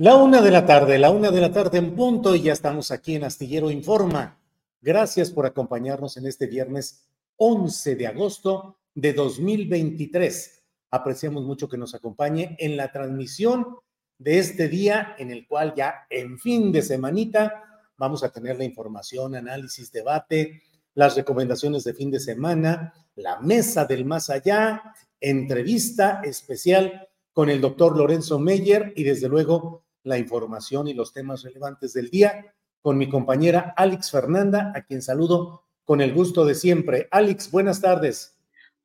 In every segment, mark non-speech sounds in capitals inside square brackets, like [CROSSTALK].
La una de la tarde, la una de la tarde en punto y ya estamos aquí en Astillero Informa. Gracias por acompañarnos en este viernes 11 de agosto de 2023. Apreciamos mucho que nos acompañe en la transmisión de este día en el cual ya en fin de semanita vamos a tener la información, análisis, debate, las recomendaciones de fin de semana, la mesa del más allá, entrevista especial con el doctor Lorenzo Meyer y desde luego la información y los temas relevantes del día con mi compañera Alex Fernanda, a quien saludo con el gusto de siempre. Alex, buenas tardes.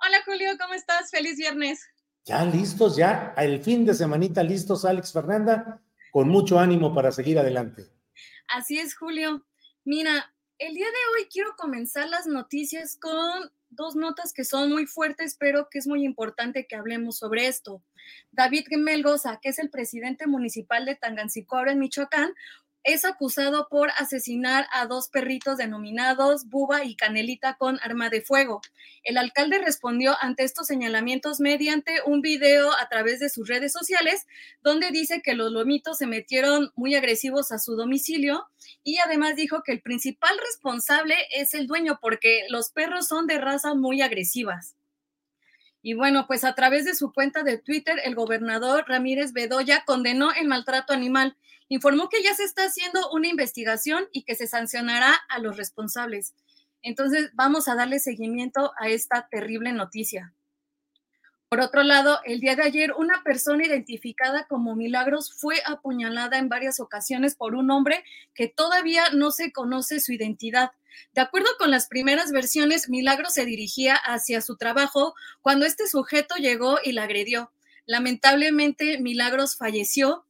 Hola Julio, ¿cómo estás? Feliz viernes. Ya listos, ya el fin de semanita listos, Alex Fernanda, con mucho ánimo para seguir adelante. Así es, Julio. Mira, el día de hoy quiero comenzar las noticias con dos notas que son muy fuertes, pero que es muy importante que hablemos sobre esto. David Melgoza, que es el presidente municipal de Tangancicobra en Michoacán, es acusado por asesinar a dos perritos denominados Buba y Canelita con arma de fuego. El alcalde respondió ante estos señalamientos mediante un video a través de sus redes sociales, donde dice que los lomitos se metieron muy agresivos a su domicilio y además dijo que el principal responsable es el dueño porque los perros son de raza muy agresivas. Y bueno, pues a través de su cuenta de Twitter, el gobernador Ramírez Bedoya condenó el maltrato animal. Informó que ya se está haciendo una investigación y que se sancionará a los responsables. Entonces, vamos a darle seguimiento a esta terrible noticia. Por otro lado, el día de ayer, una persona identificada como Milagros fue apuñalada en varias ocasiones por un hombre que todavía no se conoce su identidad. De acuerdo con las primeras versiones, Milagros se dirigía hacia su trabajo cuando este sujeto llegó y la agredió. Lamentablemente, Milagros falleció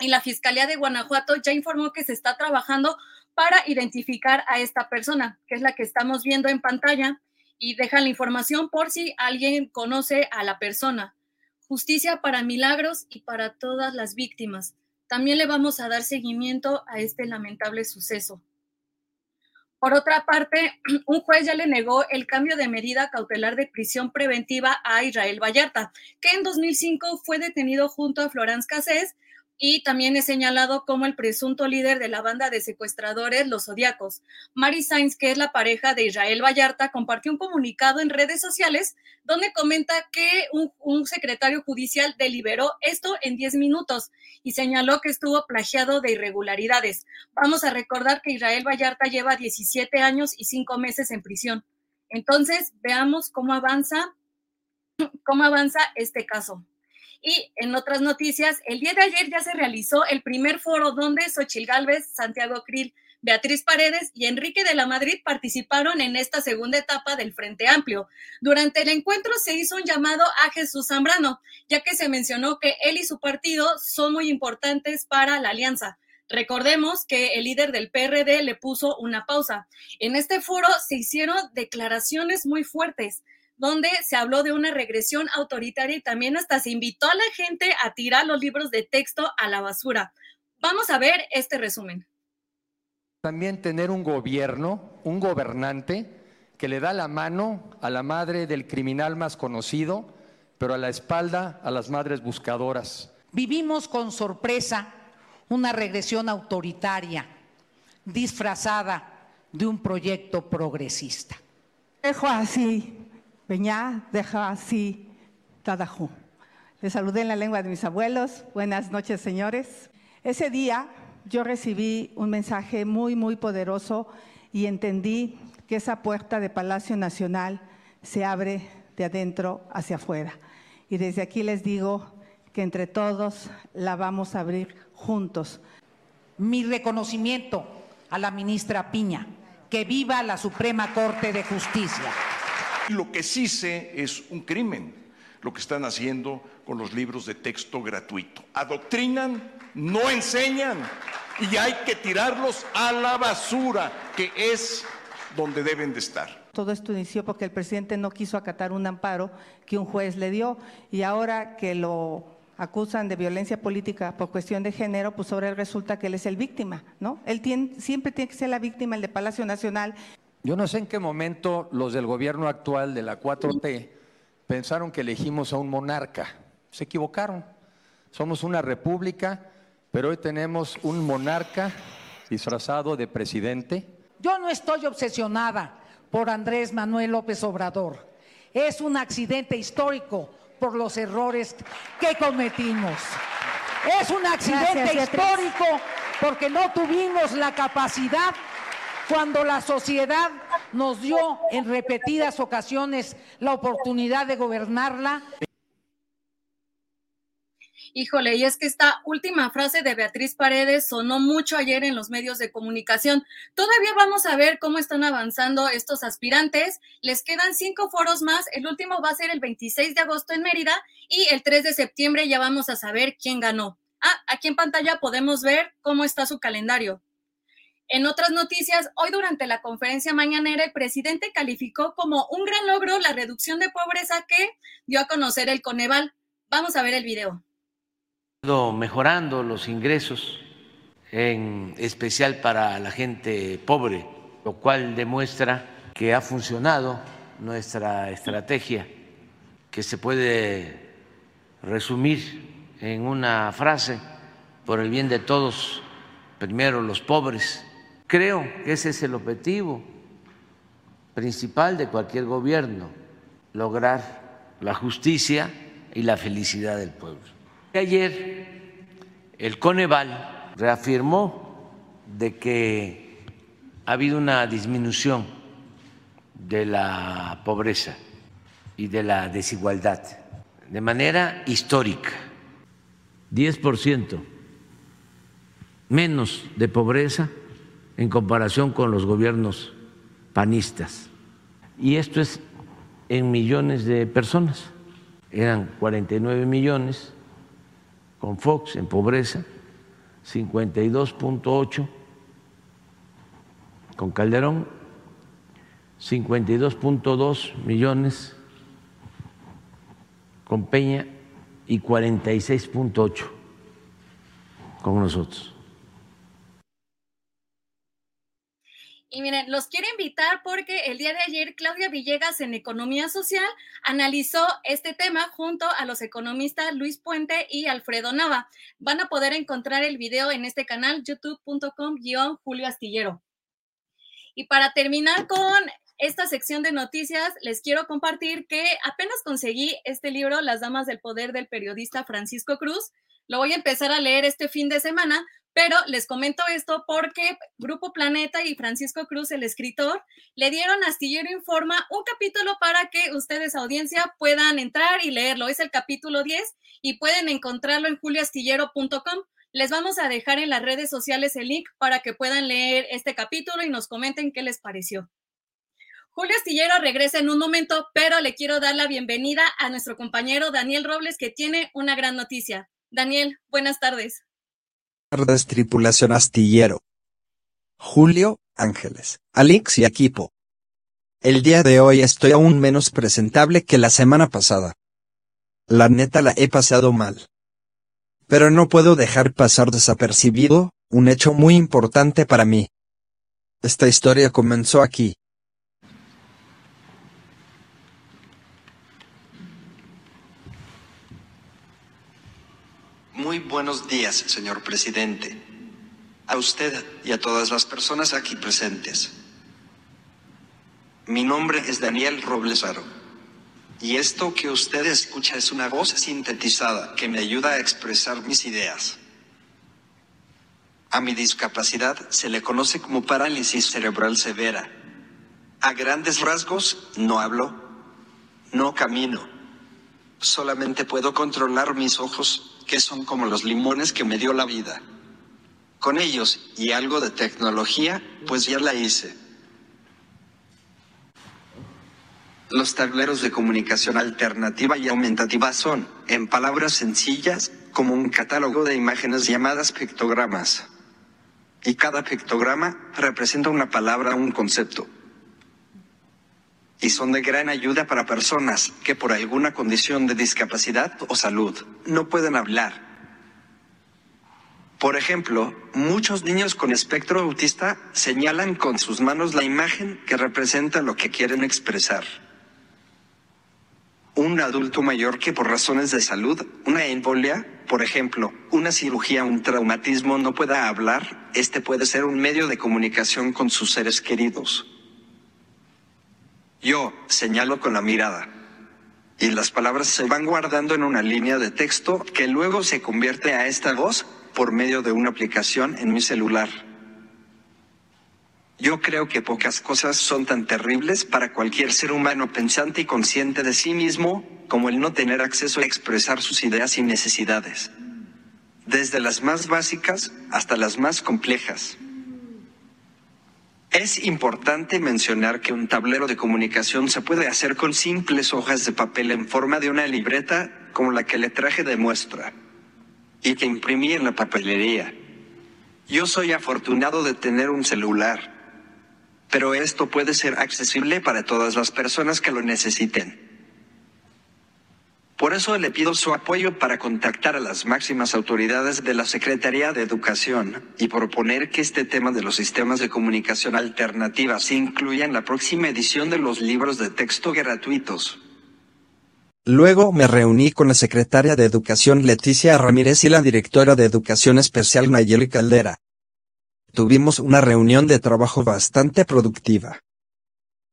y la Fiscalía de Guanajuato ya informó que se está trabajando para identificar a esta persona, que es la que estamos viendo en pantalla y deja la información por si alguien conoce a la persona. Justicia para Milagros y para todas las víctimas. También le vamos a dar seguimiento a este lamentable suceso. Por otra parte, [CLEARS THROAT] un juez ya le negó el cambio de medida cautelar de prisión preventiva a Israel Vallarta, que en 2005 fue detenido junto a Florence Cassés y también es señalado como el presunto líder de la banda de secuestradores Los Zodiacos. Mary Sainz, que es la pareja de Israel Vallarta, compartió un comunicado en redes sociales donde comenta que un, secretario judicial deliberó esto en 10 minutos y señaló que estuvo plagiado de irregularidades. Vamos a recordar que Israel Vallarta lleva 17 años y 5 meses en prisión. Entonces, veamos cómo avanza, cómo avanza este caso. Y en otras noticias, el día de ayer ya se realizó el primer foro donde Xochil Gálvez, Santiago Krill, Beatriz Paredes y Enrique de la Madrid participaron en esta segunda etapa del Frente Amplio. Durante el encuentro se hizo un llamado a Jesús Zambrano, ya que se mencionó que él y su partido son muy importantes para la alianza. Recordemos que el líder del PRD le puso una pausa. En este foro se hicieron declaraciones muy fuertes donde se habló de una regresión autoritaria y también hasta se invitó a la gente a tirar los libros de texto a la basura. Vamos a ver este resumen. También tener un gobierno, un gobernante que le da la mano a la madre del criminal más conocido, pero a la espalda a las madres buscadoras. Vivimos con sorpresa una regresión autoritaria disfrazada de un proyecto progresista. Dejo así Peñá deja así Tadajú. Le saludé en la lengua de mis abuelos. Buenas noches, señores. Ese día yo recibí un mensaje muy, muy poderoso y entendí que esa puerta de Palacio Nacional se abre de adentro hacia afuera. Y desde aquí les digo que entre todos la vamos a abrir juntos. Mi reconocimiento a la ministra Piña. Que viva la Suprema Corte de Justicia. Lo que sí sé es un crimen lo que están haciendo con los libros de texto gratuito. Adoctrinan, no enseñan y hay que tirarlos a la basura, que es donde deben de estar. Todo esto inició porque el presidente no quiso acatar un amparo que un juez le dio y ahora que lo acusan de violencia política por cuestión de género, pues ahora resulta que él es el víctima, ¿no? Él siempre tiene que ser la víctima, el de Palacio Nacional. Yo no sé en qué momento los del gobierno actual de la 4T pensaron que elegimos a un monarca. Se equivocaron. Somos una república, pero hoy tenemos un monarca disfrazado de presidente. Yo no estoy obsesionada por Andrés Manuel López Obrador. Es un accidente histórico por los errores que cometimos. Es un accidente histórico porque no tuvimos la capacidad cuando la sociedad nos dio en repetidas ocasiones la oportunidad de gobernarla. Híjole, y es que esta última frase de Beatriz Paredes sonó mucho ayer en los medios de comunicación. Todavía vamos a ver cómo están avanzando estos aspirantes. Les quedan cinco foros más. El último va a ser el 26 de agosto en Mérida y el 3 de septiembre ya vamos a saber quién ganó. Ah, aquí en pantalla podemos ver cómo está su calendario. En otras noticias, hoy durante la conferencia mañanera, el presidente calificó como un gran logro la reducción de pobreza que dio a conocer el Coneval. Vamos a ver el video. Mejorando los ingresos, en especial para la gente pobre, lo cual demuestra que ha funcionado nuestra estrategia, que se puede resumir en una frase, por el bien de todos, primero los pobres Creo que ese es el objetivo principal de cualquier gobierno, lograr la justicia y la felicidad del pueblo. Ayer el Coneval reafirmó de que ha habido una disminución de la pobreza y de la desigualdad de manera histórica. 10% menos de pobreza en comparación con los gobiernos panistas. Y esto es en millones de personas. Eran 49 millones con Fox en pobreza, 52.8 con Calderón, 52.2 millones con Peña y 46.8 con nosotros. Y miren, los quiero invitar porque el día de ayer Claudia Villegas en Economía Social analizó este tema junto a los economistas Luis Puente y Alfredo Nava. Van a poder encontrar el video en este canal youtube.com-julio astillero. Y para terminar con esta sección de noticias, les quiero compartir que apenas conseguí este libro, Las Damas del Poder del periodista Francisco Cruz. Lo voy a empezar a leer este fin de semana pero les comento esto porque Grupo Planeta y Francisco Cruz, el escritor, le dieron a Astillero Informa un capítulo para que ustedes, audiencia, puedan entrar y leerlo. Es el capítulo 10 y pueden encontrarlo en julioastillero.com. Les vamos a dejar en las redes sociales el link para que puedan leer este capítulo y nos comenten qué les pareció. Julio Astillero regresa en un momento, pero le quiero dar la bienvenida a nuestro compañero Daniel Robles, que tiene una gran noticia. Daniel, buenas tardes. Tardes, tripulación Astillero. Julio, Ángeles, Alix y equipo. El día de hoy estoy aún menos presentable que la semana pasada. La neta la he pasado mal. Pero no puedo dejar pasar desapercibido, un hecho muy importante para mí. Esta historia comenzó aquí. Muy buenos días, señor presidente. A usted y a todas las personas aquí presentes. Mi nombre es Daniel Roblesaro. Y esto que usted escucha es una voz sintetizada que me ayuda a expresar mis ideas. A mi discapacidad se le conoce como parálisis cerebral severa. A grandes rasgos, no hablo, no camino. Solamente puedo controlar mis ojos que son como los limones que me dio la vida. Con ellos y algo de tecnología, pues ya la hice. Los tableros de comunicación alternativa y aumentativa son, en palabras sencillas, como un catálogo de imágenes llamadas pictogramas. Y cada pictograma representa una palabra o un concepto. Y son de gran ayuda para personas que por alguna condición de discapacidad o salud no pueden hablar. Por ejemplo, muchos niños con espectro autista señalan con sus manos la imagen que representa lo que quieren expresar. Un adulto mayor que por razones de salud, una embolia, por ejemplo, una cirugía, un traumatismo no pueda hablar, este puede ser un medio de comunicación con sus seres queridos. Yo señalo con la mirada. Y las palabras se van guardando en una línea de texto que luego se convierte a esta voz por medio de una aplicación en mi celular. Yo creo que pocas cosas son tan terribles para cualquier ser humano pensante y consciente de sí mismo como el no tener acceso a expresar sus ideas y necesidades. Desde las más básicas hasta las más complejas. Es importante mencionar que un tablero de comunicación se puede hacer con simples hojas de papel en forma de una libreta, como la que le traje de muestra, y que imprimí en la papelería. Yo soy afortunado de tener un celular, pero esto puede ser accesible para todas las personas que lo necesiten. Por eso le pido su apoyo para contactar a las máximas autoridades de la Secretaría de Educación y proponer que este tema de los sistemas de comunicación alternativa se incluya en la próxima edición de los libros de texto gratuitos. Luego me reuní con la secretaria de Educación Leticia Ramírez y la directora de Educación Especial Nayeli Caldera. Tuvimos una reunión de trabajo bastante productiva.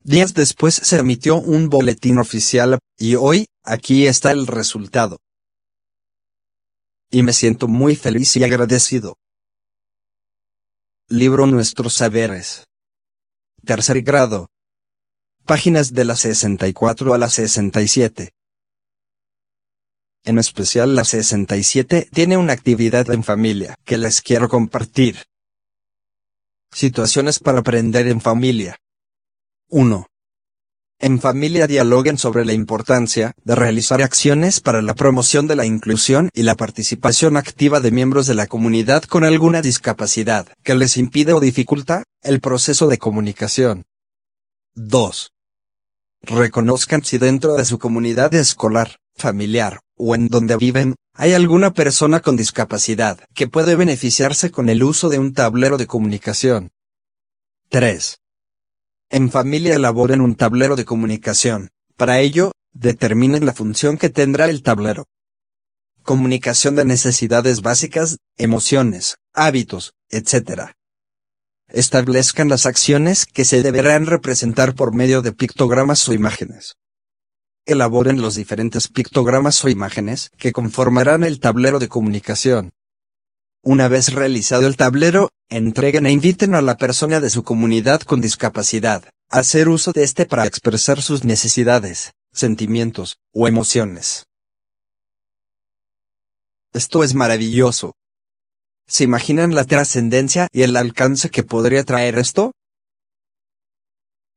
Días después se emitió un boletín oficial, y hoy, aquí está el resultado. Y me siento muy feliz y agradecido. Libro Nuestros Saberes. Tercer grado. Páginas de la 64 a la 67. En especial la 67 tiene una actividad en familia que les quiero compartir. Situaciones para aprender en familia. 1. En familia dialoguen sobre la importancia de realizar acciones para la promoción de la inclusión y la participación activa de miembros de la comunidad con alguna discapacidad que les impide o dificulta el proceso de comunicación. 2. Reconozcan si dentro de su comunidad escolar, familiar, o en donde viven, hay alguna persona con discapacidad que puede beneficiarse con el uso de un tablero de comunicación. 3. En familia elaboren un tablero de comunicación. Para ello, determinen la función que tendrá el tablero. Comunicación de necesidades básicas, emociones, hábitos, etc. Establezcan las acciones que se deberán representar por medio de pictogramas o imágenes. Elaboren los diferentes pictogramas o imágenes que conformarán el tablero de comunicación. Una vez realizado el tablero, entreguen e inviten a la persona de su comunidad con discapacidad a hacer uso de este para expresar sus necesidades, sentimientos o emociones. Esto es maravilloso. ¿Se imaginan la trascendencia y el alcance que podría traer esto?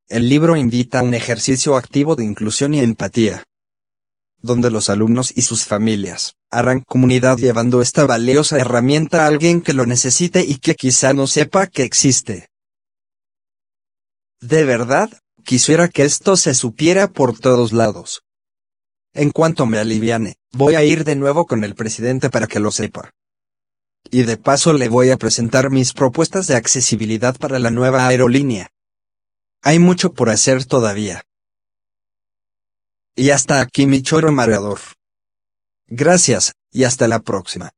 El libro invita a un ejercicio activo de inclusión y empatía, donde los alumnos y sus familias harán comunidad llevando esta valiosa herramienta a alguien que lo necesite y que quizá no sepa que existe. De verdad, quisiera que esto se supiera por todos lados. En cuanto me aliviane, voy a ir de nuevo con el presidente para que lo sepa. Y de paso le voy a presentar mis propuestas de accesibilidad para la nueva aerolínea. Hay mucho por hacer todavía. Y hasta aquí mi choro mareador. Gracias, y hasta la próxima.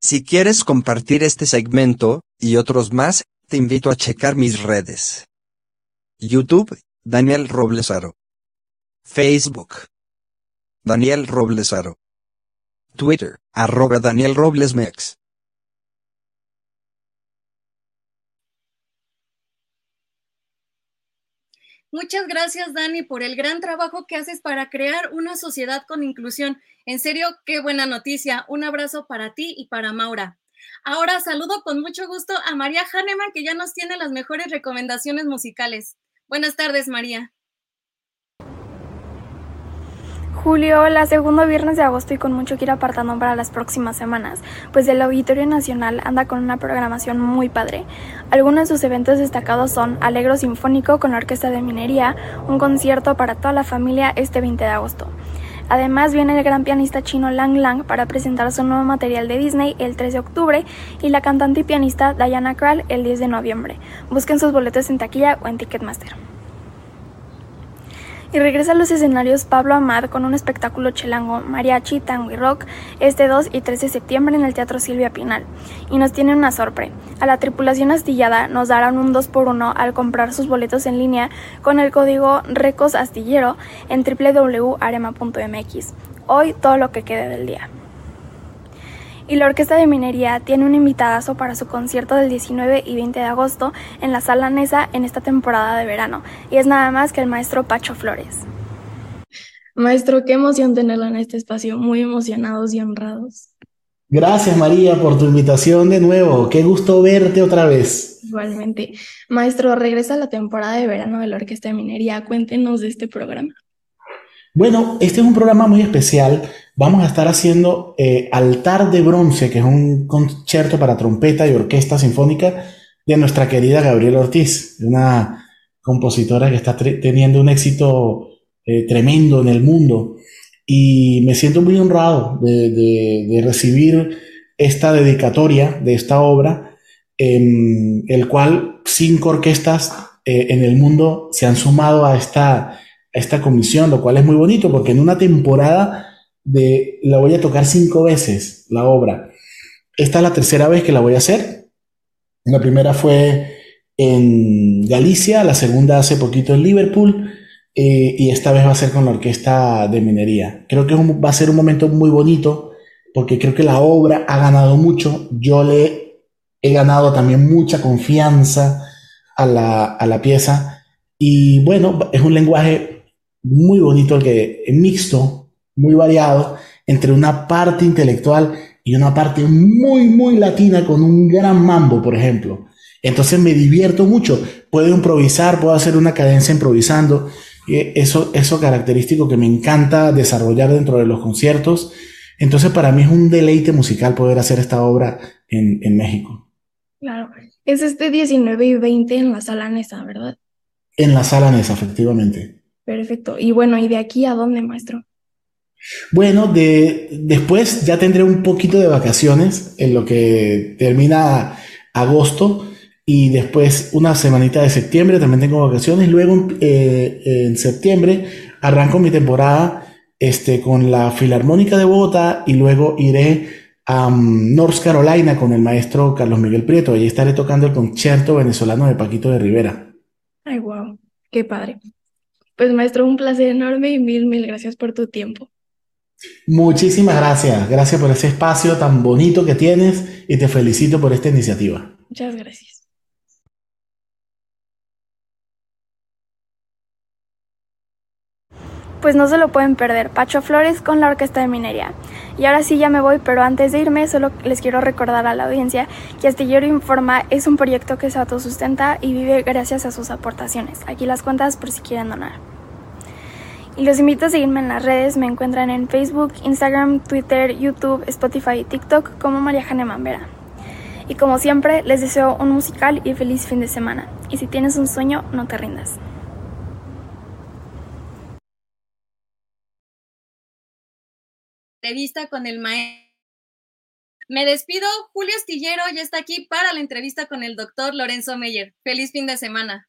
Si quieres compartir este segmento, y otros más, te invito a checar mis redes. YouTube, Daniel Roblesaro. Facebook. Daniel Roblesaro. Twitter, arroba Daniel Roblesmex. Muchas gracias, Dani, por el gran trabajo que haces para crear una sociedad con inclusión. En serio, qué buena noticia. Un abrazo para ti y para Maura. Ahora saludo con mucho gusto a María Hahnemann, que ya nos tiene las mejores recomendaciones musicales. Buenas tardes, María. Julio, la segundo viernes de agosto y con mucho que ir apartando para las próximas semanas, pues el Auditorio Nacional anda con una programación muy padre. Algunos de sus eventos destacados son Alegro Sinfónico con la Orquesta de Minería, un concierto para toda la familia este 20 de agosto. Además viene el gran pianista chino Lang Lang para presentar su nuevo material de Disney el 3 de octubre y la cantante y pianista Diana Krall el 10 de noviembre. Busquen sus boletos en taquilla o en Ticketmaster. Y regresa a los escenarios Pablo Amad con un espectáculo chelango, mariachi, tango y rock este 2 y 3 de septiembre en el Teatro Silvia Pinal. Y nos tiene una sorpresa. A la tripulación astillada nos darán un 2x1 al comprar sus boletos en línea con el código RECOS Astillero en www.arema.mx. Hoy todo lo que quede del día y la Orquesta de Minería tiene un invitadazo para su concierto del 19 y 20 de agosto en la Sala Nesa en esta temporada de verano, y es nada más que el maestro Pacho Flores. Maestro, qué emoción tenerlo en este espacio, muy emocionados y honrados. Gracias María por tu invitación de nuevo, qué gusto verte otra vez. Igualmente. Maestro, regresa la temporada de verano de la Orquesta de Minería, cuéntenos de este programa. Bueno, este es un programa muy especial. Vamos a estar haciendo eh, Altar de Bronce, que es un concierto para trompeta y orquesta sinfónica de nuestra querida Gabriela Ortiz, una compositora que está teniendo un éxito eh, tremendo en el mundo. Y me siento muy honrado de, recibir esta dedicatoria de esta obra, en el cual cinco orquestas eh, en el mundo se han sumado a esta esta comisión, lo cual es muy bonito porque en una temporada de la voy a tocar cinco veces la obra. Esta es la tercera vez que la voy a hacer. La primera fue en Galicia, la segunda hace poquito en Liverpool eh, y esta vez va a ser con la orquesta de minería. Creo que va a ser un momento muy bonito porque creo que la obra ha ganado mucho. Yo le he ganado también mucha confianza a la, a la pieza y bueno, es un lenguaje muy bonito, el que mixto, muy variado, entre una parte intelectual y una parte muy, muy latina con un gran mambo, por ejemplo. Entonces me divierto mucho. Puedo improvisar, puedo hacer una cadencia improvisando. Eso, eso característico que me encanta desarrollar dentro de los conciertos. Entonces para mí es un deleite musical poder hacer esta obra en, en México. Claro, es este 19 y 20 en la sala Nesa, ¿verdad? En la sala Nesa, efectivamente. Perfecto. Y bueno, ¿y de aquí a dónde, maestro? Bueno, de, después ya tendré un poquito de vacaciones en lo que termina agosto y después una semanita de septiembre también tengo vacaciones. Luego eh, en septiembre arranco mi temporada este, con la Filarmónica de Bogotá y luego iré a um, North Carolina con el maestro Carlos Miguel Prieto. Allí estaré tocando el concierto venezolano de Paquito de Rivera. Ay, wow, qué padre. Pues maestro, un placer enorme y mil, mil gracias por tu tiempo. Muchísimas gracias. Gracias por ese espacio tan bonito que tienes y te felicito por esta iniciativa. Muchas gracias. pues no se lo pueden perder. Pacho Flores con la Orquesta de Minería. Y ahora sí ya me voy, pero antes de irme solo les quiero recordar a la audiencia que Astillero Informa es un proyecto que se autosustenta y vive gracias a sus aportaciones. Aquí las cuentas por si quieren donar. Y los invito a seguirme en las redes, me encuentran en Facebook, Instagram, Twitter, YouTube, Spotify y TikTok como María Jane Mambera. Y como siempre, les deseo un musical y feliz fin de semana. Y si tienes un sueño, no te rindas. entrevista con el maestro. Me despido, Julio Astillero ya está aquí para la entrevista con el doctor Lorenzo Meyer. Feliz fin de semana.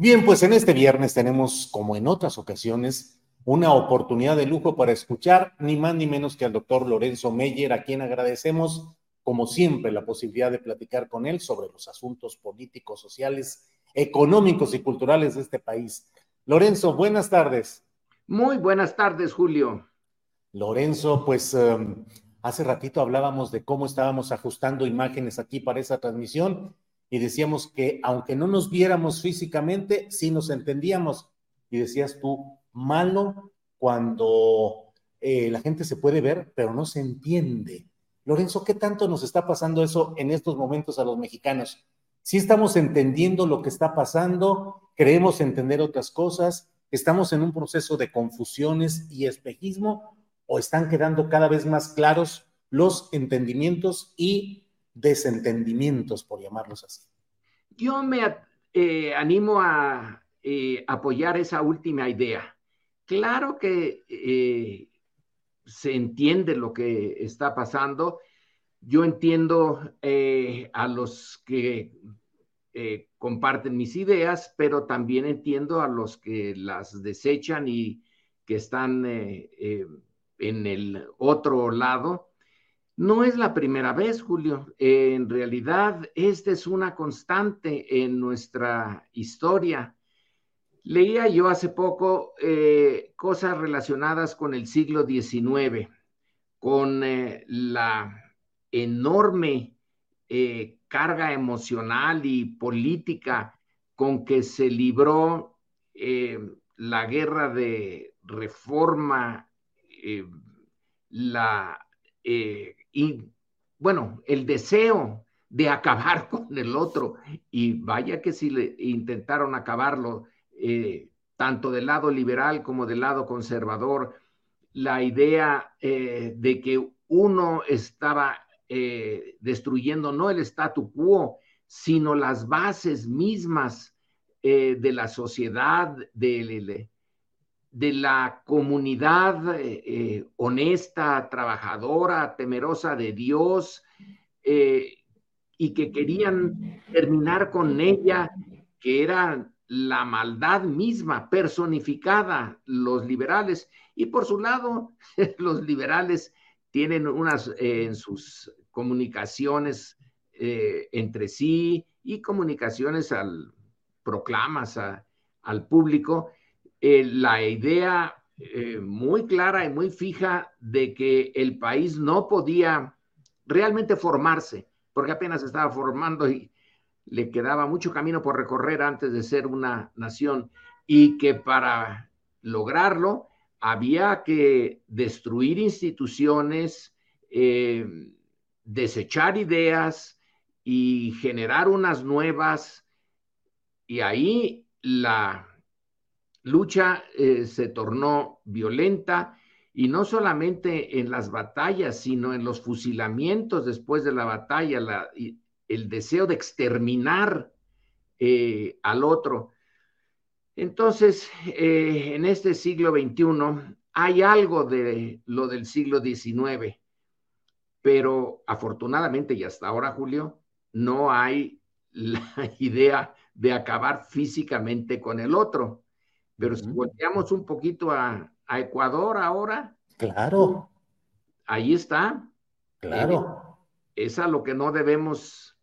Bien, pues en este viernes tenemos, como en otras ocasiones, una oportunidad de lujo para escuchar ni más ni menos que al doctor Lorenzo Meyer, a quien agradecemos, como siempre, la posibilidad de platicar con él sobre los asuntos políticos, sociales, económicos y culturales de este país. Lorenzo, buenas tardes. Muy buenas tardes, Julio. Lorenzo, pues um, hace ratito hablábamos de cómo estábamos ajustando imágenes aquí para esa transmisión y decíamos que aunque no nos viéramos físicamente, sí nos entendíamos. Y decías tú, malo cuando eh, la gente se puede ver, pero no se entiende. Lorenzo, ¿qué tanto nos está pasando eso en estos momentos a los mexicanos? Si estamos entendiendo lo que está pasando, creemos entender otras cosas, estamos en un proceso de confusiones y espejismo o están quedando cada vez más claros los entendimientos y desentendimientos, por llamarlos así. Yo me eh, animo a eh, apoyar esa última idea. Claro que eh, se entiende lo que está pasando. Yo entiendo a los que comparten mis ideas, pero también entiendo a los que las desechan y que están en el otro lado. No es la primera vez, Julio. en realidad, esta es una constante en nuestra historia. Leía yo hace poco eh, cosas relacionadas con el siglo XIX, con eh, la enorme eh, carga emocional y política con que se libró la guerra de reforma, la, y, bueno, el deseo de acabar [LAUGHS] con el otro. Y vaya que si le intentaron acabarlo eh, tanto del lado liberal como del lado conservador, la idea eh, de que uno estaba eh, destruyendo no el statu quo, sino las bases mismas de la sociedad, de, de la comunidad honesta, trabajadora, temerosa de Dios, y que querían terminar con ella, que era la maldad misma personificada, los liberales. Y por su lado, [LAUGHS] los liberales tienen unas eh, en sus comunicaciones eh, entre sí y comunicaciones al proclamas al público, eh, la idea muy clara y muy fija de que el país no podía realmente formarse, porque apenas estaba formando y, le quedaba mucho camino por recorrer antes de ser una nación y que para lograrlo había que destruir instituciones, eh, desechar ideas y generar unas nuevas. Y ahí la lucha eh, se tornó violenta y no solamente en las batallas, sino en los fusilamientos después de la batalla, la, el deseo de exterminar eh, al otro. Entonces, eh, en este siglo XXI hay algo de lo del siglo XIX, pero afortunadamente y hasta ahora, Julio, no hay la [LAUGHS] idea de acabar físicamente con el otro. Pero si volteamos un poquito a, Ecuador ahora. Claro. Ahí está. Claro. es a lo que no debemos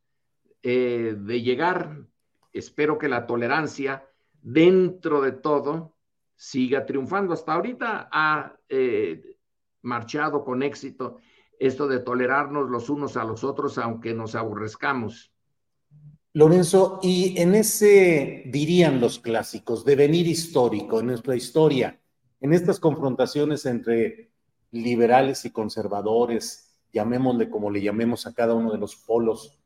eh, de llegar, espero que la tolerancia dentro de todo, siga triunfando. Hasta ahorita ha eh, marchado con éxito esto de tolerarnos los unos a los otros, aunque nos aborrezcamos. Lorenzo, y en ese, dirían los clásicos, devenir histórico, en nuestra historia, en estas confrontaciones entre liberales y conservadores, llamémosle como le llamemos a cada uno de los polos,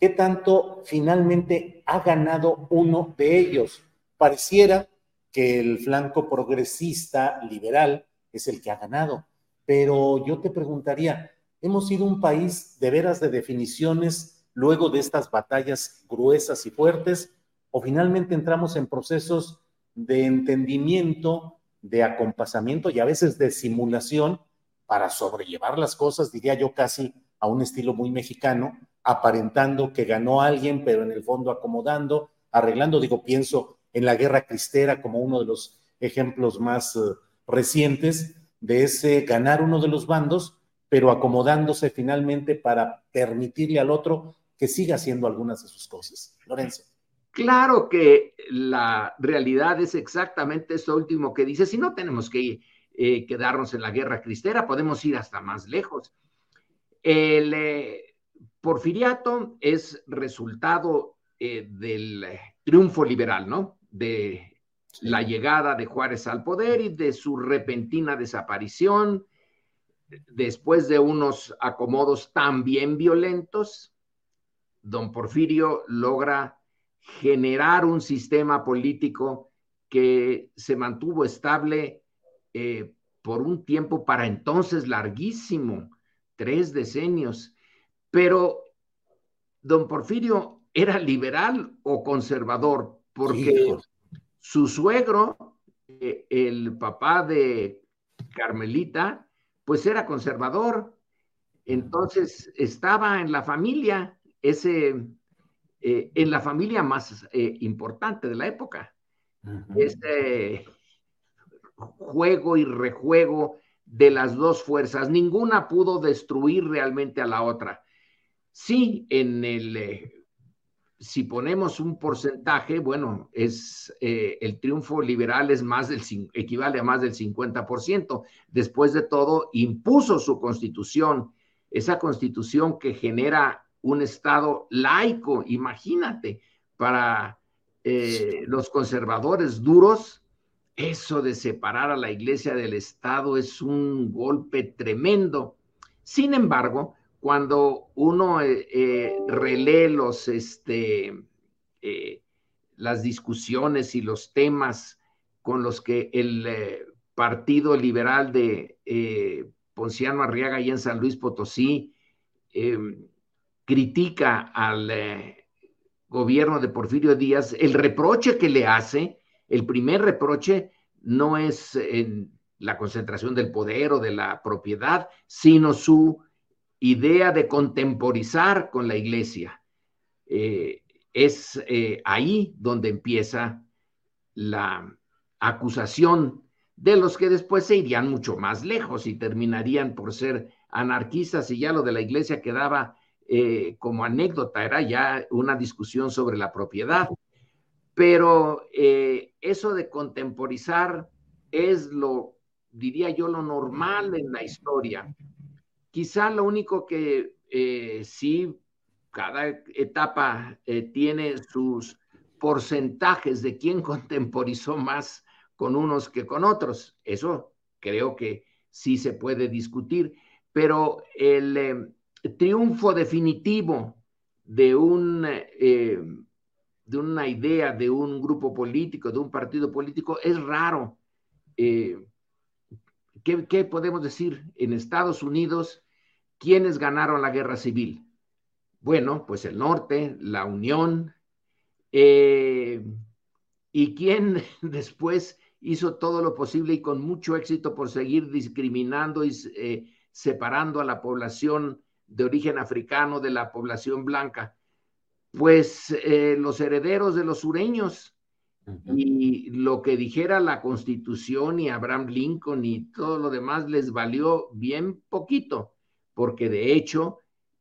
¿qué tanto finalmente ha ganado uno de ellos? Pareciera que el flanco progresista, liberal, es el que ha ganado, pero yo te preguntaría, ¿hemos sido un país de veras de definiciones luego de estas batallas gruesas y fuertes? ¿O finalmente entramos en procesos de entendimiento de acompasamiento y a veces de simulación para sobrellevar las cosas, diría yo casi a un estilo muy mexicano, aparentando que ganó alguien, pero en el fondo acomodando, arreglando, digo, pienso en la guerra cristera como uno de los ejemplos más uh, recientes de ese ganar uno de los bandos, pero acomodándose finalmente para permitirle al otro que siga haciendo algunas de sus cosas. Lorenzo. Claro que la realidad es exactamente eso último que dice. Si no tenemos que eh, quedarnos en la guerra cristera, podemos ir hasta más lejos. El eh, porfiriato es resultado eh, del triunfo liberal, ¿no? De la llegada de Juárez al poder y de su repentina desaparición, después de unos acomodos también violentos, don Porfirio logra generar un sistema político que se mantuvo estable eh, por un tiempo para entonces larguísimo, tres decenios. Pero don Porfirio era liberal o conservador, porque su suegro, eh, el papá de Carmelita, pues era conservador. Entonces estaba en la familia ese eh, en la familia más eh, importante de la época. Este juego y rejuego de las dos fuerzas, ninguna pudo destruir realmente a la otra. Sí, en el, eh, si ponemos un porcentaje, bueno, es el triunfo liberal es más del, equivale a más del 50%. Después de todo, impuso su constitución, esa constitución que genera un Estado laico, imagínate, para eh, los conservadores duros, eso de separar a la iglesia del Estado es un golpe tremendo. Sin embargo, cuando uno eh, eh, relee los, este, las discusiones y los temas con los que el Partido Liberal de Ponciano Arriaga y en San Luis Potosí em, critica al eh, gobierno de Porfirio Díaz, el reproche que le hace, el primer reproche no es en la concentración del poder o de la propiedad, sino su idea de contemporizar con la iglesia. Eh, es eh, ahí donde empieza la acusación de los que después se irían mucho más lejos y terminarían por ser anarquistas y ya lo de la iglesia quedaba eh, como anécdota, era ya una discusión sobre la propiedad. Pero eh, eso de contemporizar es lo, diría yo, lo normal en la historia. Quizá lo único que eh, sí, cada etapa tiene sus porcentajes de quién [LAUGHS] contemporizó más con unos que con otros. Eso creo que sí se puede discutir, pero el, triunfo definitivo de, un, eh, de una idea, de un grupo político, de un partido político, es raro. Eh, ¿qué, podemos decir? En Estados Unidos, ¿quiénes ganaron la guerra civil? Bueno, pues el norte, la Unión, eh, y quién [LAUGHS] después hizo todo lo posible y con mucho éxito por seguir discriminando y separando a la población de origen africano de la población blanca, pues eh, los herederos de los sureños. Y lo que dijera la constitución y Abraham Lincoln y todo lo demás les valió bien poquito, porque de hecho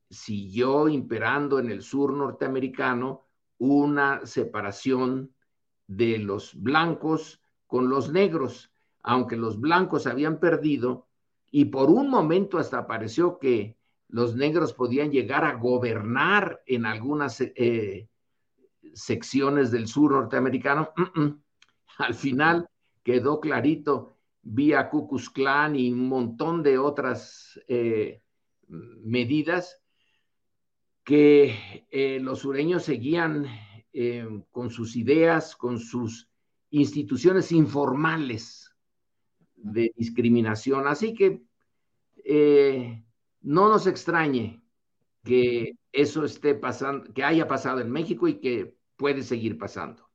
siguió imperando en el sur norteamericano una separación de los blancos con los negros, aunque los blancos habían perdido y por un momento hasta pareció que los negros podían llegar a gobernar en algunas eh, secciones del sur norteamericano. Al final quedó clarito vía Ku Klux Klan y un montón de otras eh, medidas que eh, los sureños seguían con sus ideas, con sus instituciones informales de discriminación. Así que no nos extrañe que eso esté pasando, que haya pasado en México y que puede seguir pasando.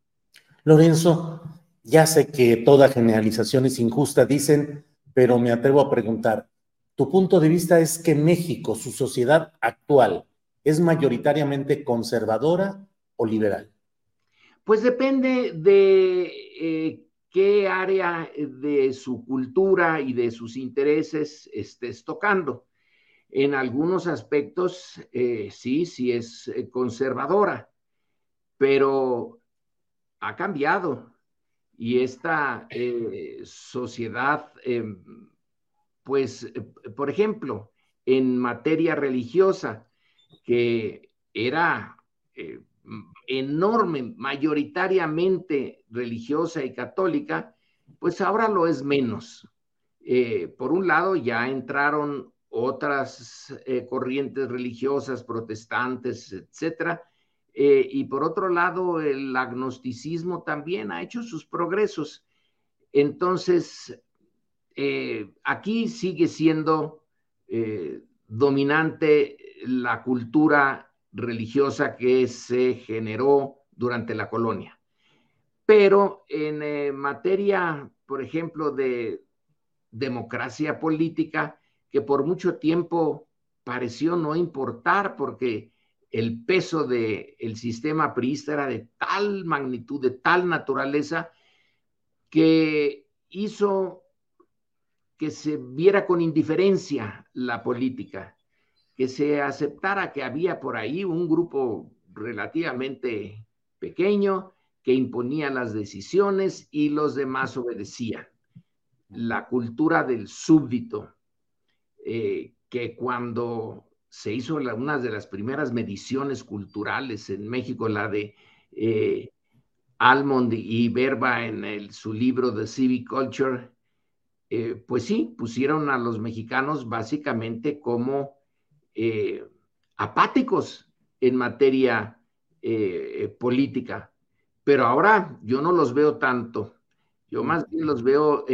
Lorenzo, ya sé que toda generalización es injusta, dicen, pero me atrevo a preguntar, ¿tu punto de vista es que México, su sociedad actual, es mayoritariamente conservadora o liberal? Pues depende de eh, qué área de su cultura y de sus intereses estés tocando. En algunos aspectos, eh, sí, sí es eh, conservadora, pero ha cambiado y esta eh, sociedad, em, pues, por ejemplo, en materia religiosa, que era enorme, mayoritariamente religiosa y católica, pues ahora lo es menos. por un lado, ya entraron otras eh, corrientes religiosas, protestantes, etcétera. Eh, y por otro lado, el agnosticismo también ha hecho sus progresos. Entonces, eh, aquí sigue siendo dominante la cultura religiosa que se generó durante la colonia. Pero en materia, por ejemplo, de democracia política, que por mucho tiempo pareció no importar porque el peso del el sistema priista era de tal magnitud, de tal naturaleza, que hizo que se viera con indiferencia la política, que se aceptara que había por ahí un grupo relativamente pequeño que imponía las decisiones y los demás obedecían. La cultura del súbdito, eh, que cuando se hizo una de las primeras mediciones culturales en México, la de eh, Almond y Verba en su libro de Civic Culture, eh, pues sí, pusieron a los mexicanos básicamente como apáticos en materia política. Pero ahora yo no los veo tanto. Yo más bien los veo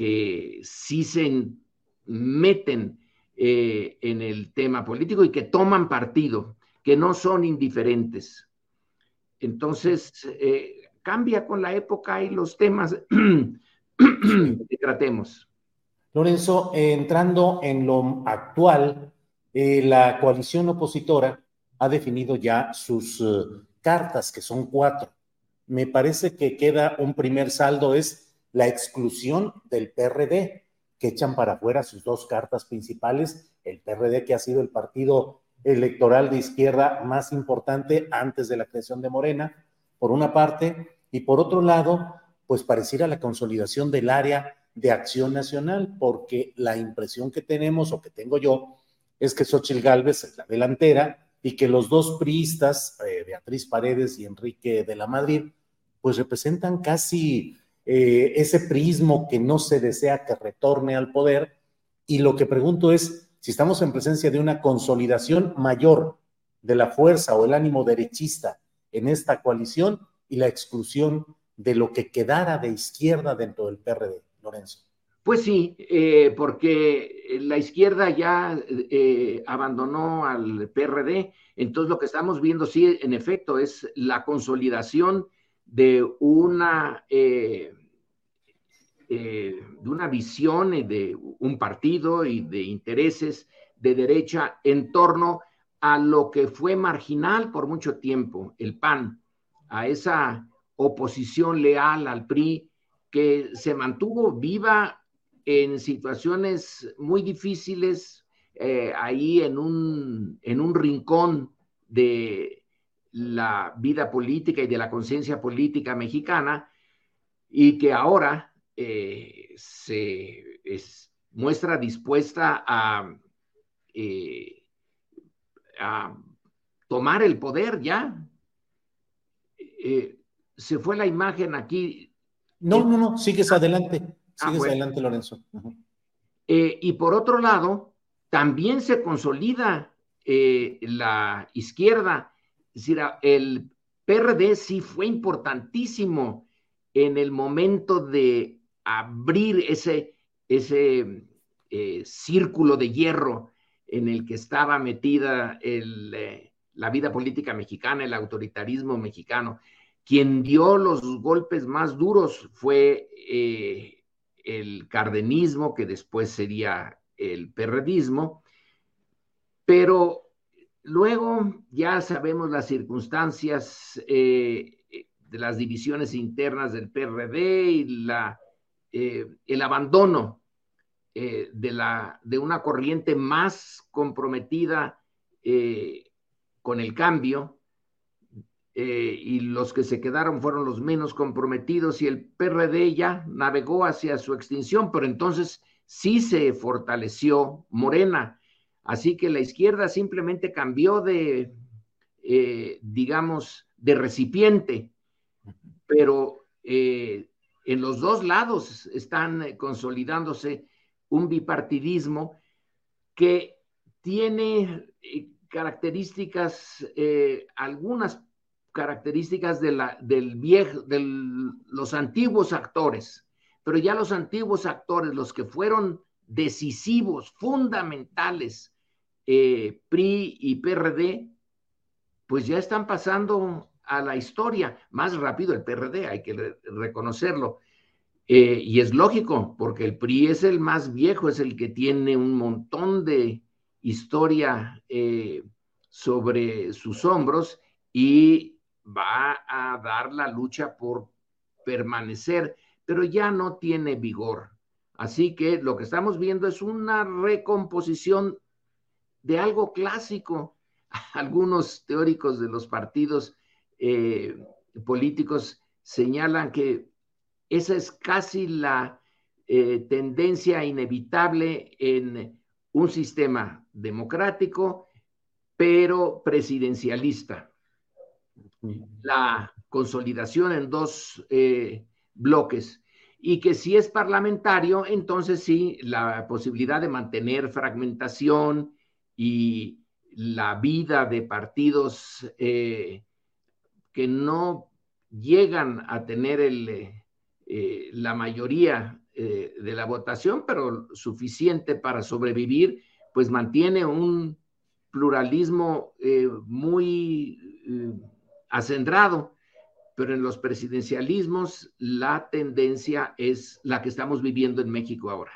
que sí se meten eh, en el tema político y que toman partido, que no son indiferentes. Entonces, eh, cambia con la época y los temas [CLEARS THROAT] que tratemos. Lorenzo, entrando en lo actual, eh, la coalición opositora ha definido ya sus cartas, que son cuatro. Me parece que queda un primer saldo, es la exclusión del PRD que echan para afuera sus dos cartas principales, el PRD, que ha sido el partido electoral de izquierda más importante antes de la creación de Morena, por una parte, y por otro lado, pues pareciera la consolidación del área de acción nacional, porque la impresión que tenemos o que tengo yo es que Xochitl Gálvez es la delantera y que los dos priistas, eh, Beatriz Paredes y Enrique de la Madrid, pues representan casi eh, ese prismo que no se desea que retorne al poder. Y lo que pregunto es si estamos en presencia de una consolidación mayor de la fuerza o el ánimo derechista en esta coalición y la exclusión de lo que quedara de izquierda dentro del PRD, Lorenzo. Pues sí, eh, porque la izquierda ya eh, abandonó al PRD, entonces lo que estamos viendo, sí, en efecto, es la consolidación de una eh, de una visión de un partido y de intereses de derecha en torno a lo que fue marginal por mucho tiempo, el PAN, a esa oposición leal al PRI que se mantuvo viva en situaciones muy difíciles, eh, ahí en un, en un rincón de la vida política y de la conciencia política mexicana y que ahora eh, se muestra dispuesta a, eh, a, tomar el poder ya. se fue la imagen aquí. No, no, no, sigues adelante. Ah, sigues adelante, Lorenzo. y por otro lado, también se consolida la izquierda es decir, el PRD sí fue importantísimo en el momento de abrir ese, ese eh, círculo de hierro en el que estaba metida eh, la vida política mexicana, el autoritarismo mexicano. Quien dio los golpes más duros fue eh, el cardenismo, que después sería el perredismo, pero Luego ya sabemos las circunstancias eh, de las divisiones internas del PRD y la, eh, el abandono eh, de, la, de una corriente más comprometida con el cambio y los que se quedaron fueron los menos comprometidos y el PRD ya navegó hacia su extinción, pero entonces sí se fortaleció Morena Así que la izquierda simplemente cambió de, eh, digamos, de recipiente, pero eh, en los dos lados están consolidándose un bipartidismo que tiene eh, características, algunas características de la, del viejo, de los antiguos actores, pero ya los antiguos actores, los que fueron decisivos, fundamentales, eh, PRI y PRD, pues ya están pasando a la historia más rápido el PRD, hay que reconocerlo. Eh, y es lógico, porque el PRI es el más viejo, es el que tiene un montón de historia eh, sobre sus hombros y va a dar la lucha por permanecer, pero ya no tiene vigor. Así que lo que estamos viendo es una recomposición de algo clásico. [LAUGHS] Algunos teóricos de los partidos eh, políticos señalan que esa es casi la eh, tendencia inevitable en un sistema democrático, pero presidencialista. La consolidación en dos eh, bloques y que si es parlamentario, entonces sí, la posibilidad de mantener fragmentación y la vida de partidos eh, que no llegan a tener el, eh, la mayoría eh, de la votación, pero suficiente para sobrevivir, pues mantiene un pluralismo muy acendrado pero en los presidencialismos la tendencia es la que estamos viviendo en México ahora.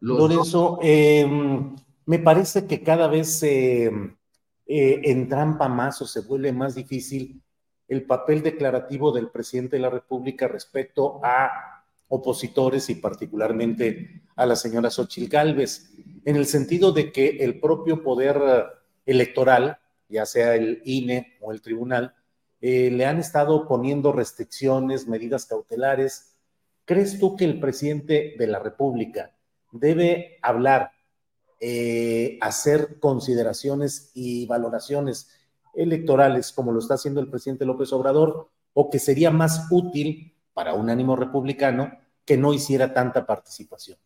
Lorenzo, em, me parece que cada vez se eh, entrampa más o se vuelve más difícil el papel declarativo del presidente de la República respecto a opositores y particularmente a la señora Xochil Gálvez, en el sentido de que el propio poder electoral, ya sea el INE o el tribunal, eh, le han estado poniendo restricciones, medidas cautelares. ¿Crees tú que el presidente de la República debe hablar, eh, hacer consideraciones y valoraciones electorales como lo está haciendo el presidente López Obrador o que sería más útil para un ánimo republicano que no hiciera tanta participación?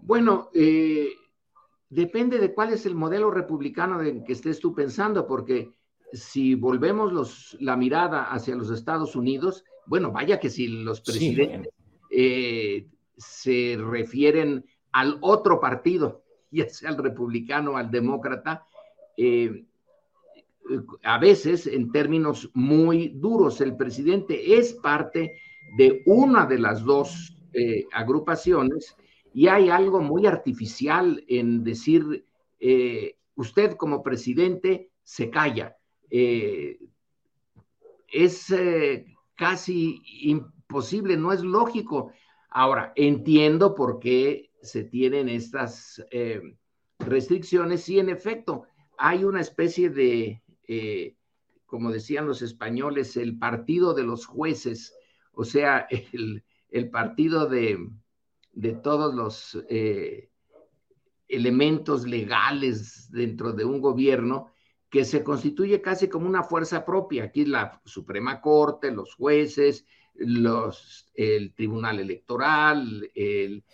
Bueno, eh, depende de cuál es el modelo republicano en que estés tú pensando, porque si volvemos la mirada hacia los Estados Unidos, bueno, vaya que si los presidentes eh, se refieren al otro partido, [LAUGHS] ya sea al republicano o al demócrata, eh, a veces en términos muy duros, el presidente es parte de una de las dos eh, agrupaciones y hay algo muy artificial en decir, usted como presidente se calla eh, es eh, casi imposible, no es lógico. Ahora, entiendo por qué se tienen estas eh, restricciones y en efecto hay una especie de como decían los españoles, el partido de los jueces, o sea, el, partido de, todos los eh, elementos legales dentro de un gobierno que se constituye casi como una fuerza propia. Aquí la Suprema Corte, los jueces, los, el Tribunal Electoral, el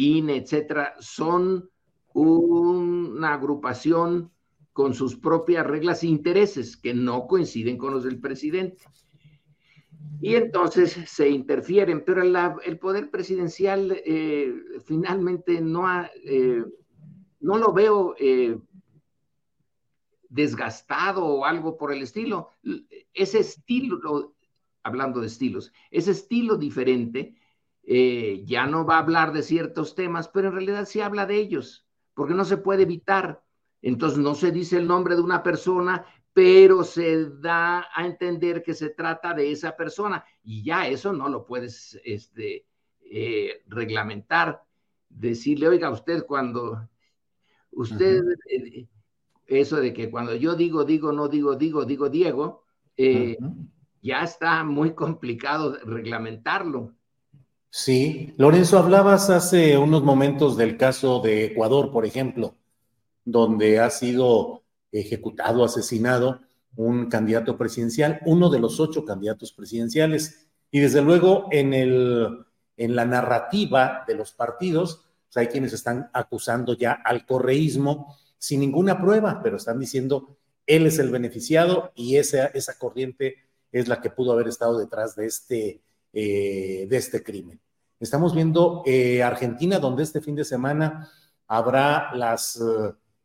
INE, etcétera, son una agrupación con sus propias reglas e intereses que no coinciden con los del presidente. Y entonces se interfieren, pero el poder presidencial eh, finalmente no, eh, no lo veo eh, desgastado o algo por el estilo. Ese estilo, hablando de estilos, ese estilo diferente ya no va a hablar de ciertos temas, pero en realidad sí habla de ellos, porque no se puede evitar. Entonces no se dice el nombre de una persona, pero se da a entender que se trata de esa persona y ya eso no lo puedes este, eh, reglamentar. Decirle, oiga, usted cuando, usted, eh, eso de que cuando yo digo, digo, no digo, digo, digo, Diego, eh, ya está muy complicado reglamentarlo. Sí, Lorenzo, hablabas hace unos momentos del caso de Ecuador, por ejemplo, donde ha sido ejecutado, asesinado un candidato presidencial, uno de los ocho candidatos presidenciales. Y desde luego en, el, en la narrativa de los partidos, pues, hay quienes están acusando ya al correísmo sin ninguna prueba, pero están diciendo él es el beneficiado y esa, esa corriente es la que pudo haber estado detrás de este, eh, de este crimen. Estamos viendo eh, Argentina, donde este fin de semana habrá las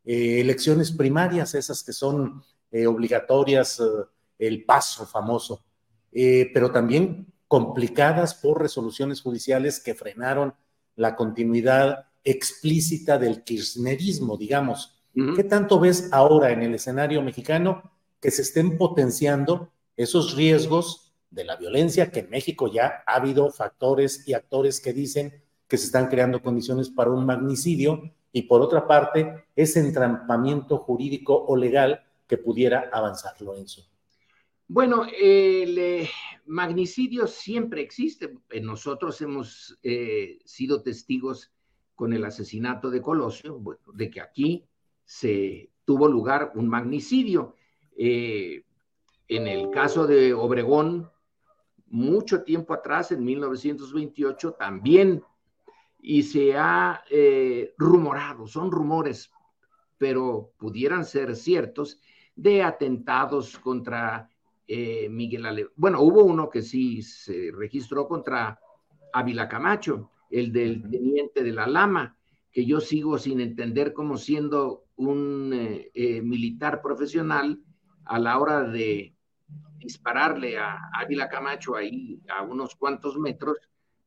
eh, elecciones primarias, esas que son eh, obligatorias, el paso famoso, pero también complicadas por resoluciones judiciales que frenaron la continuidad explícita del kirchnerismo, digamos. ¿Qué tanto ves ahora en el escenario mexicano que se estén potenciando esos riesgos de la violencia, que en México ya ha habido factores y actores que dicen que se están creando condiciones para un magnicidio y por otra parte, ese entrampamiento jurídico o legal que pudiera avanzar, Lorenzo. Bueno, el eh, magnicidio siempre existe. Nosotros hemos eh, sido testigos con el asesinato de Colosio, de que aquí se tuvo lugar un magnicidio. Eh, en el caso de Obregón, mucho tiempo atrás, en 1928, también y se ha eh, rumorado, son rumores, pero pudieran ser ciertos, de atentados contra eh, Miguel Ale. Bueno, hubo uno que sí se registró contra Ávila Camacho, el del teniente de la Lama, que yo sigo sin entender cómo siendo un eh, militar profesional a la hora de dispararle a Ávila Camacho ahí a unos cuantos metros,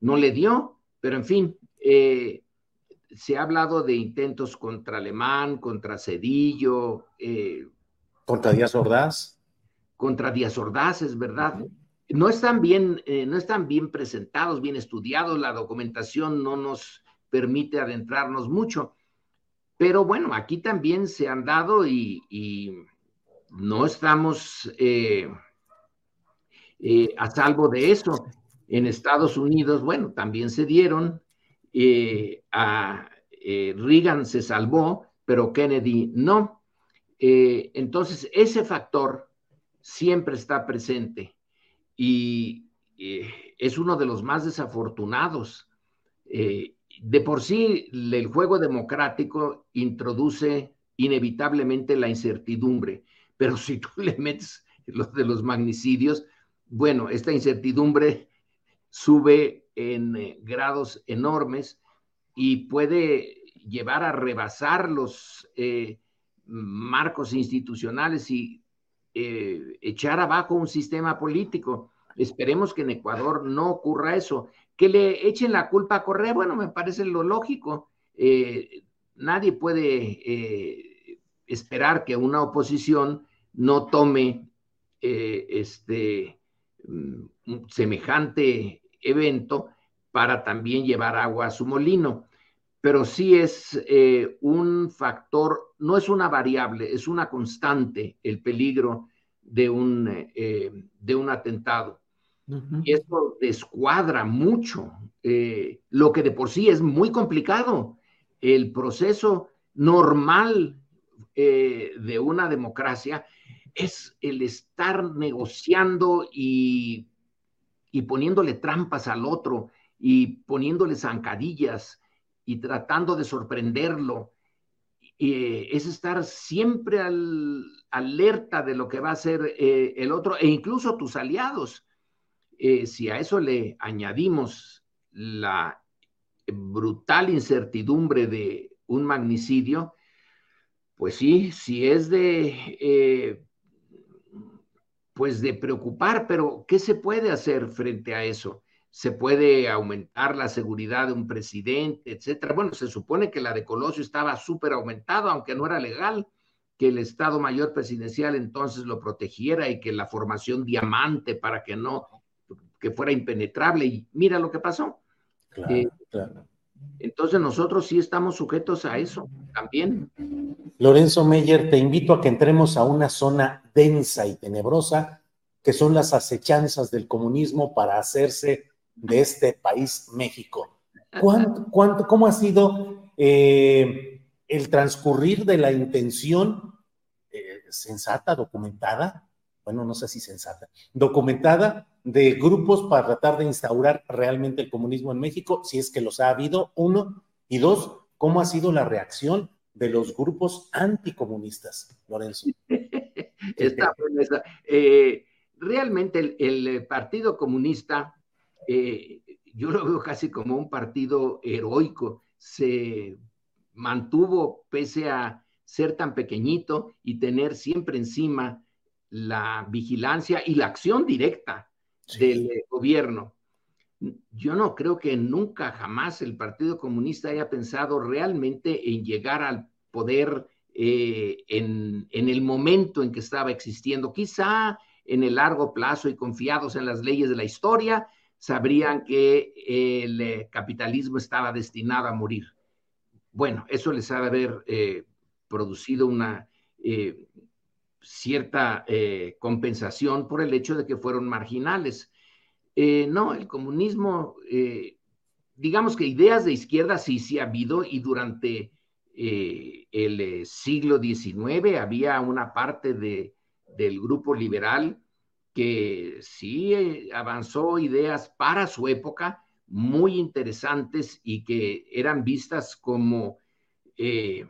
no le dio, pero en fin, eh, se ha hablado de intentos contra Alemán, contra Cedillo. Eh, ¿Contra Díaz Ordaz? Contra Díaz Ordaz, es verdad. No están, bien, eh, no están bien presentados, bien estudiados, la documentación no nos permite adentrarnos mucho. Pero bueno, aquí también se han dado y, no estamos a salvo de eso. En Estados Unidos, bueno, también se dieron eh, eh, Reagan se salvó, pero Kennedy no. Eh, entonces, ese factor siempre está presente y es uno de los más desafortunados. de por sí, el juego democrático introduce inevitablemente la incertidumbre, pero si tú le metes los de los magnicidios, bueno, esta incertidumbre sube en eh, grados enormes y puede llevar a rebasar los eh, marcos institucionales y eh, echar abajo un sistema político. Esperemos que en Ecuador no ocurra eso. Que le echen la culpa a Correa, bueno, me parece lo lógico. nadie puede esperar que una oposición no tome este semejante evento para también llevar agua a su molino. Pero sí es eh, un factor, no es una variable, es una constante el peligro de un, eh, de un atentado. Y esto descuadra mucho eh, lo que de por sí es muy complicado. El proceso normal de una democracia es el estar negociando y, y poniéndole trampas al otro y poniéndole zancadillas y tratando de sorprenderlo. Eh, es estar siempre al, alerta de lo que va a hacer eh, el otro e incluso tus aliados. Eh, si a eso le añadimos la brutal incertidumbre de un magnicidio, pues sí, sí es de, pues de preocupar, pero ¿qué se puede hacer frente a eso? se puede aumentar la seguridad de un presidente, etcétera. Bueno, se supone que la de Colosio estaba súper aumentada, aunque no era legal, que el Estado Mayor Presidencial entonces lo protegiera y que la formación diamante para que no, que fuera impenetrable. Y mira lo que pasó. Eh, entonces nosotros sí estamos sujetos a eso también. Lorenzo Meyer, te invito a que entremos a una zona densa y tenebrosa que son las acechanzas del comunismo para hacerse de este país, México. ¿Cuánto, cuánto, ¿Cómo ha sido eh, el transcurrir de la intención eh, sensata, documentada? Bueno, no sé si sensata, documentada de grupos para tratar de instaurar realmente el comunismo en México, si es que los ha habido, uno, y dos, ¿cómo ha sido la reacción de los grupos anticomunistas, Lorenzo? [LAUGHS] Esta promesa. Eh, realmente el, Partido Comunista eh, yo lo veo casi como un partido heroico, se mantuvo pese a ser tan pequeñito y tener siempre encima la vigilancia y la acción directa del gobierno. Yo no creo que nunca jamás el Partido Comunista haya pensado realmente en llegar al poder eh, en, en, el momento en que estaba existiendo. Quizá en el largo plazo y confiados en las leyes de la historia, sabrían que el eh, capitalismo estaba destinado a morir. Bueno, eso les ha de haber eh, producido una eh, cierta compensación por el hecho de que fueron marginales. no, el comunismo, digamos que ideas de izquierda sí, sí ha habido y durante el siglo XIX había una parte de, del grupo liberal que sí eh, avanzó ideas para su época muy interesantes y que eran vistas como eh,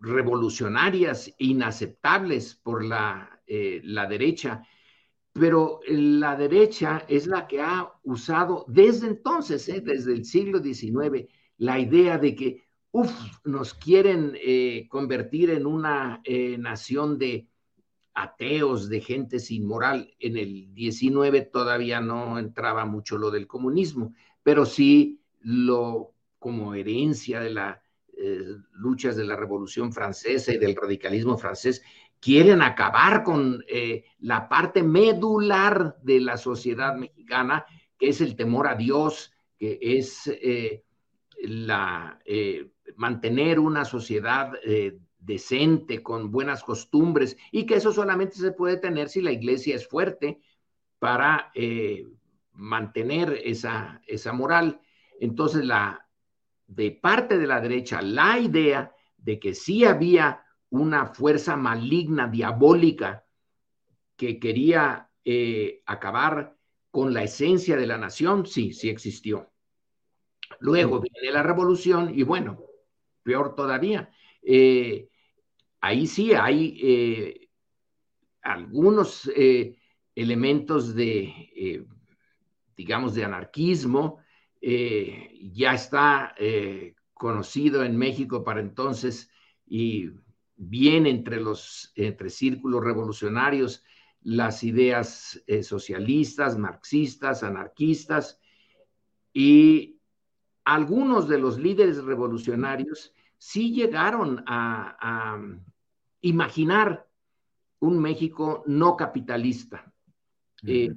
revolucionarias, inaceptables por la, eh, la derecha. Pero la derecha es la que ha usado desde entonces, desde el siglo XIX, la idea de que, uff, nos quieren convertir en una nación de ateos, de gente sin moral. En el 19 todavía no entraba mucho lo del comunismo, pero sí lo como herencia de las eh, luchas de la Revolución Francesa y del radicalismo francés, quieren acabar con eh, la parte medular de la sociedad mexicana, que es el temor a Dios, que es eh, la, mantener una sociedad decente, con buenas costumbres, y que eso solamente se puede tener si la iglesia es fuerte para mantener esa, esa moral. Entonces, la, de parte de la derecha, la idea de que sí había una fuerza maligna, diabólica, que quería eh, acabar con la esencia de la nación, sí, sí existió. Luego viene la revolución y bueno, peor todavía, eh, ahí sí hay eh, algunos elementos de, digamos, de anarquismo. Ya está conocido en México para entonces y bien entre los entre círculos revolucionarios las ideas socialistas, marxistas, anarquistas y algunos de los líderes revolucionarios sí llegaron a, imaginar un México no capitalista, eh,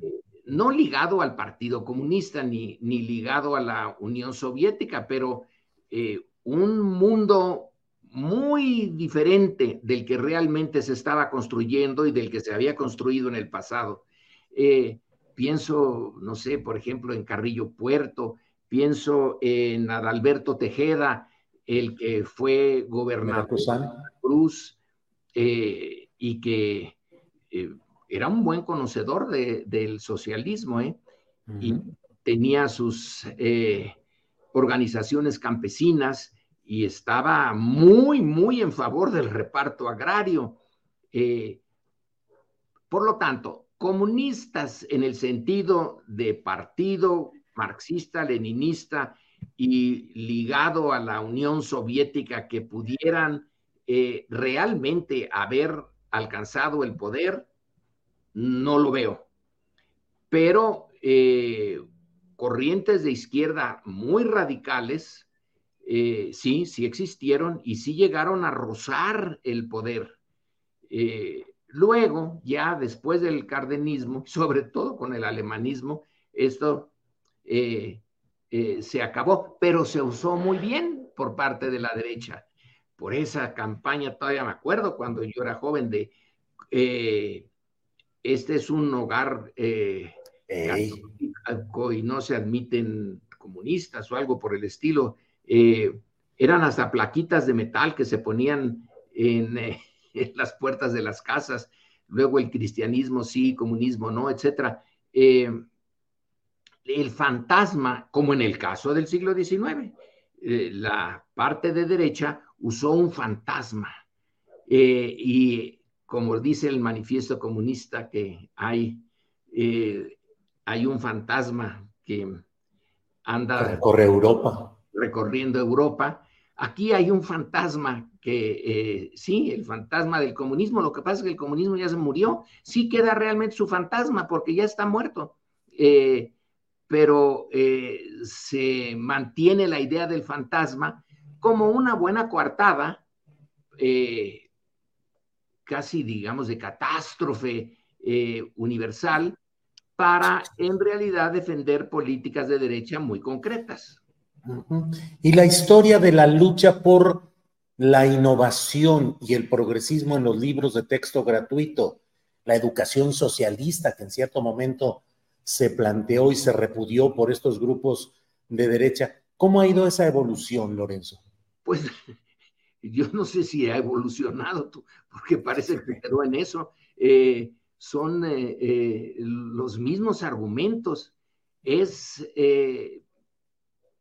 no ligado al Partido Comunista ni, ligado a la Unión Soviética, pero eh, un mundo muy diferente del que realmente se estaba construyendo y del que se había construido en el pasado. Eh, pienso, no sé, por ejemplo, en Carrillo Puerto, pienso en Adalberto Tejeda, el que fue gobernador de Cruz eh, y que eh, era un buen conocedor del socialismo, y tenía sus organizaciones campesinas y estaba muy, muy en favor del reparto agrario. Eh, por lo tanto, comunistas en el sentido de partido marxista, leninista y ligado a la Unión Soviética que pudieran eh, realmente haber alcanzado el poder, no lo veo. Pero eh, corrientes de izquierda muy radicales, eh, sí, sí existieron y sí llegaron a rozar el poder. Eh, luego, ya después del cardenismo, sobre todo con el alemanismo, esto se acabó, pero se usó muy bien por parte de la derecha. Por esa campaña, todavía me acuerdo cuando yo era joven de, este es un hogar y no se admiten comunistas o algo por el estilo. Eh, eran hasta plaquitas de metal que se ponían en, eh, [LAUGHS] las puertas de las casas, luego el cristianismo sí, comunismo no, etcétera. Eh, el fantasma, como en el caso del siglo XIX, la parte de derecha usó un fantasma y como dice el manifiesto comunista que hay, hay un fantasma que anda... Corre Europa. recorriendo Europa. Aquí hay un fantasma que eh, sí, el fantasma del comunismo, lo que pasa es que el comunismo ya se murió, sí queda realmente su fantasma porque ya está muerto, eh, pero eh, se mantiene la idea del fantasma como una buena coartada, casi digamos de catástrofe universal, para en realidad defender políticas de derecha muy concretas. Y la historia de la lucha por la innovación y el progresismo en los libros de texto gratuito, la educación socialista que en cierto momento se planteó y se repudió por estos grupos de derecha. ¿Cómo ha ido esa evolución, Lorenzo? Pues yo no sé si ha evolucionado, porque parece que quedó en eso. Eh, son eh, eh, los mismos argumentos. Es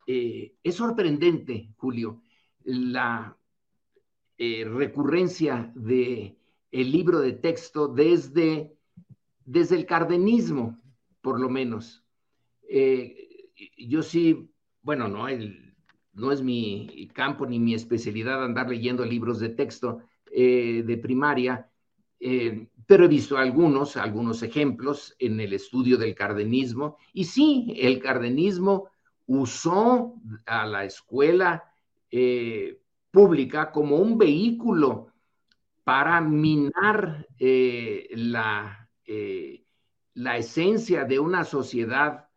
es sorprendente, Julio, la recurrencia de el libro de texto desde, desde el cardenismo, por lo menos. Yo sí, bueno, no, no es mi campo ni mi especialidad andar leyendo libros de texto de primaria, pero he visto algunos, algunos ejemplos en el estudio del cardenismo. Y sí, el cardenismo usó a la escuela eh, pública como un vehículo para minar eh, la, eh, la esencia de una sociedad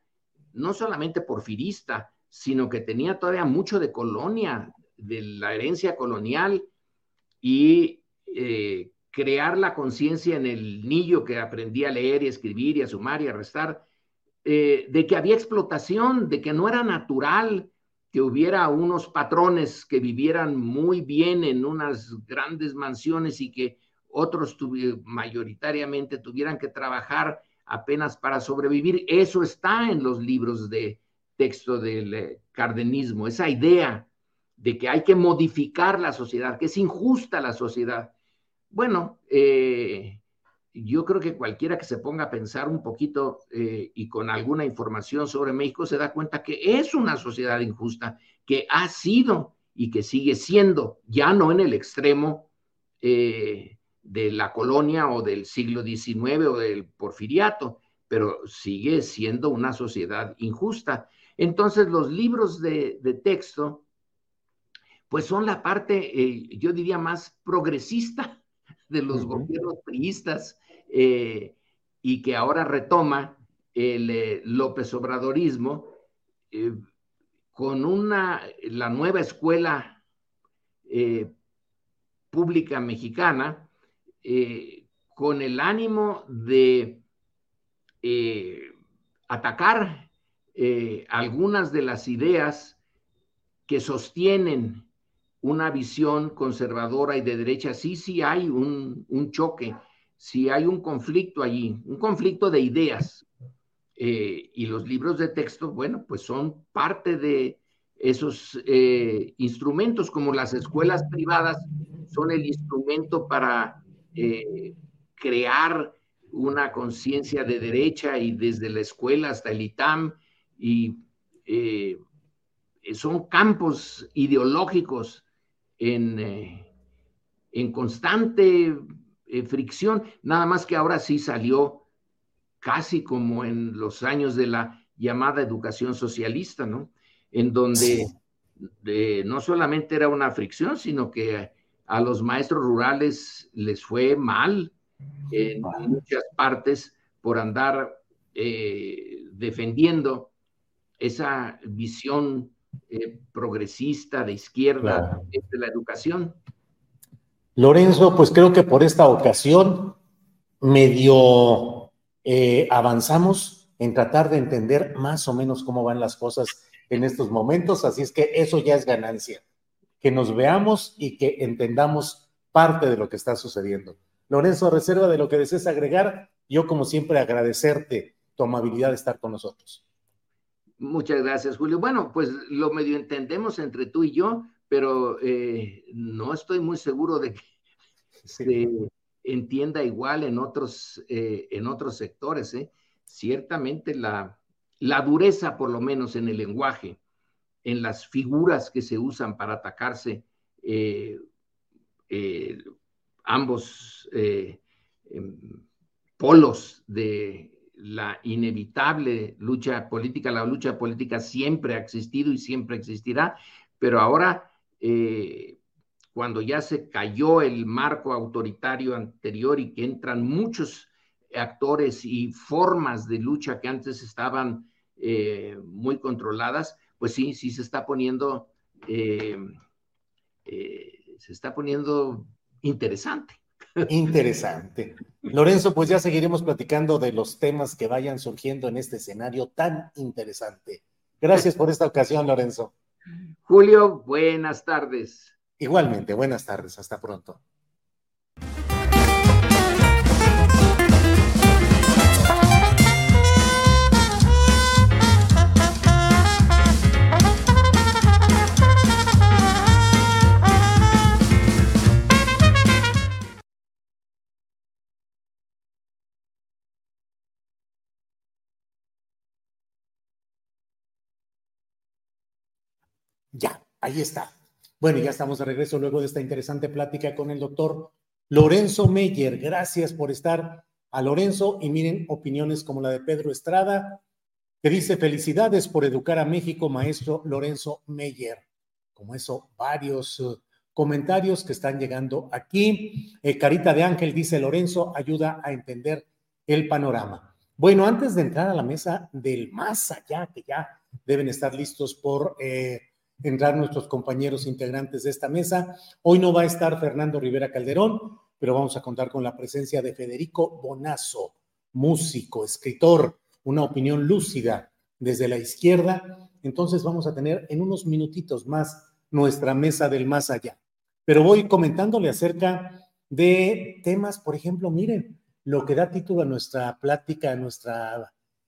no solamente porfirista, sino que tenía todavía mucho de colonia, de la herencia colonial y crear la conciencia en el niño que aprendía a leer y escribir y a sumar y a restar, eh, de que había explotación, de que no era natural que hubiera unos patrones que vivieran muy bien en unas grandes mansiones y que otros mayoritariamente tuvieran que trabajar apenas para sobrevivir. Eso está en los libros de texto del eh, cardenismo, esa idea de que hay que modificar la sociedad, que es injusta la sociedad. Bueno, eh, yo creo que cualquiera que se ponga a pensar un poquito eh, y con alguna información sobre México se da cuenta que es una sociedad injusta, que ha sido y que sigue siendo, ya no en el extremo de la colonia o del siglo XIX o del porfiriato, pero sigue siendo una sociedad injusta. Entonces los libros de, texto, pues son la parte, eh, yo diría, más progresista [LAUGHS] de los gobiernos priistas eh, y que ahora retoma el eh, López Obradorismo con una, la nueva escuela pública mexicana con el ánimo de atacar algunas de las ideas que sostienen una visión conservadora y de derecha, sí, sí hay un, choque, sí hay un conflicto allí, un conflicto de ideas. Eh, y los libros de texto, bueno, pues son parte de esos eh, instrumentos, como las escuelas privadas son el instrumento para eh, crear una conciencia de derecha y desde la escuela hasta el ITAM, y son campos ideológicos en, eh, en constante eh, fricción, nada más que ahora sí salió casi como en los años de la llamada educación socialista, ¿no? En donde no solamente era una fricción, sino que a los maestros rurales les fue mal en muchas partes por andar eh, defendiendo esa visión eh, progresista, de izquierda, de la educación. Lorenzo, pues creo que por esta ocasión medio eh, avanzamos en tratar de entender más o menos cómo van las cosas en estos momentos, así es que eso ya es ganancia, que nos veamos y que entendamos parte de lo que está sucediendo. Lorenzo, reserva de lo que desees agregar, yo como siempre agradecerte tu amabilidad de estar con nosotros. Muchas gracias, Julio. Bueno, pues lo medio entendemos entre tú y yo, pero eh, no estoy muy seguro de que se entienda igual en otros, eh, en otros sectores. ¿eh? Ciertamente la, la dureza, por lo menos en el lenguaje, en las figuras que se usan para atacarse ambos em, polos de la inevitable lucha política, la lucha política siempre ha existido y siempre existirá, pero ahora, eh, cuando ya se cayó el marco autoritario anterior y que entran muchos actores y formas de lucha que antes estaban eh, muy controladas, pues sí, sí se está poniendo, eh, se está poniendo interesante. Interesante. Lorenzo, pues ya seguiremos platicando de los temas que vayan surgiendo en este escenario tan interesante. Gracias por esta ocasión, Lorenzo. Julio, buenas tardes. Igualmente, buenas tardes. Hasta pronto. Ahí está. Bueno, ya estamos de regreso luego de esta interesante plática con el doctor Lorenzo Meyer. Gracias por estar a Lorenzo y miren opiniones como la de Pedro Estrada, que dice felicidades por educar a México, maestro Lorenzo Meyer. Como eso, varios uh, comentarios que están llegando aquí. Eh, Carita de Ángel dice Lorenzo, ayuda a entender el panorama. Bueno, antes de entrar a la mesa del más allá, que ya deben estar listos por... Eh, entrar nuestros compañeros integrantes de esta mesa. Hoy no va a estar Fernando Rivera Calderón, pero vamos a contar con la presencia de Federico Bonazo, músico, escritor, una opinión lúcida desde la izquierda. Entonces vamos a tener en unos minutitos más nuestra mesa del más allá. Pero voy comentándole acerca de temas, por ejemplo, miren, lo que da título a nuestra plática, a nuestro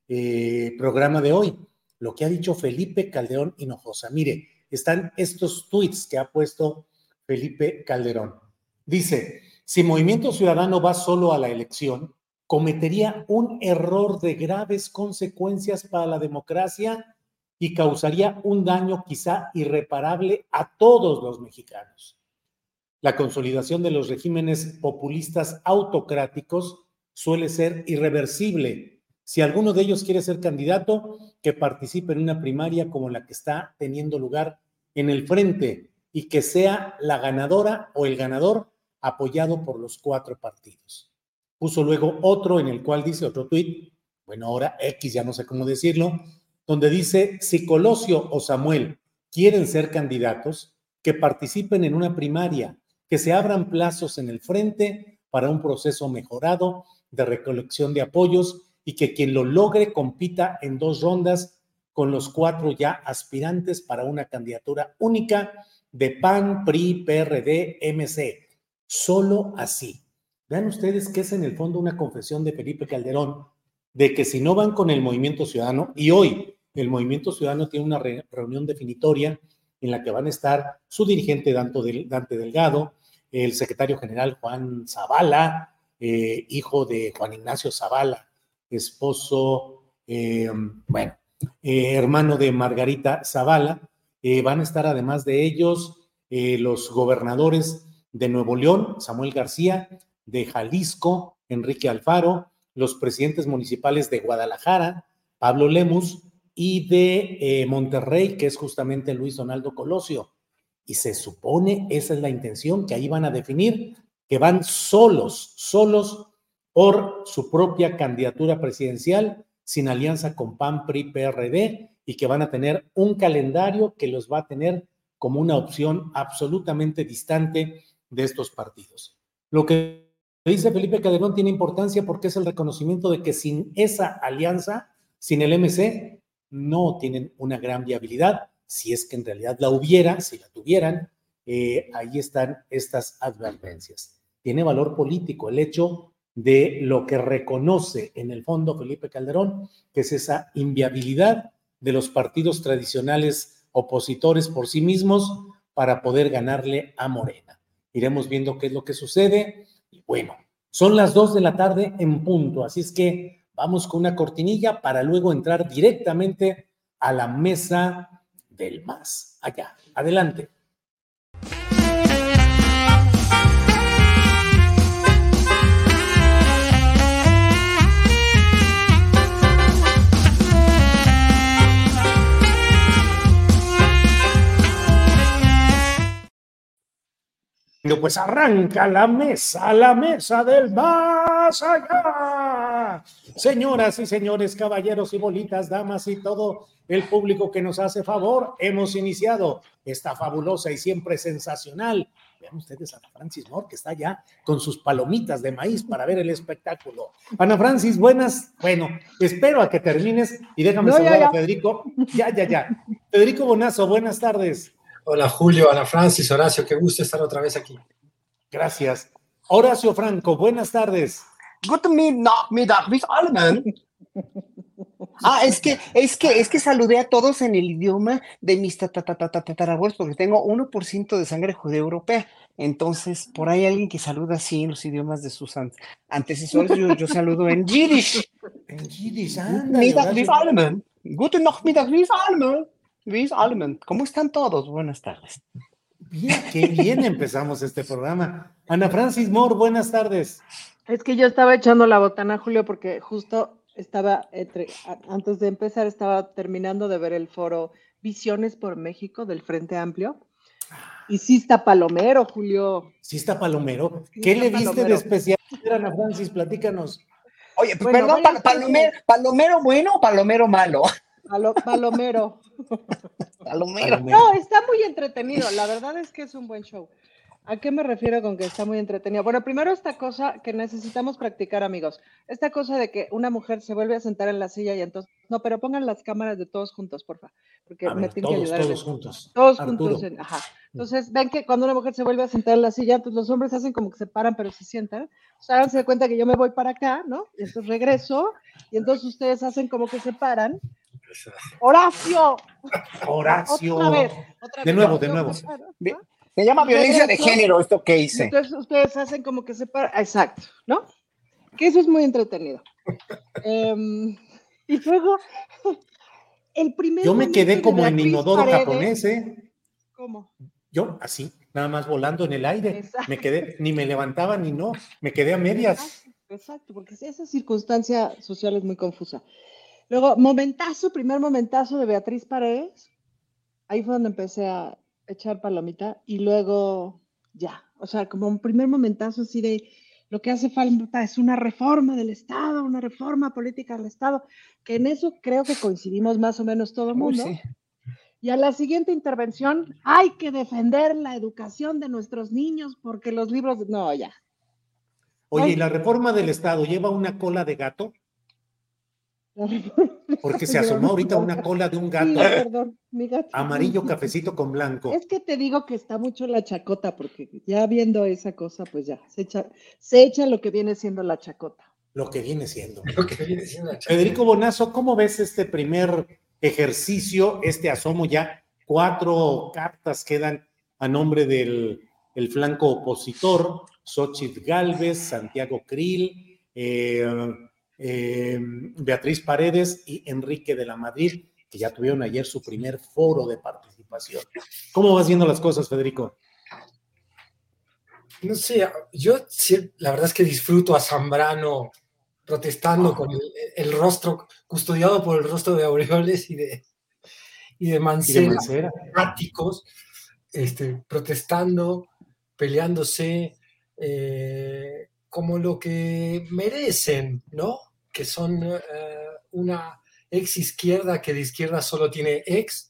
eh, programa de hoy, lo que ha dicho Felipe Calderón Hinojosa. Mire, están estos tweets que ha puesto Felipe Calderón. Dice, si Movimiento Ciudadano va solo a la elección, cometería un error de graves consecuencias para la democracia y causaría un daño quizá irreparable a todos los mexicanos. La consolidación de los regímenes populistas autocráticos suele ser irreversible si alguno de ellos quiere ser candidato, que participe en una primaria como la que está teniendo lugar en el frente y que sea la ganadora o el ganador apoyado por los cuatro partidos. Puso luego otro en el cual dice otro tuit, bueno, ahora X, ya no sé cómo decirlo, donde dice, si Colosio o Samuel quieren ser candidatos, que participen en una primaria que se abran plazos en el frente para un proceso mejorado de recolección de apoyos y que quien lo logre compita en dos rondas con los cuatro ya aspirantes para una candidatura única de PAN, PRI, PRD, MC. Solo así. Vean ustedes que es en el fondo una confesión de Felipe Calderón de que si no van con el movimiento ciudadano, y hoy el movimiento ciudadano tiene una reunión definitoria en la que van a estar su dirigente Dante Delgado, el secretario general Juan Zavala, eh, hijo de Juan Ignacio Zavala, esposo, eh, bueno, eh, hermano de Margarita Zavala. van a estar además de ellos los gobernadores de Nuevo León, Samuel García, de Jalisco, Enrique Alfaro, los presidentes municipales de Guadalajara, Pablo Lemus, y de Monterrey, que es justamente Luis Donaldo Colosio. Y se supone, esa es la intención, que ahí van a definir que van solos, solos por su propia candidatura presidencial, sin alianza con PAN, PRI, PRD, y que van a tener un calendario que los va a tener como una opción absolutamente distante de estos partidos. Lo que dice Felipe Calderón tiene importancia porque es el reconocimiento de que sin esa alianza, sin el MC, no tienen una gran viabilidad. Si es que en realidad la hubiera, si la tuvieran, eh, ahí están estas advertencias. Tiene valor político el hecho de lo que reconoce en el fondo Felipe Calderón, que es esa inviabilidad de los partidos tradicionales opositores por sí mismos para poder ganarle a Morena. Iremos viendo qué es lo que sucede. Y bueno, son las dos de la tarde en punto, así es que vamos con una cortinilla para luego entrar directamente a la mesa del más allá. Adelante. Pues arranca la mesa, la mesa del más allá. Señoras y señores, caballeros y bolitas, damas y todo el público que nos hace favor, hemos iniciado esta fabulosa y siempre sensacional. Vean ustedes a Ana Francis Moore, que está ya con sus palomitas de maíz para ver el espectáculo. Ana Francis, buenas. Bueno, espero a que termines y déjame saludar a Federico. Ya, ya, ya. Federico Bonazo, buenas tardes. Hola Julio, Ana Francis, Horacio, qué gusto estar otra vez aquí. Gracias. Horacio Franco, buenas tardes. Guten Mittag, bis Alman. Ah, es que, es que, es que saludé a todos en el idioma de mis tatarabuelos, porque tengo 1% de sangre judeo-europea. Entonces, por ahí alguien que saluda así en los idiomas de sus antecesores, yo, yo saludo en Yiddish. En Yiddish, Mittag, bis Alman. Guten Nachmittag, bis Alman. Luis Alman, ¿cómo están todos? Buenas tardes. Bien, qué bien empezamos este programa. Ana Francis Moore, buenas tardes. Es que yo estaba echando la botana, Julio, porque justo estaba, entre, antes de empezar, estaba terminando de ver el foro Visiones por México del Frente Amplio. Y sí está Palomero, Julio. Sí está Palomero. ¿Qué le viste de especial, Ana Francis? Platícanos. Oye, perdón, palomero, ¿Palomero bueno o Palomero malo? Palomero. palomero. No, está muy entretenido. La verdad es que es un buen show. ¿A qué me refiero con que está muy entretenido? Bueno, primero esta cosa que necesitamos practicar, amigos. Esta cosa de que una mujer se vuelve a sentar en la silla y entonces... No, pero pongan las cámaras de todos juntos, porfa. Porque me tienen que ayudar. Todos juntos. Todos juntos. ajá. Entonces, ven que cuando una mujer se vuelve a sentar en la silla, pues los hombres hacen como que se paran, pero se sientan. O sea, háganse cuenta que yo me voy para acá, ¿no? Y entonces regreso. Y entonces ustedes hacen como que se paran Horacio. [LAUGHS] Horacio. Otra vez, de nuevo, de nuevo. Se llama violencia de género esto que hice. Entonces ustedes hacen como que se para. Exacto, ¿no? Que eso es muy entretenido. [LAUGHS] Em, y luego, el primer. Yo me quedé como en inodoro japonés, ¿eh? ¿Cómo? Yo, así, nada más volando en el aire. Me quedé, ni me levantaba ni no, me quedé a medias. Exacto, porque esa circunstancia social es muy confusa. Luego, momentazo, primer momentazo de Beatriz Paredes. Ahí fue donde empecé a echar palomita y luego ya, o sea, como un primer momentazo así de lo que hace falta es una reforma del Estado, una reforma política del Estado, que en eso creo que coincidimos más o menos todo el mundo. Y a la siguiente intervención, hay que defender la educación de nuestros niños porque los libros, no, ya. Oye, ¿y la reforma del Estado lleva una cola de gato? [LAUGHS] Porque se asomó ahorita una cola de un gato. Sí, perdón, mi gato. Amarillo cafecito con blanco. Es que te digo que está mucho la chacota, porque ya viendo esa cosa, pues ya, se echa, se echa lo que viene siendo la chacota. Lo que viene siendo. Lo que viene siendo la chacota. Federico Bonazo, ¿cómo ves este primer ejercicio, este asomo ya? Cuatro cartas quedan a nombre del el flanco opositor, Xochitl Galvez, Santiago Krill, eh, eh, Beatriz Paredes y Enrique de la Madrid, que ya tuvieron ayer su primer foro de participación. ¿Cómo vas viendo las cosas, Federico? No sé, yo la verdad es que disfruto a Zambrano protestando con el, el rostro, custodiado por el rostro de Aureoles y de, y de Mancera, Y de Mancera. áticos, este, protestando, peleándose, eh, como lo que merecen, ¿no? Que son eh, una ex izquierda que de izquierda solo tiene ex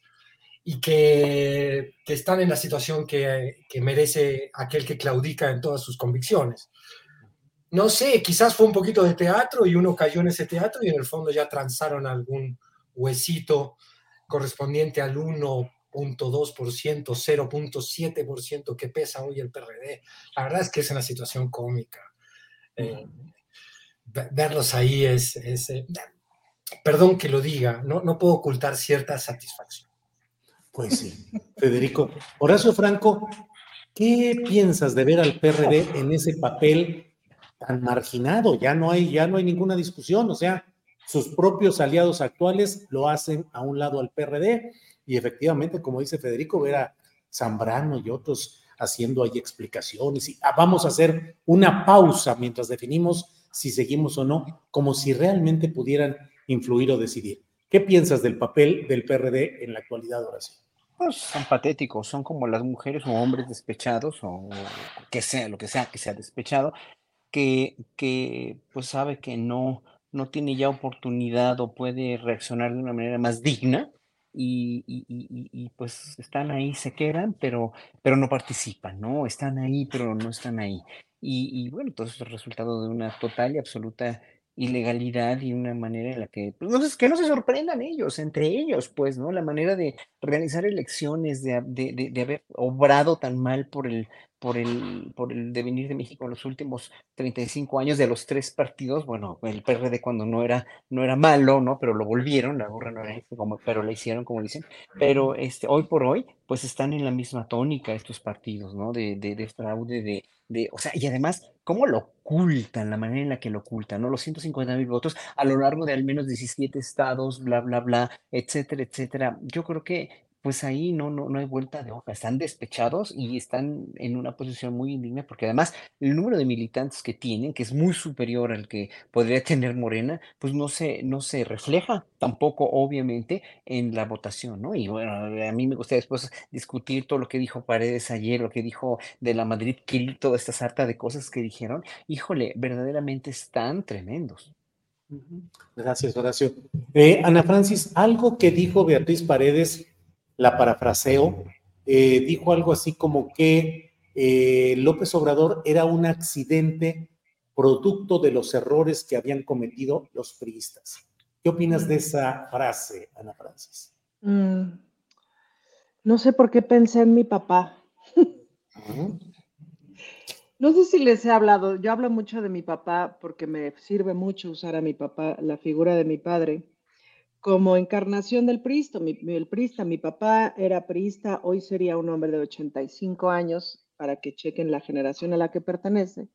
y que, que están en la situación que, que merece aquel que claudica en todas sus convicciones. No sé, quizás fue un poquito de teatro y uno cayó en ese teatro y en el fondo ya transaron algún huesito correspondiente al 1.2%, 0.7% que pesa hoy el PRD. La verdad es que es una situación cómica. Eh, verlos ahí es, eh, perdón que lo diga, no, no puedo ocultar cierta satisfacción. Pues sí. Federico. Horacio Franco, ¿qué piensas de ver al PRD en ese papel tan marginado? Ya no hay, ya no hay ninguna discusión. O sea, sus propios aliados actuales lo hacen a un lado al PRD y efectivamente, como dice Federico, ver a Zambrano y otros haciendo ahí explicaciones y ah, vamos a hacer una pausa mientras definimos si seguimos o no, como si realmente pudieran influir o decidir. ¿Qué piensas del papel del PRD en la actualidad, Horacio? Pues son patéticos, son como las mujeres o hombres despechados o que sea, lo que sea que sea despechado, que, que pues sabe que no, no tiene ya oportunidad o puede reaccionar de una manera más digna y, y- pues están ahí, se quedan, pero, pero no participan, ¿no? Están ahí, pero no están ahí. Y, y bueno, todo eso es el resultado de una total y absoluta ilegalidad y una manera en la que, pues, no que no se sorprendan ellos, entre ellos, pues, ¿no? La manera de organizar elecciones, de- de haber obrado tan mal por el, por el, por el devenir de México en los últimos 35 años de los tres partidos, bueno, el PRD cuando no era, no era malo, ¿no? Pero lo volvieron, la gorra no era como, pero la hicieron como dicen, pero este, hoy por hoy, pues están en la misma tónica estos partidos, ¿no? De, de, de fraude, de, de, o sea, y además, ¿cómo lo ocultan? La manera en la que lo ocultan, ¿no? Los 150 mil votos a lo largo de al menos 17 estados, bla, bla, bla, etcétera, etcétera. Yo creo que pues ahí no, no, no hay vuelta de hoja, están despechados y están en una posición muy indigna porque además el número de militantes que tienen, que es muy superior al que podría [LAUGHS] tener Morena, pues no se, no se refleja tampoco obviamente en la votación, ¿no? Y bueno, a mí me gustaría después discutir todo lo que dijo Paredes ayer, lo que dijo de la Madrid Kill, toda esta sarta de cosas que dijeron, híjole, verdaderamente están tremendos. Gracias, Horacio. Eh, Ana Francis, algo que dijo Beatriz Paredes, la parafraseo, eh, dijo algo así como que eh, López Obrador era un accidente producto de los errores que habían cometido los priistas. ¿Qué opinas de esa frase, Ana Francis? Mm, no sé por qué pensé en mi papá. No sé si les he hablado, yo hablo mucho de mi papá porque me sirve mucho usar a mi papá, la figura de mi padre, como encarnación del priista. Mi, el priista, mi papá era priista, hoy sería un hombre de 85 años, para que chequen la generación a la que pertenece.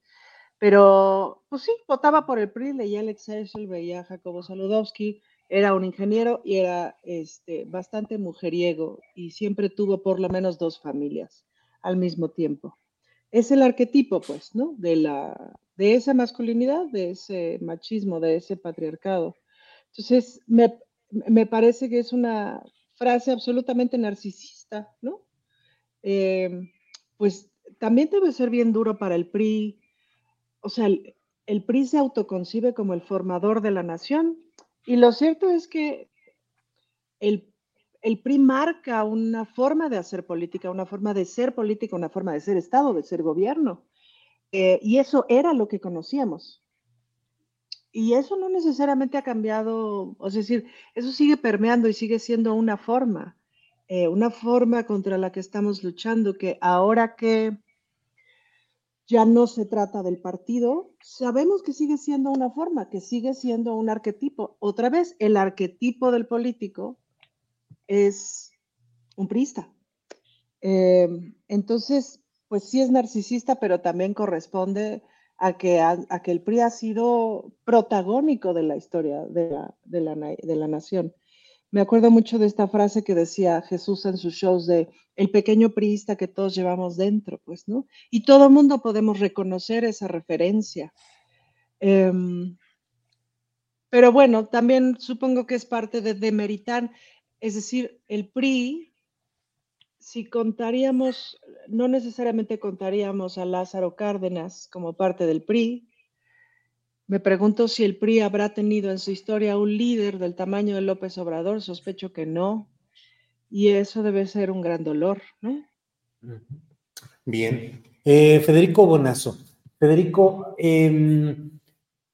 Pero, pues sí, votaba por el PRI, leía el Excelsior, veía a Jacobo Saludowski, era un ingeniero y era este, bastante mujeriego y siempre tuvo por lo menos dos familias al mismo tiempo. Es el arquetipo, pues, ¿no? De, la, de esa masculinidad, de ese machismo, de ese patriarcado. Entonces, me, me parece que es una frase absolutamente narcisista, ¿no? Eh, pues también debe ser bien duro para el PRI. O sea, el, PRI se autoconcibe como el formador de la nación y lo cierto es que el, el PRI marca una forma de hacer política, una forma de ser política, una forma de ser Estado, de ser gobierno. Eh, y eso era lo que conocíamos. Y eso no necesariamente ha cambiado, es decir, eso sigue permeando y sigue siendo una forma, eh, una forma contra la que estamos luchando, que ahora que ya no se trata del partido, sabemos que sigue siendo una forma, que sigue siendo un arquetipo. Otra vez, el arquetipo del político es un prista. Eh, entonces, pues sí es narcisista, pero también corresponde a que, a, que el PRI ha sido protagónico de la historia de la, de la, de la nación. Me acuerdo mucho de esta frase que decía Jesús en sus shows de el pequeño priista que todos llevamos dentro, pues, ¿no? Y todo el mundo podemos reconocer esa referencia. Em, pero bueno, también supongo que es parte de demeritar, es decir, el PRI, si contaríamos, no necesariamente contaríamos a Lázaro Cárdenas como parte del PRI, me pregunto si el PRI habrá tenido en su historia un líder del tamaño de López Obrador, sospecho que no, y eso debe ser un gran dolor, ¿no? Bien. Eh, Federico Bonazo. Federico, em,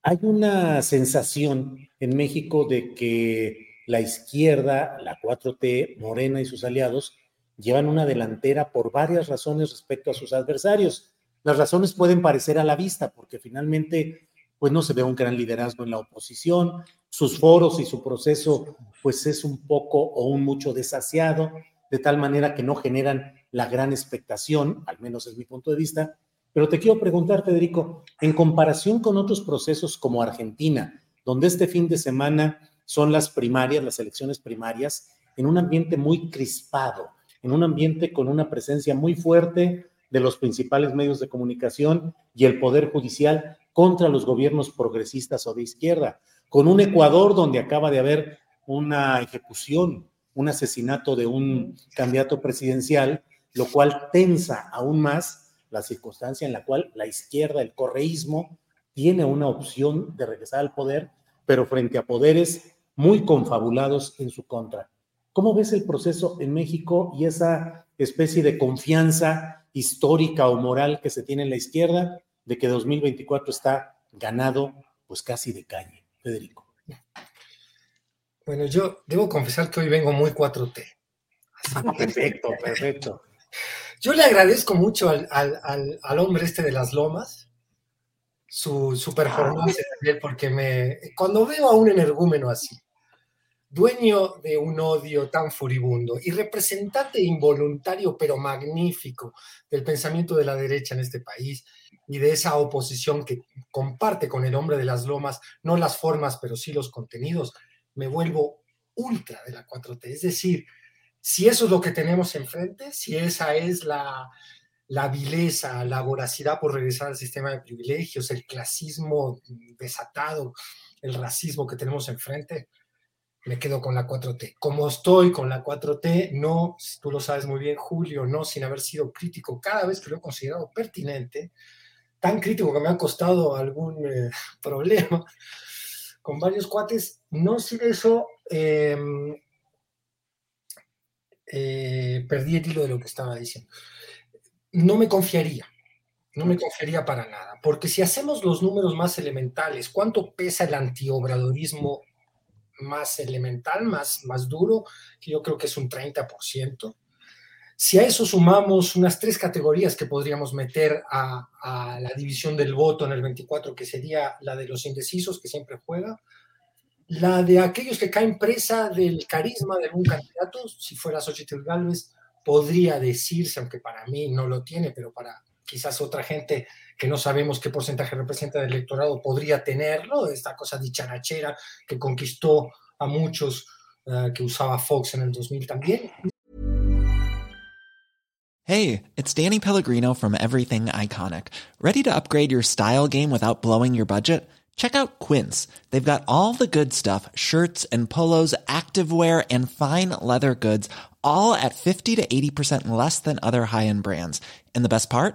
hay una sensación en México de que la izquierda, la 4T, Morena y sus aliados llevan una delantera por varias razones respecto a sus adversarios. Las razones pueden parecer a la vista, porque finalmente pues no se ve un gran liderazgo en la oposición, sus foros y su proceso pues es un poco o un mucho desasiado, de tal manera que no generan la gran expectación, al menos es mi punto de vista. Pero te quiero preguntar, Federico, en comparación con otros procesos como Argentina, donde este fin de semana son las primarias, las elecciones primarias, en un ambiente muy crispado, en un ambiente con una presencia muy fuerte de los principales medios de comunicación y el Poder Judicial, contra los gobiernos progresistas o de izquierda, con un Ecuador donde acaba de haber una ejecución, un asesinato de un candidato presidencial, lo cual tensa aún más la circunstancia en la cual la izquierda, el correísmo, tiene una opción de regresar al poder, pero frente a poderes muy confabulados en su contra. ¿Cómo ves el proceso en México y esa especie de confianza histórica o moral que se tiene en la izquierda de que 2024 está ganado pues casi de calle. Federico. Bueno, yo debo confesar que hoy vengo muy 4T. perfecto, perfecto. Yo le agradezco mucho al, al, hombre este de las lomas su, su performance, porque me, cuando veo a un energúmeno así, dueño de un odio tan furibundo y representante involuntario pero magnífico del pensamiento de la derecha en este país y de esa oposición que comparte con el hombre de las lomas, no las formas, pero sí los contenidos, me vuelvo ultra de la 4T. Es decir, si eso es lo que tenemos enfrente, si esa es la, la vileza, la voracidad por regresar al sistema de privilegios, el clasismo desatado, el racismo que tenemos enfrente, me quedo con la 4T. Como estoy con la 4T, no, tú lo sabes muy bien, Julio, no sin haber sido crítico cada vez que lo he considerado pertinente, tan crítico que me ha costado algún eh, [LAUGHS] problema con varios cuates, no sin eso em, eh, perdí el hilo de lo que estaba diciendo. No me confiaría, no me confiaría para nada, porque si hacemos los números más elementales, ¿cuánto pesa el antiobradorismo más elemental, más, más duro, que yo creo que es un 30%. Si a eso sumamos unas tres categorías que podríamos meter a, la división del voto en el 24, que sería la de los indecisos, que siempre juega, la de aquellos que caen presa del carisma de algún candidato, si fuera Xochitl Galvez, podría decirse, aunque para mí no lo tiene, pero para quizás otra gente que no sabemos qué porcentaje representa del electorado podría tenerlo, esta cosa dicharachera que conquistó a muchos uh, que usaba Fox en el 2000 también. Hey, it's Danny Pellegrino from Everything Iconic. Ready to upgrade your style game without blowing your budget? Check out Quince. They've got all the good stuff, shirts and polos, activewear and fine leather goods, all at 50 to 80% less than other high-end brands. And the best part?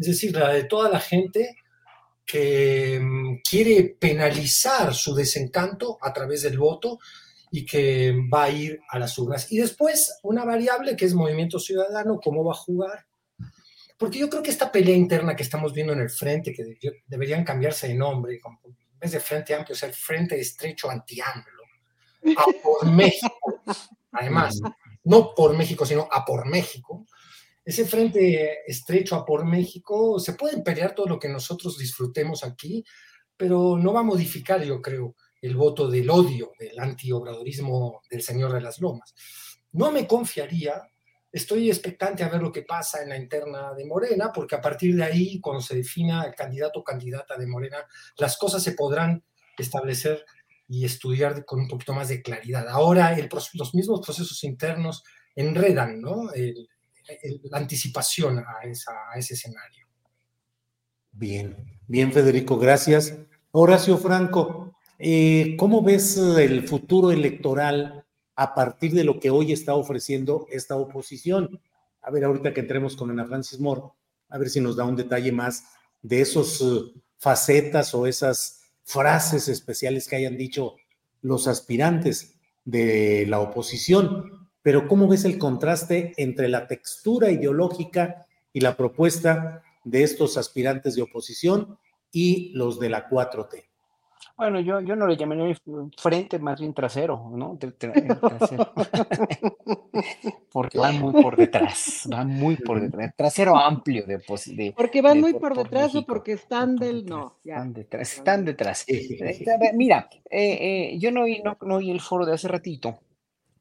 Es decir, la de toda la gente que mm, quiere penalizar su desencanto a través del voto y que va a ir a las urnas. Y después una variable que es movimiento ciudadano, cómo va a jugar. Porque yo creo que esta pelea interna que estamos viendo en el frente, que de- deberían cambiarse de nombre, en vez de frente amplio, ser frente estrecho anti-AMLO, a por México, además, no por México, sino a por México, ese frente estrecho a por México, se pueden pelear todo lo que nosotros disfrutemos aquí, pero no va a modificar, yo creo, el voto del odio, del antiobradorismo del señor de las lomas. No me confiaría, estoy expectante a ver lo que pasa en la interna de Morena, porque a partir de ahí, cuando se defina el candidato o candidata de Morena, las cosas se podrán establecer y estudiar con un poquito más de claridad. Ahora los mismos procesos internos enredan ¿no? La anticipación a, esa- a ese escenario. Bien, bien, Federico, gracias. Horacio Franco, eh, ¿cómo ves el futuro electoral a partir de lo que hoy está ofreciendo esta oposición? A ver, ahorita que entremos con Ana Francis Moore, a ver si nos da un detalle más de esos eh, facetas o esas frases especiales que hayan dicho los aspirantes de la oposición. Pero ¿cómo ves el contraste entre la textura ideológica y la propuesta de estos aspirantes de oposición y los de la 4T? Bueno, yo, yo no le llamaría frente, más bien trasero, ¿no? Tra- tra- trasero. [LAUGHS] Porque van muy por detrás, van muy por detrás. Trasero amplio de, de- Porque van de muy por- por por detrás o porque están del... No, ya. Están detrás, están detrás. Mira, eh, eh, yo no oí, no, no oí el foro de hace ratito,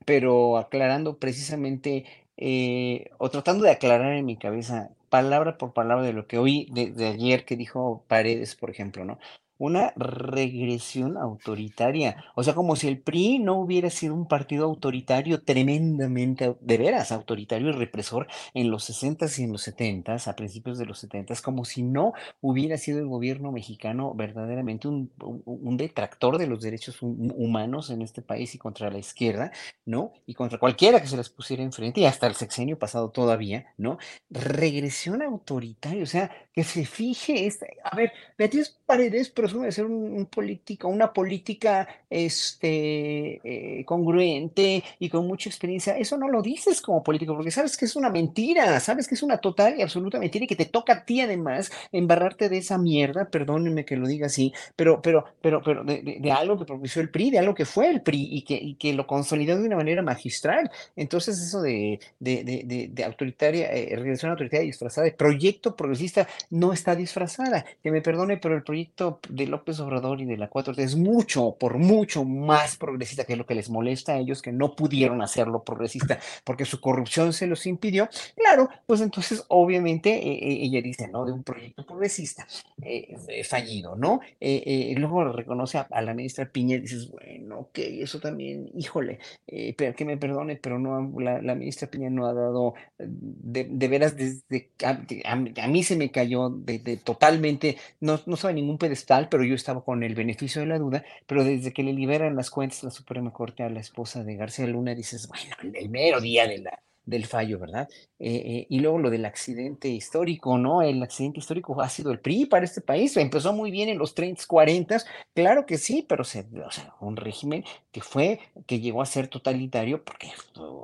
pero aclarando precisamente, eh, o tratando de aclarar en mi cabeza, palabra por palabra de lo que oí de, de ayer que dijo Paredes, por ejemplo, ¿no? Una regresión autoritaria. O sea, como si el PRI no hubiera sido un partido autoritario, tremendamente, de veras, autoritario y represor en los 60s y en los 70s, a principios de los 70s, como si no hubiera sido el gobierno mexicano verdaderamente un, un- detractor de los derechos hum- humanos en este país y contra la izquierda, ¿no? Y contra cualquiera que se les pusiera enfrente, y hasta el sexenio pasado todavía, ¿no? Regresión autoritaria, o sea, que se fije, esta, a ver, Beatriz Paredes de ser un, un político, una política este, eh, congruente y con mucha experiencia. Eso no lo dices como político, porque sabes que es una mentira, sabes que es una total y absoluta mentira y que te toca a ti además embarrarte de esa mierda, perdónenme que lo diga así, pero, pero, pero, pero de, algo que propició el PRI, de algo que fue el PRI y que, que lo consolidó de una manera magistral. Entonces, eso de, de, de, autoritaria, eh, autoritaria disfrazada de proyecto progresista no está disfrazada. Que me perdone, pero el proyecto de López Obrador y de la 4T es mucho, por mucho más progresista que lo que les molesta a ellos, que no pudieron hacerlo progresista porque su corrupción se los impidió. Claro, pues entonces, obviamente, eh, eh, ella dice, ¿no? De un proyecto progresista eh, fallido, ¿no? Eh, luego reconoce a, la ministra Piña y dices, bueno, ok, eso también, híjole, pero que me perdone, pero no, la, ministra Piña no ha dado, de, veras, desde, a, a mí se me cayó de, totalmente, no, no estaba en ningún pedestal, pero yo estaba con el beneficio de la duda, pero desde que le liberan las cuentas la Suprema Corte a la esposa de García Luna, dices, bueno, el, mero día del fallo, ¿verdad? Eh, eh, y luego lo del accidente histórico, ¿no? El accidente histórico ha sido el PRI para este país, empezó muy bien en los 30, 40, claro que sí, pero se, un régimen que fue, que llegó a ser totalitario, porque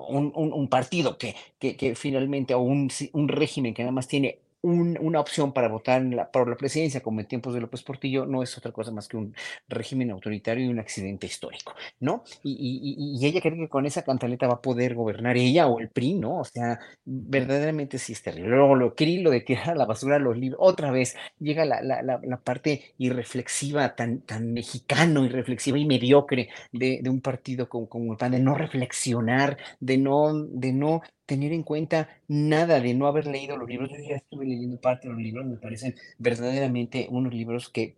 un, un- un partido que, que, que finalmente, o un, un régimen que nada más tiene un- una opción para votar en la- por la presidencia, como en tiempos de López Portillo, no es otra cosa más que un régimen autoritario y un accidente histórico, ¿no? Y, ella cree que con esa cantaleta va a poder gobernar ella o el PRI, ¿no? O sea, verdaderamente sí es terrible. Luego lo Krill, lo de tirar a la basura los libros, otra vez llega la, la- la- la parte irreflexiva, tan, tan mexicano, irreflexiva y mediocre de, de un partido como, como el PAN, de no reflexionar, de no, de no tener en cuenta nada, de no haber leído los libros. Yo ya estuve leyendo parte de los libros, me parecen verdaderamente unos libros que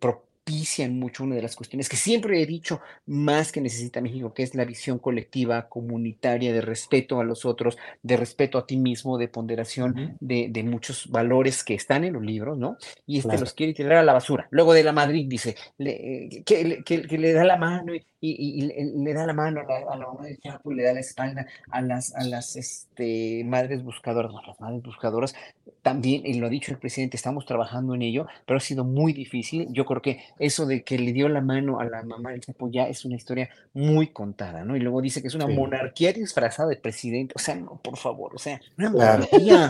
propician mucho una de las cuestiones que siempre he dicho más que necesita México, que es la visión colectiva, comunitaria, de respeto a los otros, de respeto a ti mismo, de ponderación de, de muchos valores que están en los libros, ¿no? Y este Claro. los quiere tirar a la basura. Luego de la Madrid dice le- eh, que, le- que- que le da la mano y, y- y le, da la mano a la, a la mamá del Chapo le da la espalda a las, a las este, madres buscadoras. No, las madres buscadoras también, y lo ha dicho el presidente, estamos trabajando en ello, pero ha sido muy difícil. Yo creo que eso de que le dio la mano a la mamá del Chapo ya es una historia muy contada, ¿no? Y luego dice que es una Sí. monarquía disfrazada de presidente. O sea, no, por favor, o sea, una Claro. monarquía.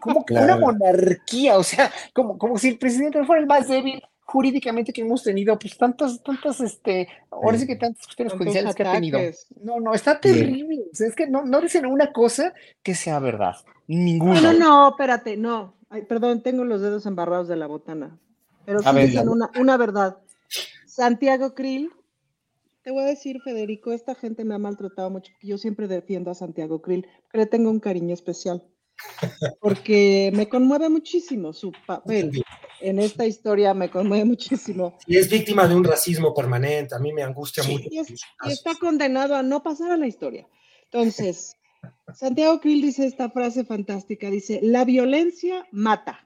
¿Cómo que una monarquía? O sea, como, como si el presidente fuera el más débil jurídicamente que hemos tenido, pues tantas, tantas, este, ahora sí que tantas cuestiones judiciales que ha tenido. No, no, está terrible. O sea, es que no, no dicen una cosa que sea verdad. No, Ninguna. no, no, espérate, no. Ay, perdón, tengo los dedos embarrados de la botana. Pero A sí ver, dicen la- una, una verdad. Santiago Krill, te voy a decir, Federico, esta gente me ha maltratado mucho. Yo siempre defiendo a Santiago Krill, porque le tengo un cariño especial. Porque me conmueve muchísimo su papel en esta historia, me conmueve muchísimo. Y es víctima de un racismo permanente. A mí me angustia mucho. Y, es- y está condenado a no pasar a la historia. Entonces, Santiago Krill dice esta frase fantástica, dice, la violencia mata.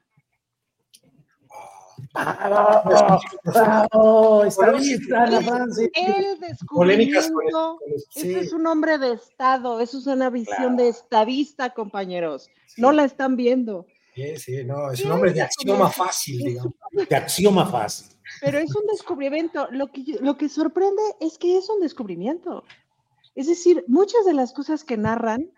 ¡Bravo! Está lista, Ana Es Francis. el descubrimiento. sí. es un hombre de Estado, eso es una visión de estadista, compañeros. No la están viendo. Sí, sí, no, es un hombre de axioma fácil, digamos. De axioma fácil. Pero es un descubrimiento. Lo que, lo que sorprende es que es un descubrimiento. Es decir, muchas de las cosas que narran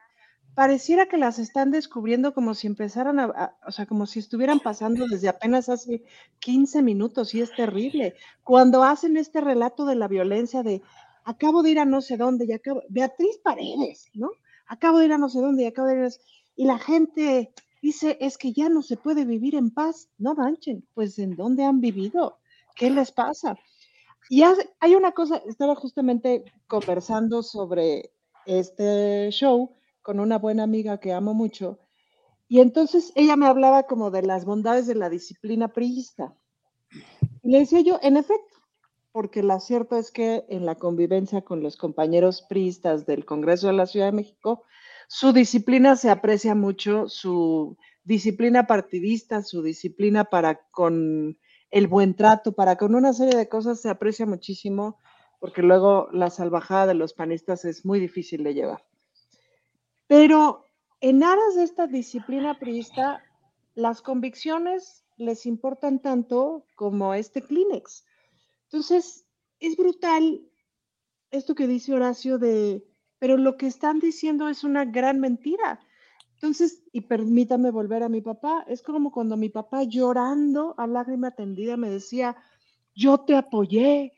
pareciera que las están descubriendo como si empezaran a, o sea, como si estuvieran pasando desde apenas hace 15 minutos y es terrible. Cuando hacen este relato de la violencia de acabo de ir a no sé dónde y acabo, Beatriz Paredes, ¿no? Acabo de ir a no sé dónde y acabo de ir a... Y la gente dice, es que ya no se puede vivir en paz. No manchen, pues ¿en dónde han vivido? ¿Qué les pasa? Y hay una cosa, estaba justamente conversando sobre este show con una buena amiga que amo mucho, y entonces ella me hablaba como de las bondades de la disciplina priista. Y le decía yo, en efecto, porque lo cierto es que en la convivencia con los compañeros priistas del Congreso de la Ciudad de México, su disciplina se aprecia mucho, su disciplina partidista, su disciplina para con el buen trato, para con una serie de cosas se aprecia muchísimo, porque luego la salvajada de los panistas es muy difícil de llevar. Pero en aras de esta disciplina priista, las convicciones les importan tanto como este Kleenex. Entonces, es brutal esto que dice Horacio de, pero lo que están diciendo es una gran mentira. Entonces, y permítame volver a mi papá, es como cuando mi papá llorando a lágrima tendida me decía, yo te apoyé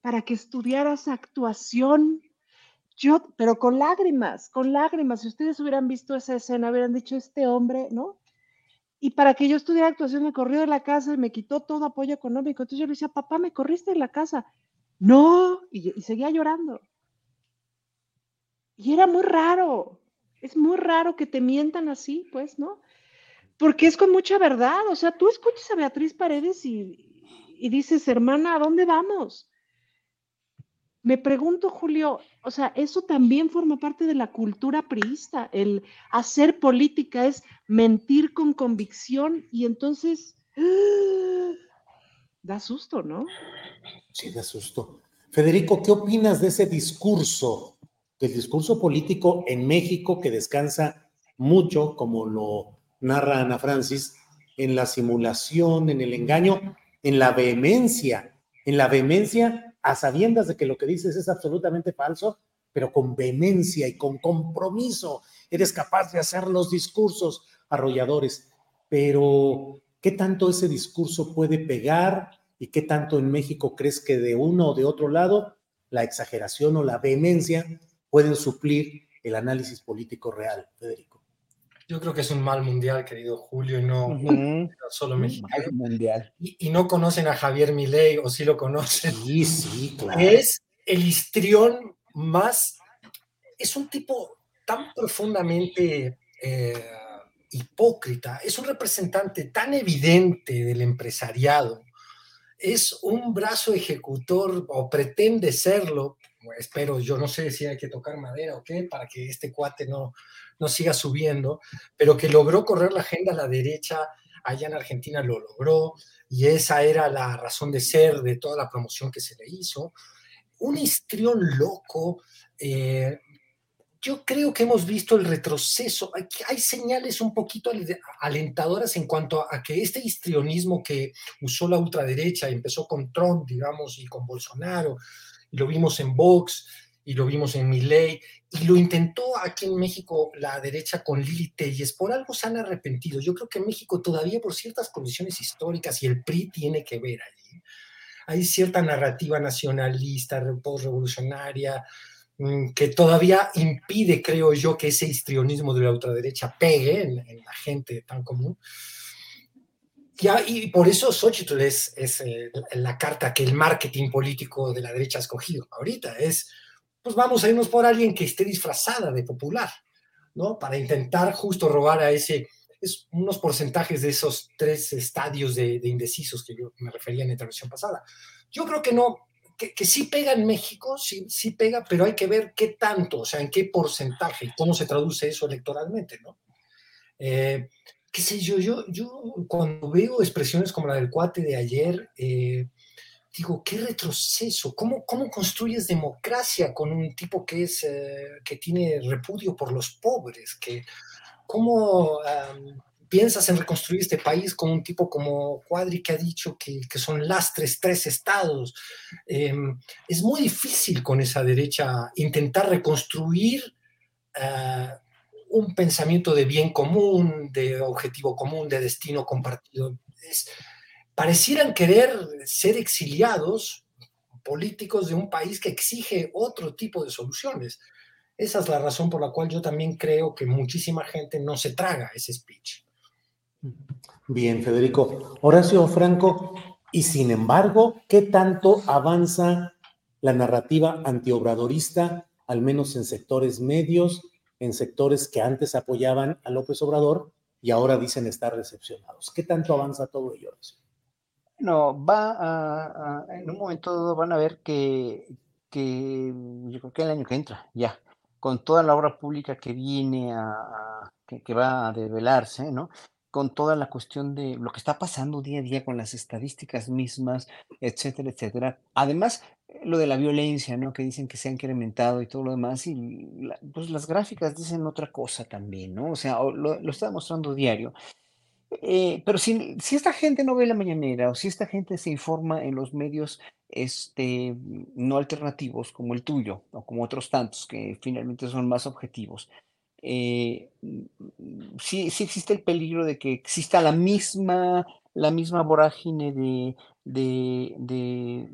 para que estudiaras actuación. Yo, pero con lágrimas, con lágrimas. Si ustedes hubieran visto esa escena, hubieran dicho, este hombre, ¿no? Y para que yo estudiara actuación me corrió de la casa y me quitó todo apoyo económico. Entonces yo le decía, papá, me corriste de la casa. No, y, seguía llorando. Y era muy raro. Es muy raro que te mientan así, pues, ¿no? Porque es con mucha verdad. O sea, tú escuchas a Beatriz Paredes y, y dices, hermana, ¿a dónde vamos? Me pregunto, Julio, o sea, eso también forma parte de la cultura priista. El hacer política es mentir con convicción y entonces da susto, ¿no? Sí, da susto. Federico, ¿qué opinas de ese discurso, del discurso político en México que descansa mucho, como lo narra Ana Francis, en la simulación, en el engaño, en la vehemencia, en la vehemencia a sabiendas de que lo que dices es absolutamente falso, pero con vehemencia y con compromiso eres capaz de hacer los discursos arrolladores. pero ¿qué tanto ese discurso puede pegar y qué tanto en México crees que de uno o de otro lado la exageración o la vehemencia pueden suplir el análisis político real, Federico? Yo creo que es un mal mundial, querido Julio, y no, Ujú. no solo México. Mal mundial. Y, y no conocen a Javier Milei, o sí lo conocen. Sí, sí, claro. Es el histrión más. Es un tipo tan profundamente eh, hipócrita, es un representante tan evidente del empresariado, es un brazo ejecutor o pretende serlo. Espero, yo no sé si hay que tocar madera o qué, para que este cuate no, no siga subiendo, pero que logró correr la agenda a la derecha allá en Argentina lo logró y esa era la razón de ser de toda la promoción que se le hizo. Un histrión loco. eh, yo creo que hemos visto el retroceso. Hay, hay señales un poquito ale- alentadoras en cuanto a, a que este histrionismo que usó la ultraderecha, empezó con Trump, digamos, y con Bolsonaro, y lo vimos en Vox, y lo vimos en Milley, y lo intentó aquí en México la derecha con Lili Telles, por algo se han arrepentido. Yo creo que México todavía por ciertas condiciones históricas, y el PRI tiene que ver allí, hay cierta narrativa nacionalista, revolucionaria, mm, que todavía impide, creo yo, que ese histrionismo de la ultraderecha pegue en, en la gente tan común. Y por eso Xochitl es, es eh, la carta que el marketing político de la derecha ha escogido ahorita. Es, pues vamos a irnos por alguien que esté disfrazada de popular, ¿no? Para intentar justo robar a ese, es unos porcentajes de esos tres estadios de, de indecisos que yo me refería en la intervención pasada. Yo creo que no, que, que sí pega en México, sí, sí pega, pero hay que ver qué tanto, o sea, en qué porcentaje y cómo se traduce eso electoralmente, ¿no? Eh, qué sé yo, yo, yo cuando veo expresiones como la del cuate de ayer, eh, digo, qué retroceso, ¿Cómo, cómo construyes democracia con un tipo que es, eh, que tiene repudio por los pobres, que, cómo piensas en reconstruir este país con un tipo como Cuadri que ha dicho que, que son lastres tres estados. Eh, es muy difícil con esa derecha intentar reconstruir uh, un pensamiento de bien común, de objetivo común, de destino compartido. Parecieran querer ser exiliados políticos de un país que exige otro tipo de soluciones. Esa es la razón por la cual yo también creo que muchísima gente no se traga ese speech. Bien, Federico. Horacio Franco, y sin embargo, ¿qué tanto avanza la narrativa antiobradorista, al menos en sectores medios, en sectores que antes apoyaban a López Obrador y ahora dicen estar decepcionados? ¿Qué tanto avanza todo ello? No, va a, en un momento dado van a ver que, que yo creo que el año que entra, ya, con toda la obra pública que viene a, que, va a develarse, ¿no? Con toda la cuestión de lo que está pasando día a día con las estadísticas mismas, etcétera, etcétera. Además, lo de la violencia, ¿no? Que dicen que se ha incrementado y todo lo demás, y la, pues las gráficas dicen otra cosa también, ¿no? O sea, lo, lo está mostrando diario. Eh, pero si, si, esta gente no ve la mañanera o si esta gente se informa en los medios este, no alternativos como el tuyo o como otros tantos que finalmente son más objetivos, eh, sí, sí, existe el peligro de que exista la misma, la misma vorágine de, de, de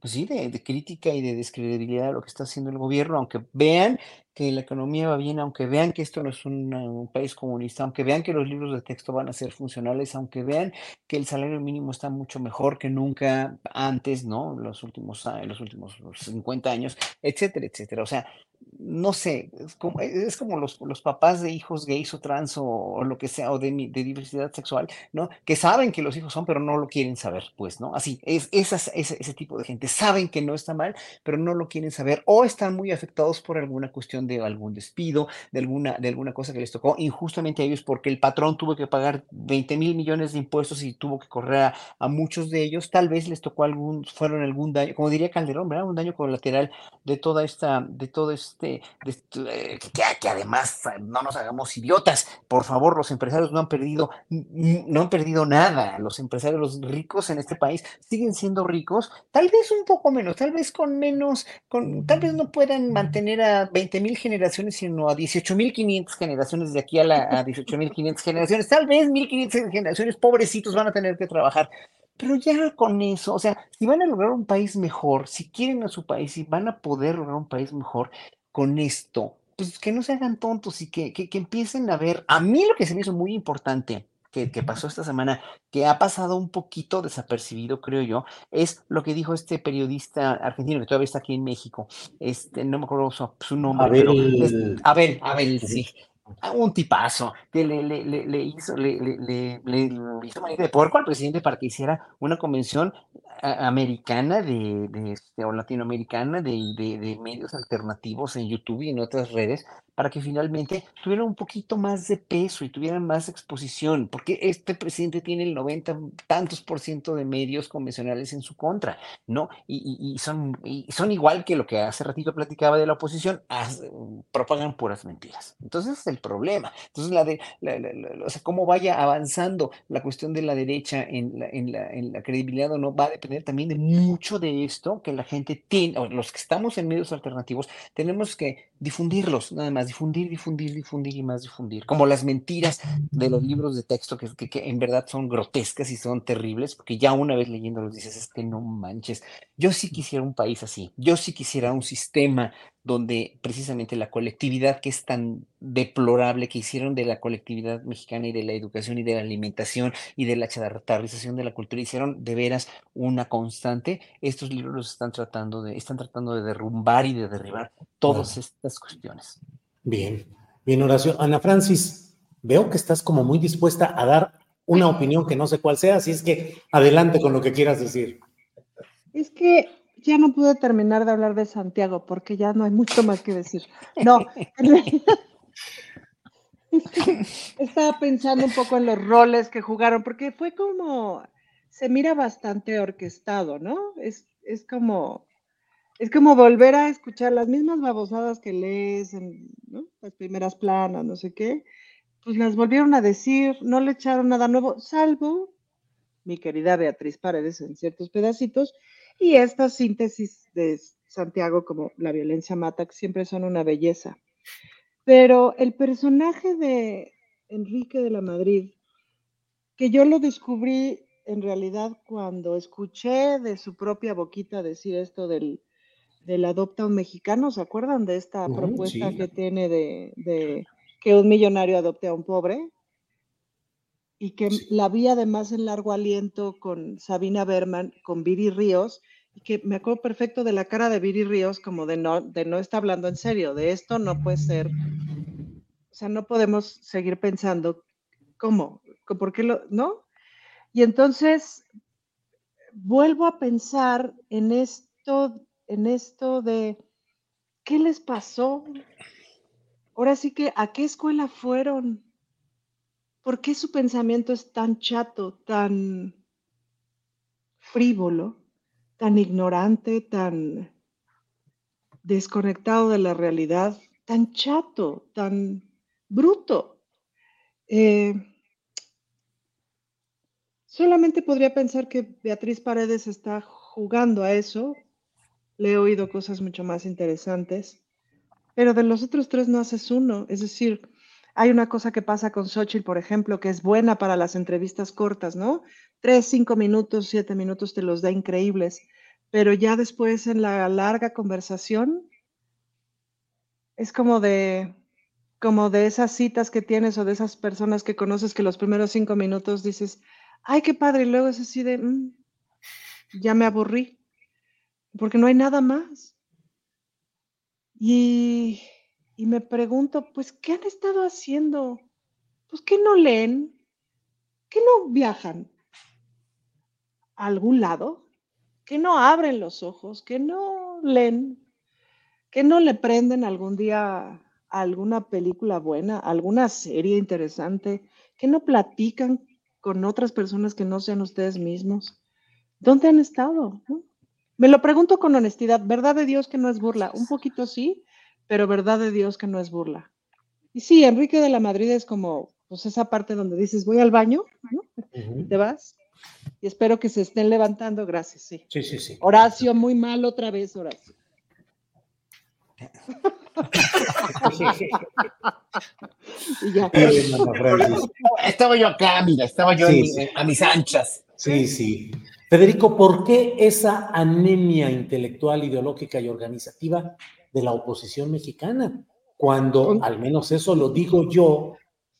pues sí, de, de, crítica y de descredibilidad de lo que está haciendo el gobierno, aunque vean que la economía va bien, aunque vean que esto no es un, un, país comunista, aunque vean que los libros de texto van a ser funcionales, aunque vean que el salario mínimo está mucho mejor que nunca antes, ¿no? Los últimos, en los últimos 50 años, etcétera, etcétera. O sea, no sé, es como, es como los, los, papás de hijos gays o trans o, lo que sea, o de, de, diversidad sexual, ¿no? Que saben que los hijos son, pero no lo quieren saber, pues, ¿no? Así, es, esas, ese, ese tipo de gente saben que no está mal, pero no lo quieren saber, o están muy afectados por alguna cuestión de algún despido, de alguna, de alguna cosa que les tocó injustamente a ellos, porque el patrón tuvo que pagar 20 mil millones de impuestos y tuvo que correr a, muchos de ellos, tal vez les tocó algún, fueron algún daño, como diría Calderón. Un daño colateral de toda esta, de todo este este, de este, que, que además no nos hagamos idiotas. Por favor, los empresarios no han perdido, no han perdido nada. Los empresarios, los ricos en este país siguen siendo ricos, tal vez un poco menos, tal vez con menos, con, tal vez no puedan mantener a 20 mil generaciones, sino a 18 mil 500 generaciones de aquí a, la, a 18 mil 500 generaciones. Tal vez 1500 generaciones, pobrecitos, van a tener que trabajar. Pero ya con eso, o sea, si van a lograr un país mejor, si quieren a su país, si van a poder lograr un país mejor con esto, pues que no se hagan tontos y que, que, empiecen a ver. A mí lo que se me hizo muy importante que, que, pasó esta semana, que ha pasado un poquito desapercibido, creo yo, es lo que dijo este periodista argentino que todavía está aquí en México. Este, no me acuerdo su, nombre, Abel, pero es, Abel, Abel, sí un tipazo que le, le, le, hizo, le, le, hizo de puerco al presidente para que hiciera una convención americana de, de, este, o latinoamericana de, de, de, medios alternativos en YouTube y en otras redes para que finalmente tuvieran un poquito más de peso y tuvieran más exposición, porque este presidente tiene el 90 tantos por ciento de medios convencionales en su contra, ¿no? Y, son, igual que lo que hace ratito platicaba de la oposición, propagan puras mentiras. Entonces es el problema. Entonces, la de, o sea, cómo vaya avanzando la cuestión de la derecha en la, en la credibilidad o no, va a depender también de mucho de esto que la gente tiene, o los que estamos en medios alternativos, tenemos que difundirlos, nada más, difundir, difundir, difundir y más difundir, como las mentiras de los libros de texto que, que, en verdad son grotescas y son terribles, porque ya una vez leyéndolos dices, es que no manches, yo sí quisiera un país así, yo sí quisiera un sistema donde precisamente la colectividad que es tan deplorable que hicieron de la colectividad mexicana y de la educación y de la alimentación y de la chatarrización de la cultura hicieron de veras una constante, estos libros los están tratando de, están tratando de derrumbar y de derribar todas estas cuestiones. Bien, bien, oración. Ana Francis, veo que estás como muy dispuesta a dar una opinión que no sé cuál sea, así es que adelante con lo que quieras decir. Es que ya no pude terminar de hablar de Santiago porque ya no hay mucho más que decir. No, [LAUGHS] estaba pensando un poco en los roles que jugaron, porque fue como, se mira bastante orquestado, ¿no? Es, es como, es como volver a escuchar las mismas babosadas que lees en las primeras planas, no sé qué, pues las volvieron a decir, no le echaron nada nuevo, salvo mi querida Beatriz Paredes en ciertos pedacitos, y esta síntesis de Santiago como la violencia mata, que siempre son una belleza. Pero el personaje de Enrique de la Madrid, que yo lo descubrí en realidad cuando escuché de su propia boquita decir esto del, del adopta un mexicano, ¿se acuerdan de esta propuesta que tiene de, de, que un millonario adopte a un pobre? Y que la vi además en largo aliento con Sabina Berman, con Viri Ríos, y que me acuerdo perfecto de la cara de Viri Ríos como de no, de no está hablando en serio, de esto no puede ser, o sea, no podemos seguir pensando, ¿cómo? ¿Por qué lo, no? Y entonces vuelvo a pensar en esto, en esto de, ¿qué les pasó? Ahora sí que, ¿a qué escuela fueron? ¿Por qué su pensamiento es tan chato, tan frívolo, tan ignorante, tan desconectado de la realidad, tan chato, tan bruto? Eh, solamente podría pensar que Beatriz Paredes está jugando a eso. Le he oído cosas mucho más interesantes, pero de los otros tres no haces uno. Es decir, hay una cosa que pasa con Xochitl, por ejemplo, que es buena para las entrevistas cortas, ¿no? Tres, cinco minutos, siete minutos te los da increíbles, pero ya después en la larga conversación es como de, como de esas citas que tienes o de esas personas que conoces que los primeros cinco minutos dices, ay, qué padre, y luego es así de, mm, ya me aburrí, porque no hay nada más. Y y me pregunto, pues, ¿qué han estado haciendo? Pues, ¿qué no leen? ¿Qué no viajan a algún lado? ¿Qué no abren los ojos? ¿Qué no leen? ¿Qué no le prenden algún día alguna película buena, alguna serie interesante? ¿Qué no platican con otras personas que no sean ustedes mismos? ¿Dónde han estado? Me lo pregunto con honestidad, verdad de Dios que no es burla, un poquito sí, pero verdad de Dios que no es burla. Y sí, Enrique de la Madrid es como, pues esa parte donde dices, voy al baño, ¿no? Te vas. Y espero que se estén levantando, gracias, sí. Sí, sí, sí. Horacio, muy mal otra vez, Horacio. [LAUGHS] y ya. Estaba yo acá, mira, estaba yo Sí, en mi- sí. a mis anchas. Sí, sí. Federico, ¿por qué esa anemia intelectual, ideológica y organizativa de la oposición mexicana? Cuando, al menos eso lo digo yo,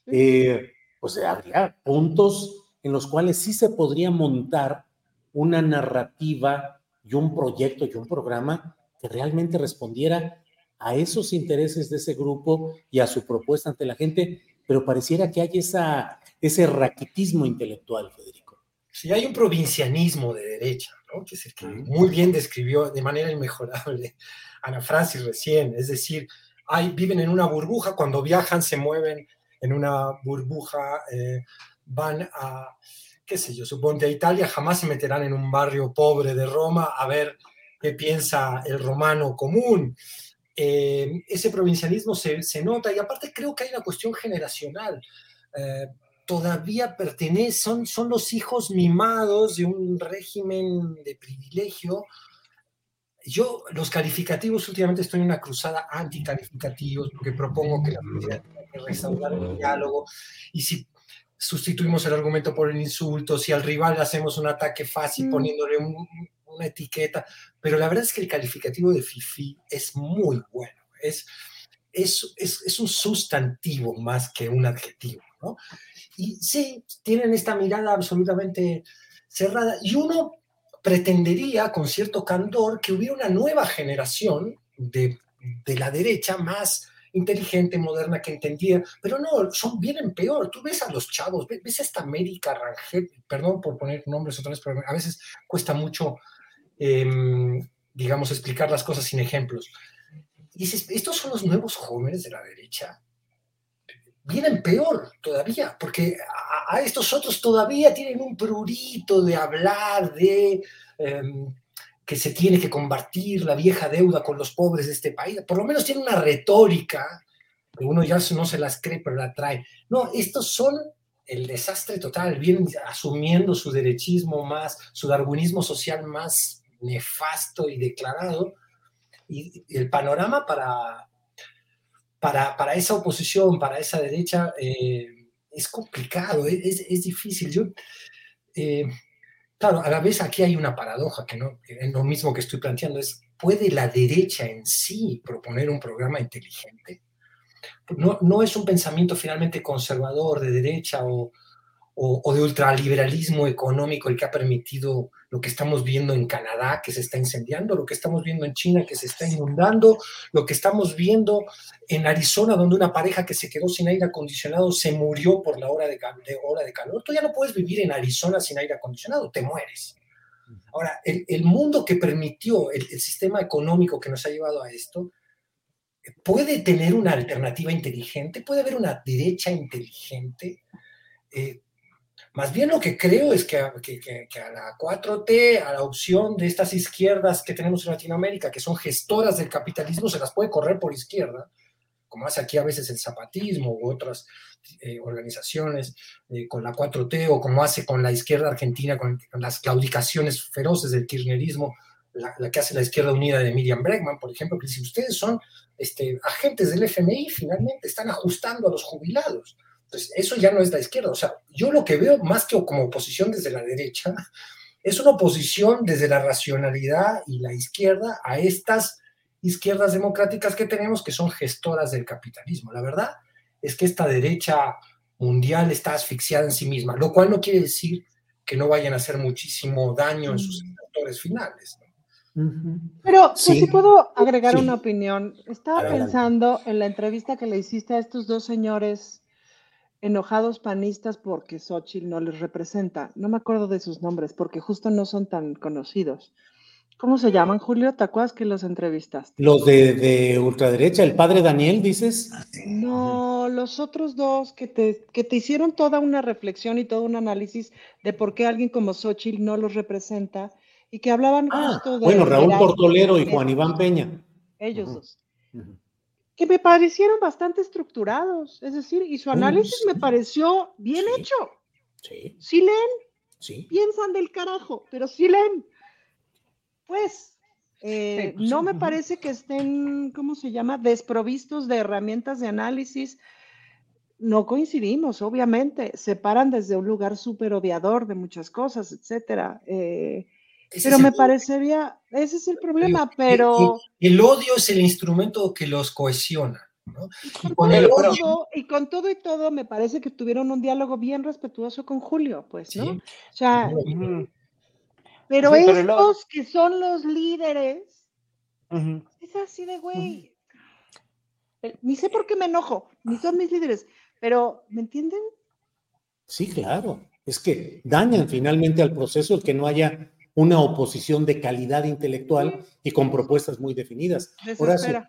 eh, pues habría puntos en los cuales sí se podría montar una narrativa y un proyecto y un programa que realmente respondiera a esos intereses de ese grupo y a su propuesta ante la gente, pero pareciera que hay esa, ese raquitismo intelectual, Federico. Sí, hay un provincianismo de derecha, ¿no? que es el que muy bien describió de manera inmejorable Ana Francis recién. Es decir, hay, viven en una burbuja, cuando viajan se mueven en una burbuja, eh, van a, qué sé yo, suponte a Italia, jamás se meterán en un barrio pobre de Roma a ver qué piensa el romano común. Eh, ese provincianismo se, se nota y aparte creo que hay una cuestión generacional. Eh, todavía pertenecen, son, son los hijos mimados de un régimen de privilegio. Yo, los calificativos, últimamente estoy en una cruzada anticalificativos porque propongo que la sociedad tenga que restaurar el diálogo y si sustituimos el argumento por el insulto, si al rival le hacemos un ataque fácil Mm. poniéndole un- una etiqueta, pero la verdad es que el calificativo de FIFI es muy bueno, es, es, es, es un sustantivo más que un adjetivo, ¿no? Y sí, tienen esta mirada absolutamente cerrada. Y uno pretendería, con cierto candor, que hubiera una nueva generación de, de la derecha más inteligente, moderna, que entendía, pero no, son, vienen peor. Tú ves a los chavos, ves, ves a esta América Rangel, perdón por poner nombres otra vez, pero a veces cuesta mucho, em, digamos, explicar las cosas sin ejemplos. Dices, estos son los nuevos jóvenes de la derecha vienen peor todavía, porque a, a estos otros todavía tienen un prurito de hablar de em, que se tiene que combatir la vieja deuda con los pobres de este país. Por lo menos tienen una retórica que uno ya no se las cree, pero la trae. No, estos son el desastre total, vienen asumiendo su derechismo más, su darwinismo social más nefasto y declarado. Y el panorama para, para, para esa oposición, para esa derecha, eh, es complicado, es, es- difícil. Yo, eh, claro, a la vez aquí hay una paradoja, que, no, lo mismo que estoy planteando, es, ¿puede la derecha en sí proponer un programa inteligente? No, no es un pensamiento finalmente conservador de derecha o, o, o de ultraliberalismo económico el que ha permitido lo que estamos viendo en Canadá, que se está incendiando, lo que estamos viendo en China, que se está inundando, lo que estamos viendo en Arizona, donde una pareja que se quedó sin aire acondicionado se murió por la hora de, de hora de calor. Tú ya no puedes vivir en Arizona sin aire acondicionado, te mueres. Ahora, el, el mundo que permitió el, el sistema económico que nos ha llevado a esto, puede tener una alternativa inteligente, puede haber una derecha inteligente. Eh, más bien lo que creo es que que- que- que a la 4T, a la opción de estas izquierdas que tenemos en Latinoamérica, que son gestoras del capitalismo, se las puede correr por izquierda, como hace aquí a veces el zapatismo u otras eh, organizaciones eh, con la 4T, o como hace con la izquierda argentina, con, con las claudicaciones feroces del kirchnerismo, la, la que hace la izquierda unida de Miriam Bregman, por ejemplo, que dice, ustedes son este, agentes del FMI, finalmente están ajustando a los jubilados. Entonces, eso ya no es la izquierda. O sea, yo lo que veo más que como oposición desde la derecha, es una oposición desde la racionalidad y la izquierda a estas izquierdas democráticas que tenemos que son gestoras del capitalismo. La verdad es que esta derecha mundial está asfixiada en sí misma, lo cual no quiere decir que no vayan a hacer muchísimo daño en sus sectores finales. Pero pues, Sí. si puedo agregar Sí. una opinión. Estaba pensando en la entrevista que le hiciste a estos dos señores enojados panistas porque Xochitl no les representa. No me acuerdo de sus nombres porque justo no son tan conocidos. ¿Cómo se llaman, Julio? ¿Te acuerdas que los entrevistaste? Los de, de ultraderecha, el padre Daniel, dices. No, los otros dos que te, que te hicieron toda una reflexión y todo un análisis de por qué alguien como Xochitl no los representa y que hablaban justo de... Ah, Bueno, Raúl Portolero y Juan Iván Peña. Ellos dos. Que me parecieron bastante estructurados, es decir, y su análisis me pareció bien hecho. Sí. Sí leen, Sí. piensan del carajo, pero sí leen. Pues, eh, Sí, pues, no sí, me parece que estén, ¿cómo se llama?, desprovistos de herramientas de análisis. No coincidimos, obviamente, se paran desde un lugar súper odiador de muchas cosas, etcétera. eh, Ese pero me parecería, ese es el problema, El- pero... El, el odio es el instrumento que los cohesiona. ¿no? Y con todo el y odio, todo, y con todo y todo, me parece que tuvieron un diálogo bien respetuoso con Julio, pues, ¿no? Sí. O sea, pero Sí, estos que son los líderes, es así de güey. Ni sé por qué me enojo, ni son mis líderes, pero, ¿me entienden? Sí, claro. Es que dañan finalmente al proceso el que no haya una oposición de calidad intelectual y con propuestas muy definidas. Horacio,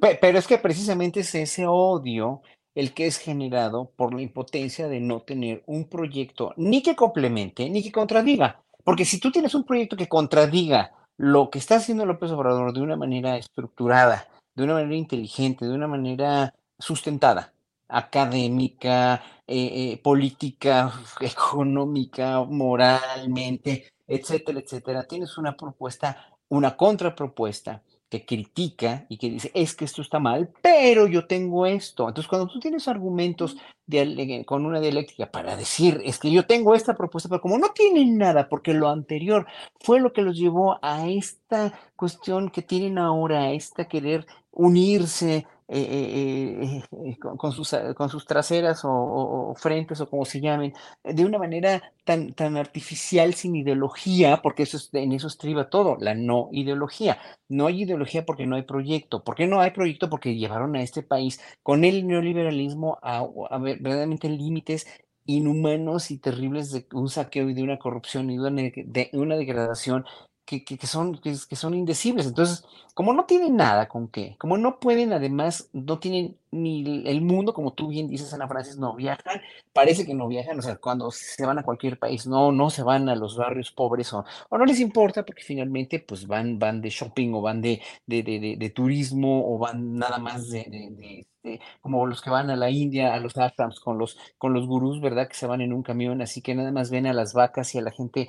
Pero es que precisamente es ese odio el que es generado por la impotencia de no tener un proyecto ni que complemente ni que contradiga. Porque si tú tienes un proyecto que contradiga lo que está haciendo López Obrador de una manera estructurada, de una manera inteligente, de una manera sustentada, académica, eh, eh, política, [LAUGHS] económica, moralmente, etcétera, etcétera, tienes una propuesta, una contrapropuesta que critica y que dice, es que esto está mal, pero yo tengo esto. Entonces, cuando tú tienes argumentos diale- con una dialéctica para decir, es que yo tengo esta propuesta, pero como no tienen nada, porque lo anterior fue lo que los llevó a esta cuestión que tienen ahora, a esta querer unirse eh, eh, eh, con, sus, con sus traseras o, frentes o como se llamen, de una manera tan, tan artificial, sin ideología, porque eso es, en eso estriba todo, la no ideología. No hay ideología porque no hay proyecto. ¿Por qué no hay proyecto? Porque llevaron a este país con el neoliberalismo a, a ver- verdaderamente límites inhumanos y terribles de un saqueo y de una corrupción y de una degradación que, que- son, que, son indecibles. Entonces, como no tienen nada con qué, como no pueden, además, no tienen ni el mundo, como tú bien dices, Ana Francis, no viajan, parece que no viajan, o sea, cuando se van a cualquier país, no, no se van a los barrios pobres o, o no les importa porque finalmente pues van, van de shopping o van de, de, de- de turismo o van nada más de, de- como los que van a la India, a los ashrams con los, con los gurús, ¿verdad? Que se van en un camión, así que nada más ven a las vacas y a la gente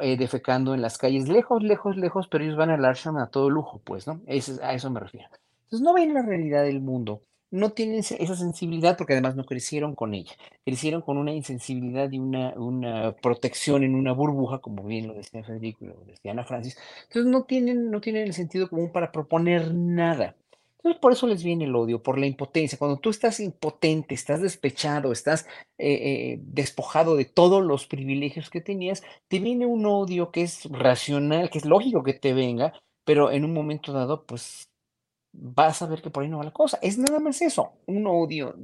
eh, defecando en las calles, lejos, lejos, lejos, pero ellos van al ashram a todo lujo, pues, ¿no? Ese es- a eso me refiero. Entonces no ven la realidad del mundo, no tienen esa sensibilidad porque además no crecieron con ella, crecieron con una insensibilidad y una, una protección en una burbuja, como bien lo decía Federico y lo decía Ana Francis, entonces no tienen, no tienen el sentido común para proponer nada. Entonces por eso les viene el odio, por la impotencia. Cuando tú estás impotente, estás despechado, estás eh, eh, despojado de todos los privilegios que tenías, te viene un odio que es racional, que es lógico que te venga, pero en un momento dado, pues vas a ver que por ahí no va la cosa. Es nada más eso, un odio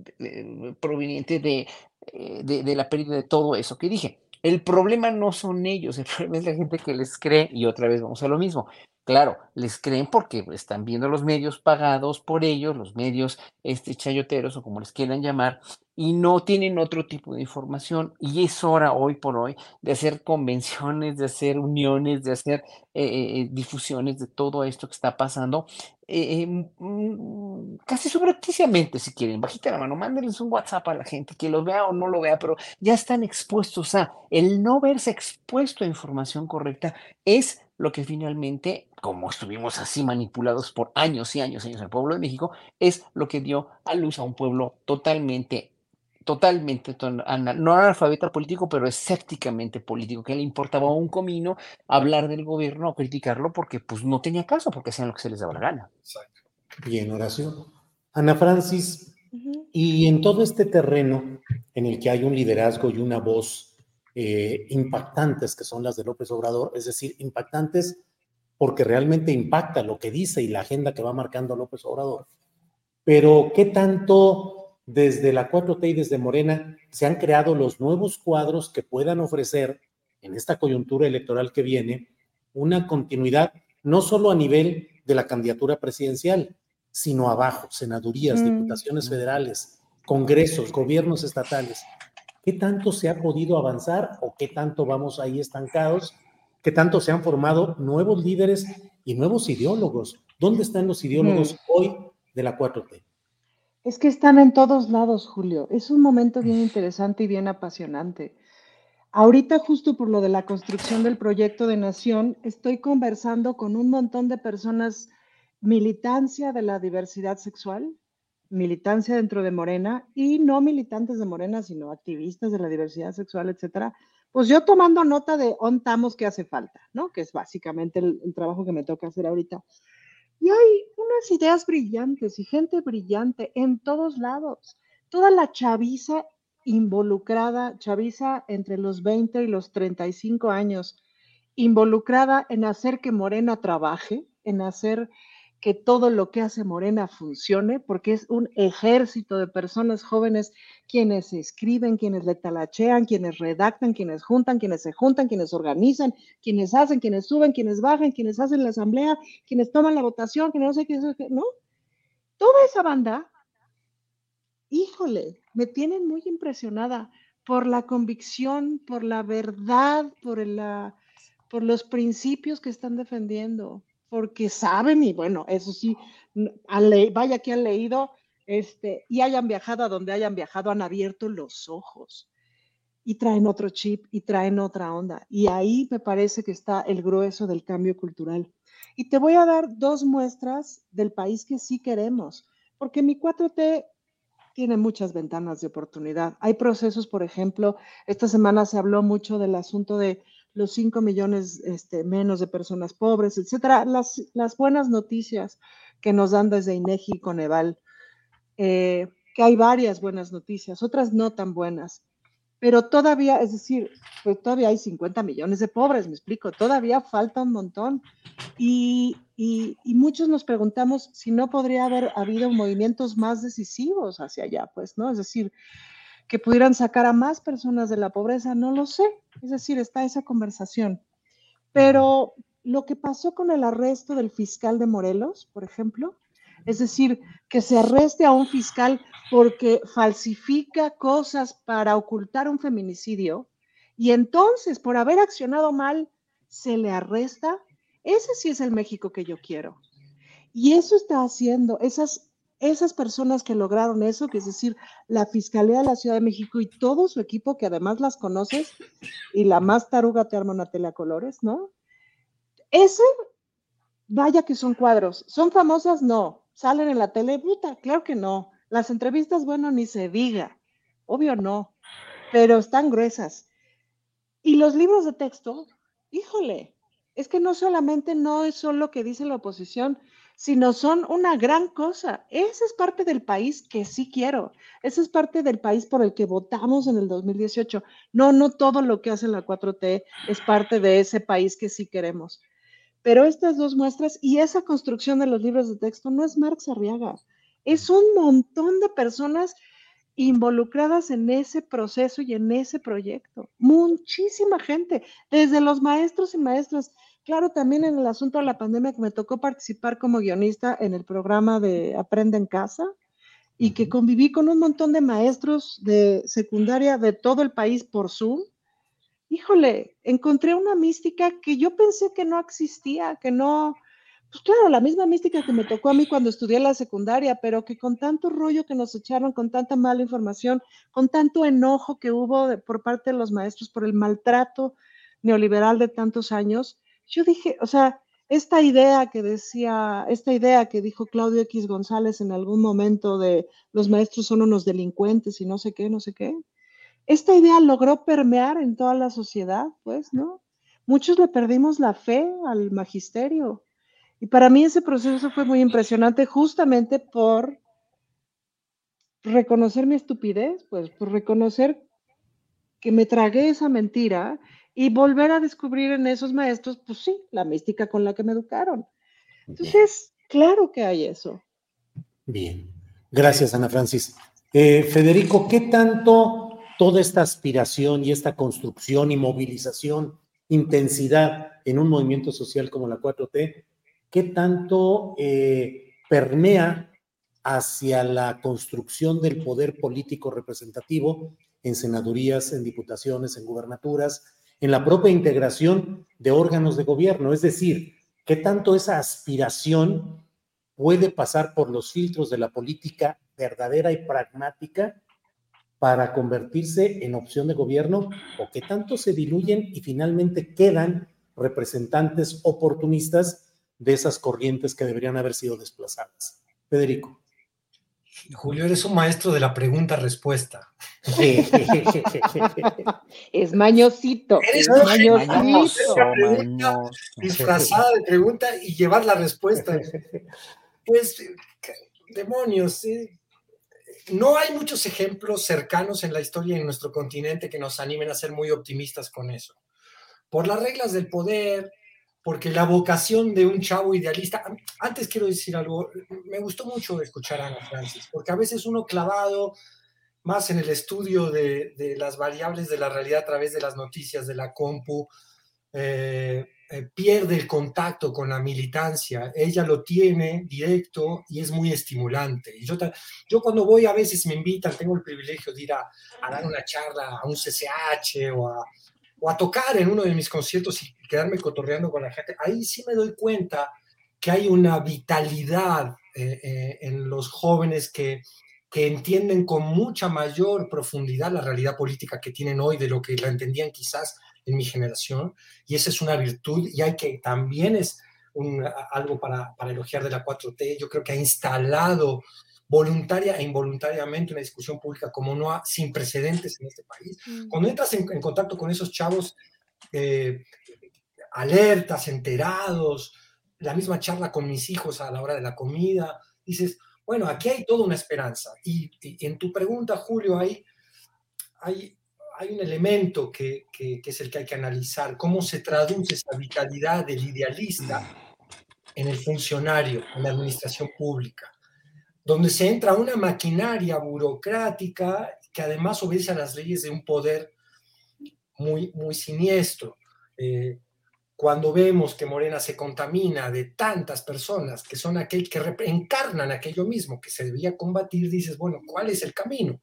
proveniente de, eh, de, de la pérdida de todo eso que dije. El problema no son ellos, el [LAUGHS] problema es la gente que les cree y otra vez vamos a lo mismo. Claro, les creen porque están viendo los medios pagados por ellos, los medios este, chayoteros o como les quieran llamar, y no tienen otro tipo de información. Y es hora hoy por hoy de hacer convenciones, de hacer uniones, de hacer eh, eh, eh, difusiones de todo esto que está pasando eh, mm, casi subrepticiamente, si quieren, bajita la mano, mándenles un WhatsApp a la gente, que lo vea o no lo vea, pero ya están expuestos a el no verse expuesto a información correcta es lo que finalmente, como estuvimos así manipulados por años y años y años en el pueblo de México, es lo que dio a luz a un pueblo totalmente totalmente, no analfabeta político, pero escépticamente político, que le importaba un comino hablar del gobierno o criticarlo porque pues no tenía caso, porque hacían lo que se les daba la gana. bien, oración. Ana Francis, y en todo este terreno en el que hay un liderazgo y una voz eh, impactantes, que son las de López Obrador, es decir, impactantes porque realmente impacta lo que dice y la agenda que va marcando López Obrador. Pero, ¿qué tanto desde la 4T y desde Morena se han creado los nuevos cuadros que puedan ofrecer en esta coyuntura electoral que viene una continuidad, no solo a nivel de la candidatura presidencial, sino abajo, senadurías, Mm. diputaciones federales, congresos, gobiernos estatales? ¿Qué tanto se ha podido avanzar o qué tanto vamos ahí estancados? ¿Qué tanto se han formado nuevos líderes y nuevos ideólogos? ¿Dónde están los ideólogos hoy de la 4T? Es que están en todos lados, Julio. Es un momento bien interesante y bien apasionante. Ahorita, justo por lo de la construcción del proyecto de nación, estoy conversando con un montón de personas, militancia de la diversidad sexual, militancia dentro de Morena y no militantes de Morena, sino activistas de la diversidad sexual, etcétera. Pues yo tomando nota de ontamos que hace falta, ¿no? Que es básicamente el, el trabajo que me toca hacer ahorita. Y hay unas ideas brillantes y gente brillante en todos lados. Toda la chaviza involucrada, chaviza entre los 20 y los 35 años, involucrada en hacer que Morena trabaje, en hacer que todo lo que hace Morena funcione, porque es un ejército de personas jóvenes quienes escriben, quienes le talachean, quienes redactan, quienes juntan, quienes se juntan, quienes organizan, quienes hacen, quienes suben, quienes bajan, quienes hacen la asamblea, quienes toman la votación, quienes no sé qué, ¿no? Toda esa banda, híjole, me tienen muy impresionada por la convicción, por la verdad, por, la, por los principios que están defendiendo porque saben y bueno, eso sí, vaya que han leído este, y hayan viajado a donde hayan viajado, han abierto los ojos y traen otro chip y traen otra onda. Y ahí me parece que está el grueso del cambio cultural. Y te voy a dar dos muestras del país que sí queremos, porque mi 4T tiene muchas ventanas de oportunidad. Hay procesos, por ejemplo, esta semana se habló mucho del asunto de los 5 millones este, menos de personas pobres, etcétera. Las, buenas noticias que nos dan desde INEGI y Coneval, eh, que hay varias buenas noticias, otras no tan buenas, pero todavía, es decir, pues todavía hay 50 millones de pobres, me explico, todavía falta un montón. Y, muchos nos preguntamos si no podría haber habido movimientos más decisivos hacia allá, pues, ¿no? Es decir, que pudieran sacar a más personas de la pobreza, no lo sé. Es decir, está esa conversación. Pero lo que pasó con el arresto del fiscal de Morelos, por ejemplo, es decir, que se arreste a un fiscal porque falsifica cosas para ocultar un feminicidio y entonces por haber accionado mal se le arresta, ese sí es el México que yo quiero. Y eso está haciendo, esas esas personas que lograron eso, que es decir, la Fiscalía de la Ciudad de México y todo su equipo, que además las conoces, y la más taruga te arma una tele a colores, ¿no? Ese, vaya que son cuadros. ¿Son famosas? No. ¿Salen en la tele? Puta, claro que no. Las entrevistas, bueno, ni se diga. Obvio no. Pero están gruesas. Y los libros de texto, híjole, es que no solamente no es solo lo que dice la oposición, sino son una gran cosa. Esa es parte del país que sí quiero. Esa es parte del país por el que votamos en el 2018. No, no todo lo que hace la 4T es parte de ese país que sí queremos. Pero estas dos muestras y esa construcción de los libros de texto no es Marx Arriaga, es un montón de personas involucradas en ese proceso y en ese proyecto. Muchísima gente, desde los maestros y maestras Claro, también en el asunto de la pandemia que me tocó participar como guionista en el programa de Aprende en Casa y que conviví con un montón de maestros de secundaria de todo el país por Zoom. Híjole, encontré una mística que yo pensé que no existía, que no, pues claro, la misma mística que me tocó a mí cuando estudié la secundaria, pero que con tanto rollo que nos echaron, con tanta mala información, con tanto enojo que hubo por parte de los maestros por el maltrato neoliberal de tantos años, yo dije, o sea, esta idea que decía, esta idea que dijo Claudio X González en algún momento de los maestros son unos delincuentes y no sé qué, no sé qué, esta idea logró permear en toda la sociedad, pues, ¿no? Muchos le perdimos la fe al magisterio. Y para mí ese proceso fue muy impresionante justamente por reconocer mi estupidez, pues, por reconocer que me tragué esa mentira y volver a descubrir en esos maestros, pues sí, la mística con la que me educaron. Entonces, claro que hay eso. Bien, gracias Ana Francis. Eh, Federico, ¿qué tanto toda esta aspiración y esta construcción y movilización, intensidad en un movimiento social como la 4T, qué tanto eh, permea hacia la construcción del poder político representativo en senadurías, en diputaciones, en gubernaturas, en la propia integración de órganos de gobierno, es decir, qué tanto esa aspiración puede pasar por los filtros de la política verdadera y pragmática para convertirse en opción de gobierno o que tanto se diluyen y finalmente quedan representantes oportunistas de esas corrientes que deberían haber sido desplazadas. Federico. Julio, eres un maestro de la pregunta-respuesta. es mañosito. Eres es mañosito. Pregunta, disfrazada de pregunta y llevar la respuesta. Pues, demonios, no hay muchos ejemplos cercanos en la historia en nuestro continente que nos animen a ser muy optimistas con eso. Por las reglas del poder, porque la vocación de un chavo idealista, antes quiero decir algo, me gustó mucho escuchar a Ana Francis, porque a veces uno clavado más en el estudio de, las variables de la realidad a través de las noticias de la compu, eh, eh, pierde el contacto con la militancia, ella lo tiene directo y es muy estimulante. Yo cuando voy a veces me invitan, tengo el privilegio de ir a, a dar una charla a un CCH o a, o a tocar en uno de mis conciertos y quedarme cotorreando con la gente, ahí sí me doy cuenta que hay una vitalidad eh, eh, en los jóvenes que, que entienden con mucha mayor profundidad la realidad política que tienen hoy de lo que la entendían quizás en mi generación, y esa es una virtud, y hay que también es un, algo para, para elogiar de la 4T, yo creo que ha instalado voluntaria e involuntariamente una discusión pública como no ha, sin precedentes en este país. Mm. Cuando entras en, contacto con esos chavos eh, alertas, enterados, la misma charla con mis hijos a la hora de la comida, dices, bueno, aquí hay toda una esperanza. Y, en tu pregunta, Julio, hay, hay, hay un elemento que, que, que, es el que hay que analizar, cómo se traduce esa vitalidad del idealista en el funcionario, en la administración pública donde se entra una maquinaria burocrática que además obedece a las leyes de un poder muy, muy siniestro. Eh, cuando vemos que Morena se contamina de tantas personas que son aquel que encarnan aquello mismo que se debía combatir, dices, bueno, ¿cuál es el camino?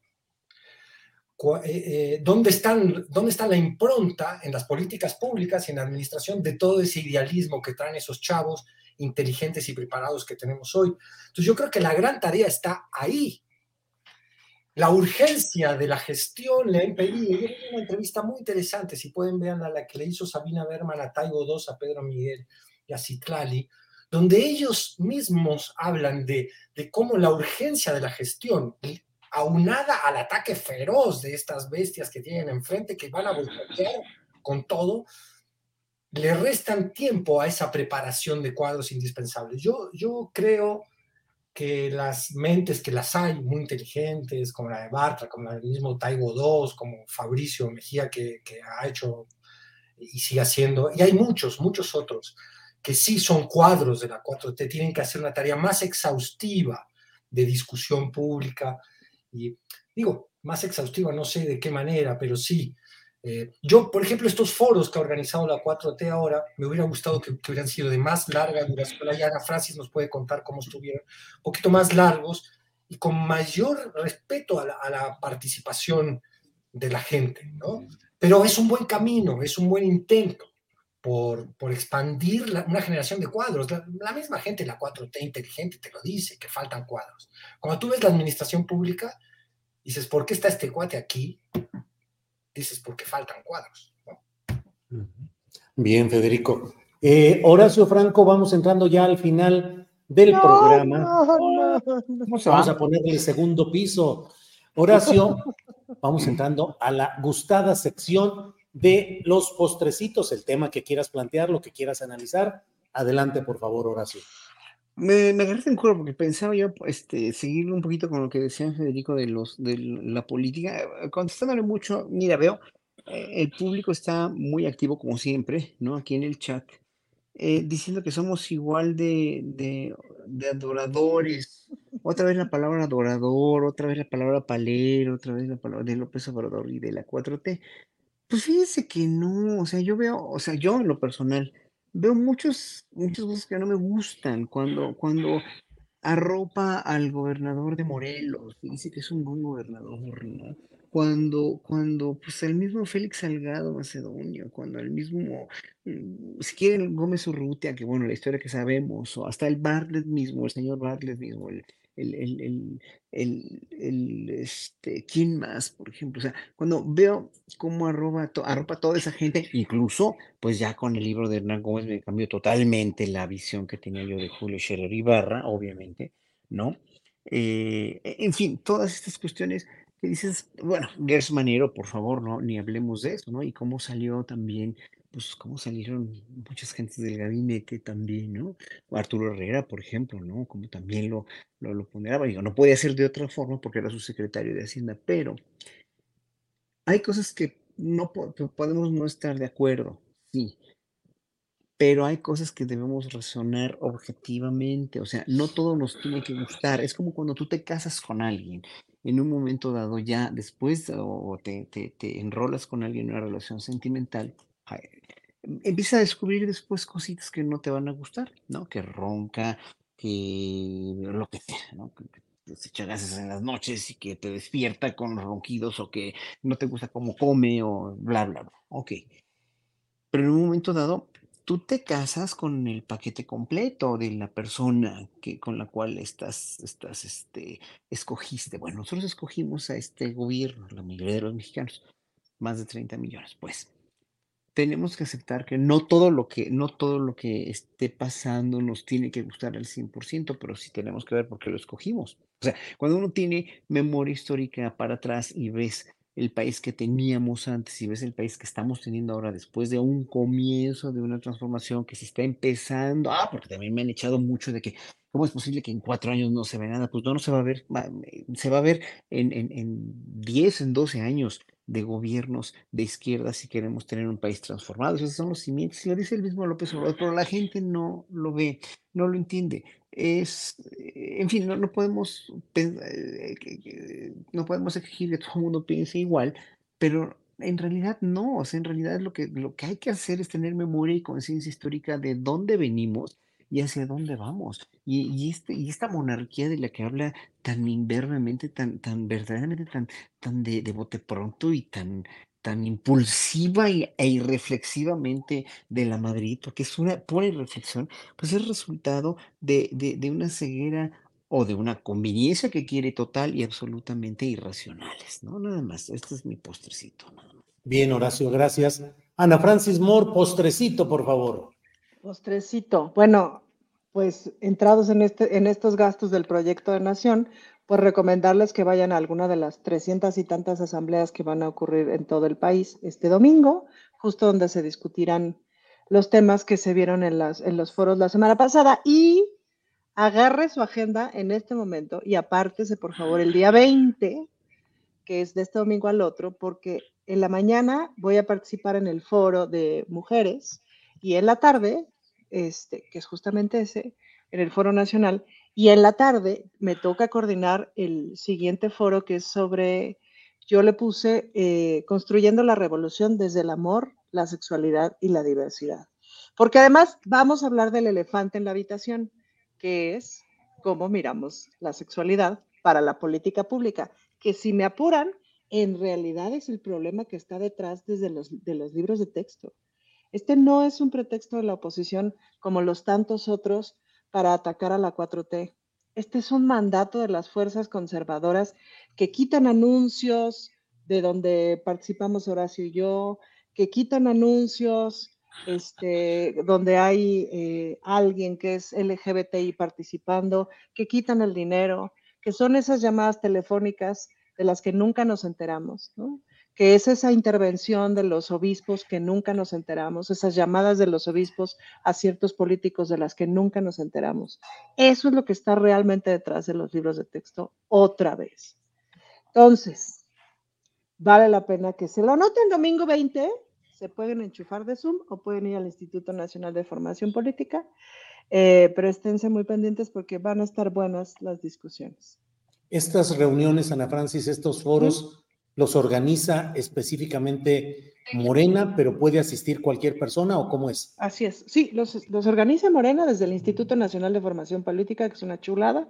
Eh, eh, ¿Dónde, están, ¿Dónde está la impronta en las políticas públicas y en la administración de todo ese idealismo que traen esos chavos inteligentes y preparados que tenemos hoy. Entonces yo creo que la gran tarea está ahí. La urgencia de la gestión le ha impedido. Yo una entrevista muy interesante, si pueden ver la que le hizo Sabina Berman a Taigo II, a Pedro Miguel y a Citlali, donde ellos mismos hablan de, de cómo la urgencia de la gestión, aunada al ataque feroz de estas bestias que tienen enfrente, que van a volver con todo, le restan tiempo a esa preparación de cuadros indispensables. Yo, yo creo que las mentes que las hay, muy inteligentes, como la de Bartra, como la del mismo Taibo II, como Fabricio Mejía, que, que ha hecho y sigue haciendo, y hay muchos, muchos otros, que sí son cuadros de la 4T, tienen que hacer una tarea más exhaustiva de discusión pública, y digo, más exhaustiva, no sé de qué manera, pero sí, eh, yo, por ejemplo, estos foros que ha organizado la 4T ahora, me hubiera gustado que, hubieran sido de más larga duración. Y Ana Francis nos puede contar cómo estuvieron, un poquito más largos y con mayor respeto a la, participación de la gente, ¿no? Pero es un buen camino, es un buen intento por, por expandir una generación de cuadros. La, la, misma gente, la 4T inteligente, te lo dice, que faltan cuadros. Cuando tú ves la administración pública, dices, ¿por qué está este cuate aquí? Dices, porque faltan cuadros. Bien, Federico. Eh, Horacio Franco, vamos entrando ya al final del programa. vamos a ponerle el segundo piso. Horacio, [LAUGHS] vamos entrando a la gustada sección de los postrecitos, el tema que quieras plantear, lo que quieras analizar. Adelante, por favor, Horacio. Me, me agarraste en curva porque pensaba yo este, seguir un poquito con lo que decía Federico de, los, de la política, eh, contestándole mucho, mira, veo, eh, el público está muy activo como siempre, ¿no? Aquí en el chat, eh, diciendo que somos igual de, de, de adoradores. Otra vez la palabra adorador, otra vez la palabra palero, otra vez la palabra de López Obrador y de la 4T. Pues fíjense que no, o sea, yo veo, o sea, yo en lo personal, veo muchos, muchas cosas que no me gustan cuando, cuando arropa al gobernador de Morelos y dice que es un buen gobernador, ¿no? cuando, cuando pues el mismo Félix Salgado Macedonio, cuando el mismo, mm, si quieren Gómez Urrutia, que bueno, la historia que sabemos, o hasta el Bartlett mismo, el señor Bartlett mismo, el, el, el, el, el- este, ¿quién más, por ejemplo? O sea, cuando veo cómo arroba, to- arropa toda esa gente, incluso, pues ya con el libro de Hernán Gómez me cambió totalmente la visión que tenía yo de Julio Scherer Ibarra, obviamente, ¿no? Eh, e- en fin, todas estas cuestiones que dices, bueno, Gers Manero, por favor, no, ni hablemos de eso, ¿no? Y cómo salió también, pues cómo salieron muchas gentes del gabinete también, ¿no? Arturo Herrera, por ejemplo, ¿no? Como también lo, lo, lo ponderaba, digo, no podía ser de otra forma porque era su secretario de Hacienda, pero hay cosas que no podemos no estar de acuerdo, sí, pero hay cosas que debemos razonar objetivamente, o sea, no todo nos tiene que gustar. Es como cuando tú te casas con alguien, en un momento dado ya después o te, te, te enrolas con alguien en una relación sentimental, empieza a descubrir después cositas que no te van a gustar, ¿no? Que ronca, que lo que sea, ¿no? Que, se echa gases en las noches y que te despierta con ronquidos o que no te gusta cómo come o bla, bla, bla. Ok. Pero en un momento dado, tú te casas con el paquete completo de la persona que, con la cual estás, estás, este, escogiste. Bueno, nosotros escogimos a este gobierno, la mayoría de los mexicanos, más de 30 millones, pues. Tenemos que aceptar que no todo lo que, no todo lo que esté pasando nos tiene que gustar al 100%, pero sí tenemos que ver por qué lo escogimos. O sea, cuando uno tiene memoria histórica para atrás y ves el país que teníamos antes y ves el país que estamos teniendo ahora después de un comienzo de una transformación que se está empezando, ah, porque también me han echado mucho de que, ¿cómo es posible que en cuatro años no se ve nada? Pues no, no se va a ver, eh, se va a ver en, en, en 10, en 12 años de gobiernos de izquierda si queremos tener un país transformado. Esos son los cimientos, y lo dice el mismo López Obrador, pero la gente no lo ve, no lo entiende. Es, eh, en fin, no, no podemos, eh, no podemos exigir que todo el mundo piense igual, pero en realidad no, o sea, en realidad lo que, lo que hay que hacer es tener memoria y conciencia histórica de dónde venimos y hacia dónde vamos. Y, y, este, y esta monarquía de la que habla tan imberbemente, tan, tan verdaderamente, tan, tan de, de bote pronto y tan, tan impulsiva y- e irreflexivamente de la Madrid, porque es una pura irreflexión, pues es resultado de, de, de una ceguera o de una conveniencia que quiere total y absolutamente irracionales, ¿no? Nada más, este es mi postrecito. nada más. Bien, Horacio, gracias. Ana Francis Moore, postrecito, por favor. Postrecito. Bueno, pues entrados en, este, en estos gastos del proyecto de nación, pues recomendarles que vayan a alguna de las 300 y tantas asambleas que van a ocurrir en todo el país este domingo, justo donde se discutirán los temas que se vieron en, las, en los foros la semana pasada. Y agarre su agenda en este momento y apártese por favor el día 20, que es de este domingo al otro, porque en la mañana voy a participar en el foro de mujeres y en la tarde, este, que es justamente ese, en el foro nacional, y en la tarde me toca coordinar el siguiente foro que es sobre, yo le puse eh, construyendo la revolución desde el amor, la sexualidad y la diversidad. Porque además vamos a hablar del elefante en la habitación, que es cómo miramos la sexualidad para la política pública, que si me apuran, en realidad es el problema que está detrás desde los, de los libros de texto. Este no es un pretexto de la oposición como los tantos otros para atacar a la 4T. Este es un mandato de las fuerzas conservadoras que quitan anuncios de donde participamos Horacio y yo, que quitan anuncios este, donde hay eh, alguien que es LGBTI participando, que quitan el dinero, que son esas llamadas telefónicas de las que nunca nos enteramos, ¿no? Que es esa intervención de los obispos que nunca nos enteramos, esas llamadas de los obispos a ciertos políticos de las que nunca nos enteramos. Eso es lo que está realmente detrás de los libros de texto otra vez. Entonces, vale la pena que se lo anoten domingo 20, se pueden enchufar de Zoom o pueden ir al Instituto Nacional de Formación Política, eh, pero esténse muy pendientes porque van a estar buenas las discusiones. Estas reuniones, Ana Francis, estos foros, los organiza específicamente Morena, pero puede asistir cualquier persona o cómo es? Así es, sí, los, los organiza Morena desde el Instituto Nacional de Formación Política, que es una chulada,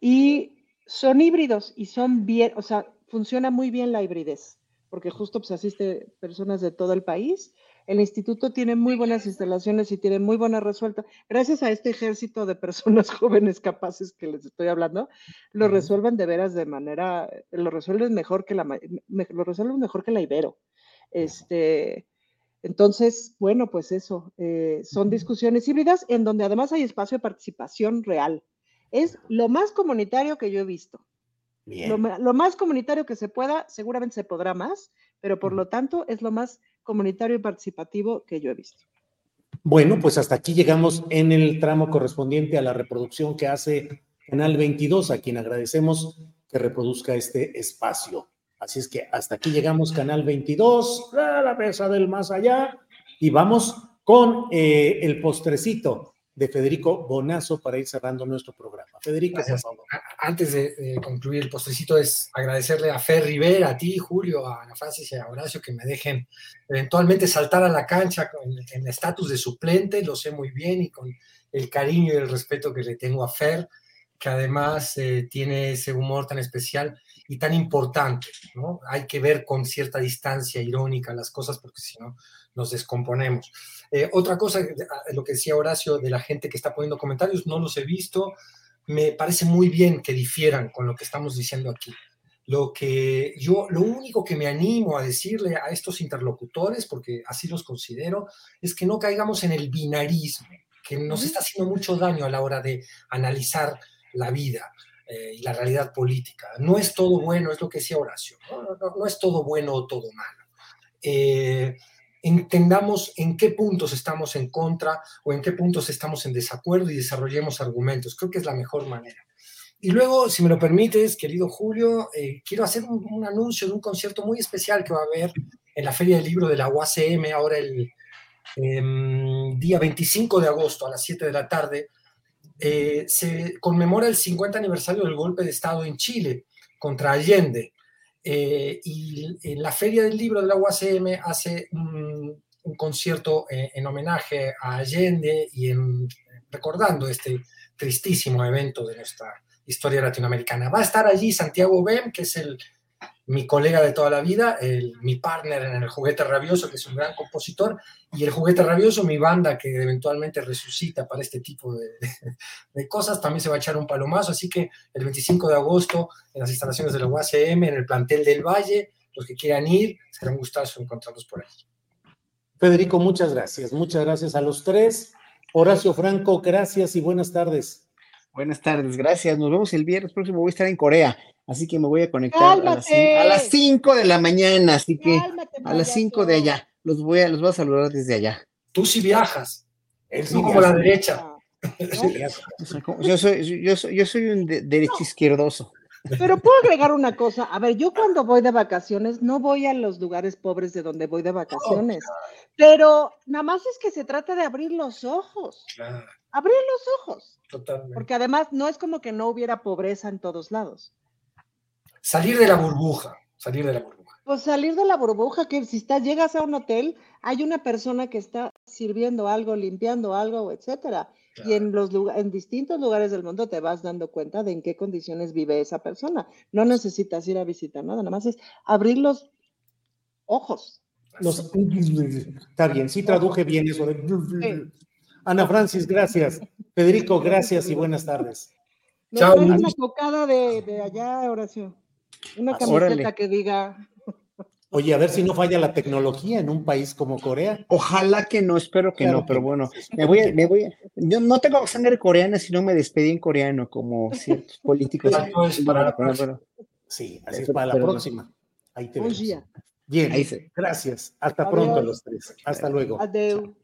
y son híbridos y son bien, o sea, funciona muy bien la hibridez, porque justo pues asiste personas de todo el país. El instituto tiene muy buenas instalaciones y tiene muy buena resuelta. Gracias a este ejército de personas [LAUGHS] jóvenes capaces que les estoy hablando, lo resuelven de veras de manera, lo resuelven mejor que la, lo resuelven mejor que la Ibero. Este, entonces, bueno, pues eso, eh, son discusiones híbridas en donde además hay espacio de participación real. Es lo más comunitario que yo he visto. Lo, lo, más comunitario que se pueda, seguramente se podrá más, pero por lo tanto es lo más comunitario y participativo que yo he visto. Bueno, pues hasta aquí llegamos en el tramo correspondiente a la reproducción que hace Canal 22, a quien agradecemos que reproduzca este espacio. Así es que hasta aquí llegamos, Canal 22, a la mesa del más allá, y vamos con eh, el postrecito de Federico Bonazo para ir cerrando nuestro programa. Federico, por favor. Antes de, concluir el postrecito, es agradecerle a Fer Rivera, a ti, Julio, a Ana Francis y a Horacio que me dejen eventualmente saltar a la cancha en el estatus de suplente, lo sé muy bien y con el cariño y el respeto que le tengo a Fer, que además eh, tiene ese humor tan especial y tan importante, ¿no? Hay que ver con cierta distancia irónica las cosas porque si no nos descomponemos. Eh, otra cosa, lo que decía Horacio de la gente que está poniendo comentarios, no los he visto. Me parece muy bien que difieran con lo que estamos diciendo aquí. Lo que yo, lo único que me animo a decirle a estos interlocutores, porque así los considero, es que no caigamos en el binarismo, que nos está haciendo mucho daño a la hora de analizar la vida eh, y la realidad política. No es todo bueno, es lo que decía Horacio, no, no es todo bueno o todo malo. Eh, entendamos en qué puntos estamos en contra o en qué puntos estamos en desacuerdo y desarrollemos argumentos. Creo que es la mejor manera. Y luego, si me lo permites, querido Julio, eh, quiero hacer un, anuncio de un concierto muy especial que va a haber en la Feria del Libro de la UACM ahora el em, día 25 de agosto a las 7 de la tarde. Eh, se conmemora el 50 aniversario del golpe de Estado en Chile contra Allende. Eh, y en la Feria del Libro de la UACM hace un, concierto eh, en homenaje a Allende y en, recordando este tristísimo evento de nuestra historia latinoamericana. Va a estar allí Santiago Bem, que es el mi colega de toda la vida, mi partner en el Juguete Rabioso, que es un gran compositor, y el Juguete Rabioso, mi banda que eventualmente resucita para este tipo de, [LAUGHS] de, cosas, también se va a echar un palomazo, así que el 25 de agosto en las instalaciones de la UACM, en el plantel del Valle, los que quieran ir, será un gustazo encontrarlos por ahí. Federico, muchas gracias, muchas gracias a los tres. Horacio Franco, gracias y buenas tardes. Buenas tardes, gracias. Nos vemos el viernes próximo. Voy a estar en Corea. Así que me voy a conectar a las, 5 de la mañana, así que a las 5 de allá. Los voy, a, los voy a saludar desde allá. Tú sí viajas. Es como la derecha. [LAUGHS] Yo, soy, yo, soy, yo soy un derecho izquierdoso. Pero puedo agregar una cosa. A ver, yo cuando voy de vacaciones no voy a los lugares pobres de donde voy de vacaciones. Pero nada más es que se trata de abrir los ojos. Abrir los ojos. Totalmente. Porque además no es como que no hubiera pobreza en todos lados. Salir de la burbuja, salir de la burbuja. Pues salir de la burbuja, que si estás, llegas a un hotel, hay una persona que está sirviendo algo, limpiando algo, etcétera. Y en, los, en distintos lugares del mundo te vas dando cuenta de en qué condiciones vive esa persona. No necesitas ir a visitar nada, nada más es abrir los ojos. está bien, sí traduje bien eso. Ana Francis, gracias. Federico, gracias y buenas tardes. Chao. Una cocada de, de allá, Horacio. Una camiseta que diga. Oye, a ver si no falla la tecnología en un país como Corea. Ojalá que no, espero que no, pero bueno, me voy, me voy, yo no tengo sangre coreana, sino me despedí en coreano, como ciertos políticos. sí, así es para la próxima. Ahí te vemos. Bien, gracias. Hasta pronto los tres. Hasta luego. Adeu.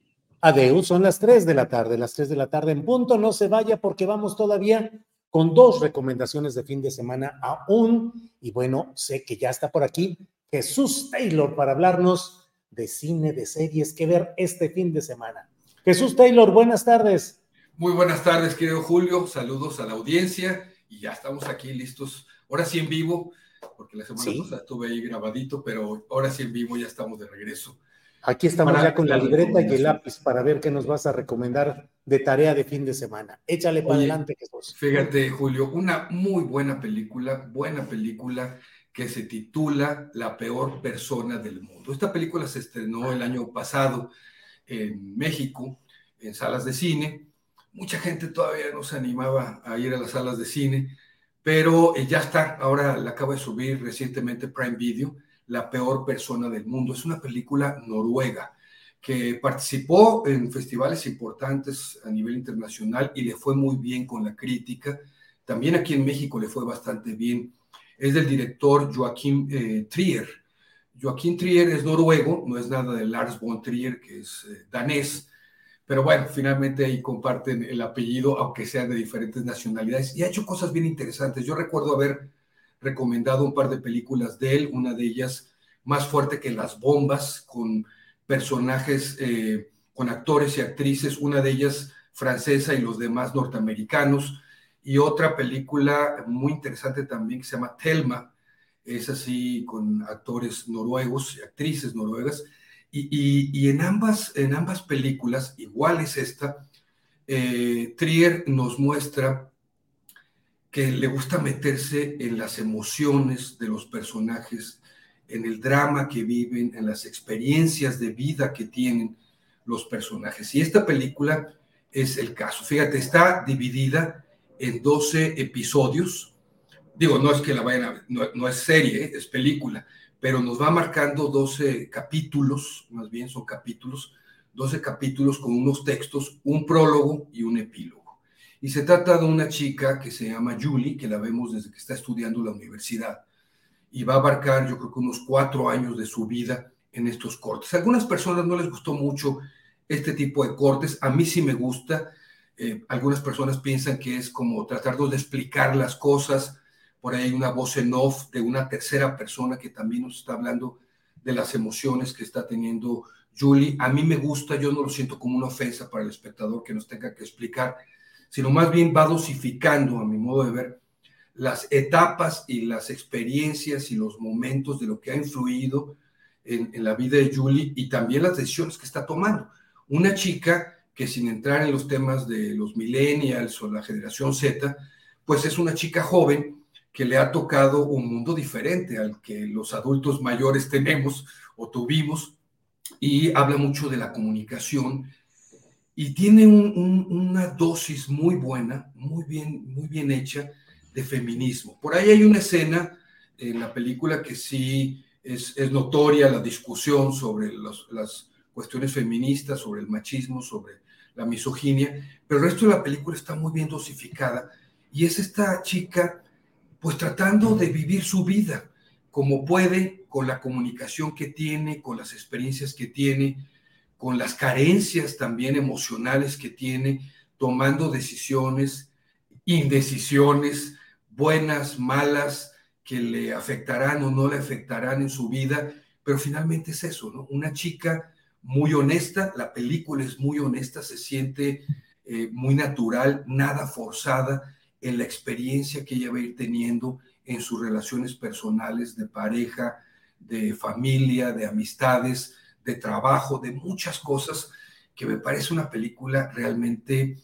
Adeu, son las tres de la tarde, las tres de la tarde en punto. No se vaya porque vamos todavía con dos recomendaciones de fin de semana aún. Y bueno, sé que ya está por aquí Jesús Taylor para hablarnos de cine, de series que ver este fin de semana. Jesús Taylor, buenas tardes. Muy buenas tardes, querido Julio. Saludos a la audiencia y ya estamos aquí listos. Ahora sí en vivo, porque la semana pasada estuve ahí grabadito, pero ahora sí en vivo ya estamos de regreso. Aquí estamos ya con la libreta y el lápiz para ver qué nos vas a recomendar de tarea de fin de semana. Échale para adelante, Jesús. Fíjate, Julio, una muy buena película, buena película que se titula La peor persona del mundo. Esta película se estrenó el año pasado en México, en salas de cine. Mucha gente todavía no se animaba a ir a las salas de cine, pero eh, ya está, ahora la acaba de subir recientemente Prime Video, La peor persona del mundo. Es una película noruega que participó en festivales importantes a nivel internacional y le fue muy bien con la crítica. También aquí en México le fue bastante bien. Es del director Joaquín eh, Trier. Joaquín Trier es noruego, no es nada de Lars von Trier, que es eh, danés, pero bueno, finalmente ahí comparten el apellido, aunque sean de diferentes nacionalidades, y ha hecho cosas bien interesantes. Yo recuerdo haber recomendado un par de películas de él, una de ellas más fuerte que las bombas, con personajes, eh, con actores y actrices, una de ellas francesa y los demás norteamericanos, y otra película muy interesante también que se llama Telma, es así con actores noruegos y actrices noruegas, y, en, ambas, en ambas películas, igual es esta, eh, Trier nos muestra que le gusta meterse en las emociones de los personajes, en el drama que viven, en las experiencias de vida que tienen los personajes. Y esta película es el caso. Fíjate, está dividida en 12 episodios. Digo, no es que la vayan a ver, no, es serie, es película, pero nos va marcando 12 capítulos, más bien son capítulos, 12 capítulos con unos textos, un prólogo y un epílogo. Y se trata de una chica que se llama Julie, que la vemos desde que está estudiando la universidad, y va a abarcar yo creo que unos cuatro años de su vida en estos cortes. A algunas personas no les gustó mucho este tipo de cortes, a mí sí me gusta, eh, algunas personas piensan que es como tratar de explicar las cosas, por ahí hay una voz en off de una tercera persona que también nos está hablando de las emociones que está teniendo Julie. A mí me gusta, yo no lo siento como una ofensa para el espectador que nos tenga que explicar, sino más bien va dosificando, a mi modo de ver, las etapas y las experiencias y los momentos de lo que ha influido en, la vida de Julie y también las decisiones que está tomando. Una chica que sin entrar en los temas de los millennials o la generación Z, pues es una chica joven que le ha tocado un mundo diferente al que los adultos mayores tenemos o tuvimos y habla mucho de la comunicación y tiene una dosis muy buena, muy bien, muy bien hecha de feminismo. Por ahí hay una escena en la película que sí es, notoria la discusión sobre las cuestiones feministas, sobre el machismo, sobre la misoginia, pero el resto de la película está muy bien dosificada y es esta chica pues tratando de vivir su vida como puede, con la comunicación que tiene, con las experiencias que tiene, con las carencias también emocionales que tiene, tomando decisiones, indecisiones, buenas, malas, que le afectarán o no le afectarán en su vida, pero finalmente es eso, ¿no? Una chica muy honesta, la película es muy honesta, se siente eh, muy natural, nada forzada en la experiencia que ella va a ir teniendo en sus relaciones personales de pareja, de familia, de amistades, de trabajo, de muchas cosas, que me parece una película realmente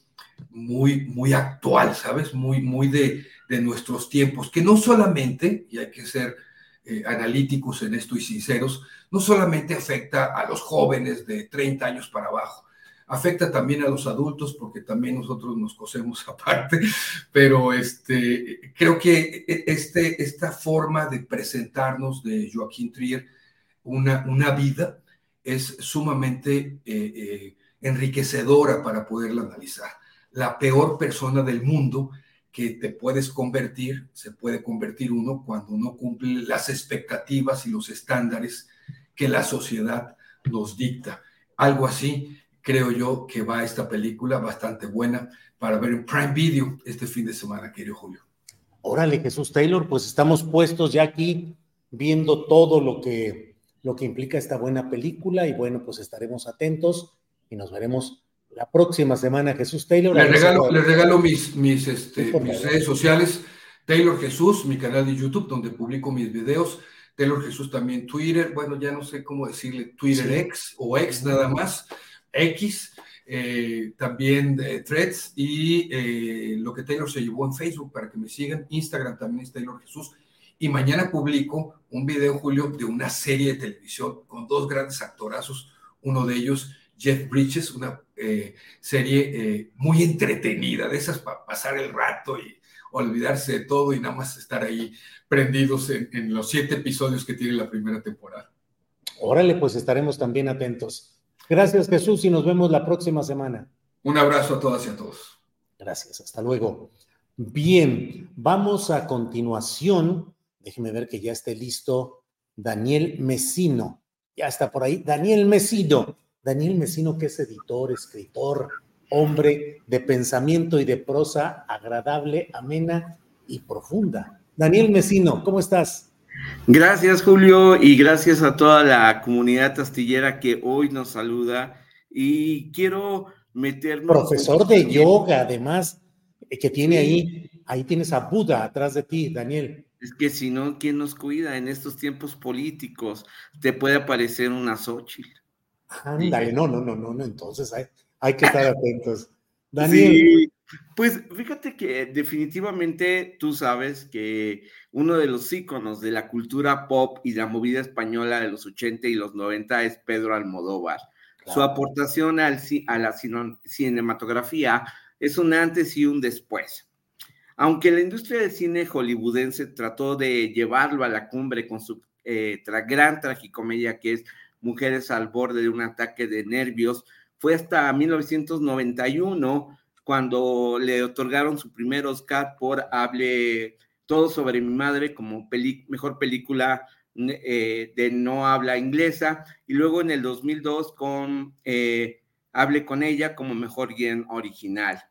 muy, muy actual, ¿sabes? Muy, muy de, de nuestros tiempos, que no solamente, y hay que ser eh, analíticos en esto y sinceros, no solamente afecta a los jóvenes de 30 años para abajo, afecta también a los adultos porque también nosotros nos cosemos [LAUGHS] aparte, pero este, creo que e, este, esta forma de presentarnos de Joaquín Trier una, una vida es sumamente eh, eh, enriquecedora para poderla analizar. La peor persona del mundo que te puedes convertir, se puede convertir uno cuando no cumple las expectativas y los estándares que la sociedad nos dicta. Algo así creo yo que va esta película bastante buena para ver en Prime Video este fin de semana, querido Julio. Órale, Jesús Taylor, pues estamos puestos ya aquí viendo todo lo que, lo que implica esta buena película y bueno, pues estaremos atentos y nos veremos la próxima semana, Jesús Taylor. Le regalo, le regalo mis, mis, este, mis redes sociales, Taylor Jesús, mi canal de YouTube, donde publico mis videos. Taylor Jesús también Twitter, bueno, ya no sé cómo decirle, Twitter X o X nada más, X, eh, también eh, Threads y eh, lo que Taylor se llevó en Facebook para que me sigan, Instagram también es Taylor Jesús. Y mañana publico un video, Julio, de una serie de televisión con dos grandes actorazos, uno de ellos Jeff Bridges, una eh, serie eh, muy entretenida, de esas para pasar el rato y olvidarse de todo y nada más estar ahí prendidos en, los siete episodios que tiene la primera temporada. Órale, pues estaremos también atentos. Gracias Jesús y nos vemos la próxima semana. Un abrazo a todas y a todos. Gracias, hasta luego. Bien, vamos a continuación. Déjeme ver que ya esté listo Daniel Mesino. Ya está por ahí. Daniel Mesino. Daniel Mesino, que es editor, escritor, hombre de pensamiento y de prosa agradable, amena y profunda. Daniel Mesino, ¿cómo estás? Gracias, Julio, y gracias a toda la comunidad astillera que hoy nos saluda. Y quiero meternos. Profesor de yoga, además, eh, que tiene ahí, ahí tienes a Buda atrás de ti, Daniel. Es que si no, ¿quién nos cuida en estos tiempos políticos? Te puede aparecer una Xochitl. Ándale, no, no, no, no, no, entonces hay, hay que estar atentos. [LAUGHS] Daniel. pues fíjate que definitivamente tú sabes que uno de los íconos de la cultura pop y la movida española de los 80 y los 90 es Pedro Almodóvar. Su aportación al, a la cinematografía es un antes y un después. Aunque la industria del cine hollywoodense trató de llevarlo a la cumbre con su eh, gran tragicomedia que es mujeres al borde de un ataque de nervios. Fue hasta 1991 cuando le otorgaron su primer Oscar por Hable todo sobre mi madre como mejor película eh, de no habla inglesa y luego en el 2002 con eh, Hable con ella como mejor guion original.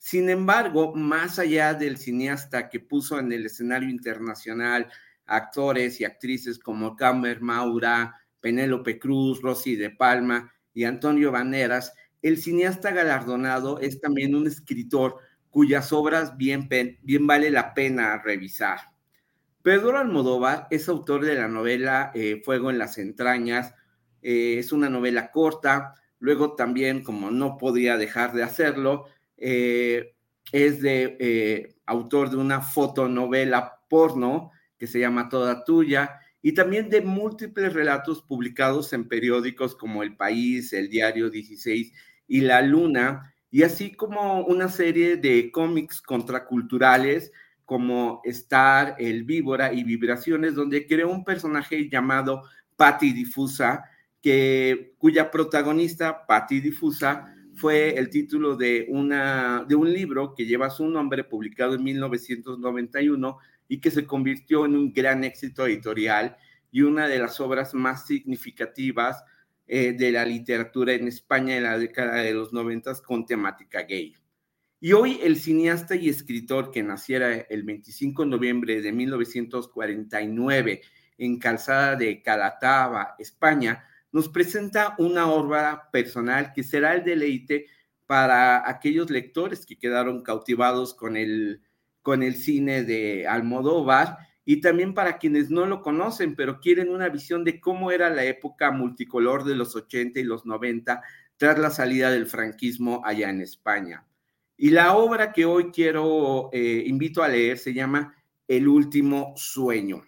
Sin embargo, más allá del cineasta que puso en el escenario internacional actores y actrices como Camer Maura, Penélope Cruz, Rosy de Palma y Antonio Baneras, el cineasta galardonado es también un escritor cuyas obras bien, bien vale la pena revisar. Pedro Almodóvar es autor de la novela eh, Fuego en las entrañas, eh, es una novela corta, luego también, como no podía dejar de hacerlo, eh, es de autor de una fotonovela porno que se llama Toda Tuya, y también de múltiples relatos publicados en periódicos como El País, El Diario 16 y La Luna, y así como una serie de cómics contraculturales como Star, El Víbora y Vibraciones, donde creó un personaje llamado Patty Difusa, que, cuya protagonista, Patty Difusa, fue el título de, una, de un libro que lleva su nombre, publicado en 1991, y que se convirtió en un gran éxito editorial y una de las obras más significativas eh, de la literatura en España en la década de los noventas con temática gay. Y hoy el cineasta y escritor que naciera el 25 de noviembre de 1949 en Calzada de Calataba, España, nos presenta una obra personal que será el deleite para aquellos lectores que quedaron cautivados con el con el cine de Almodóvar y también para quienes no lo conocen, pero quieren una visión de cómo era la época multicolor de los 80 y los 90 tras la salida del franquismo allá en España. Y la obra que hoy quiero, eh, invito a leer, se llama El último sueño.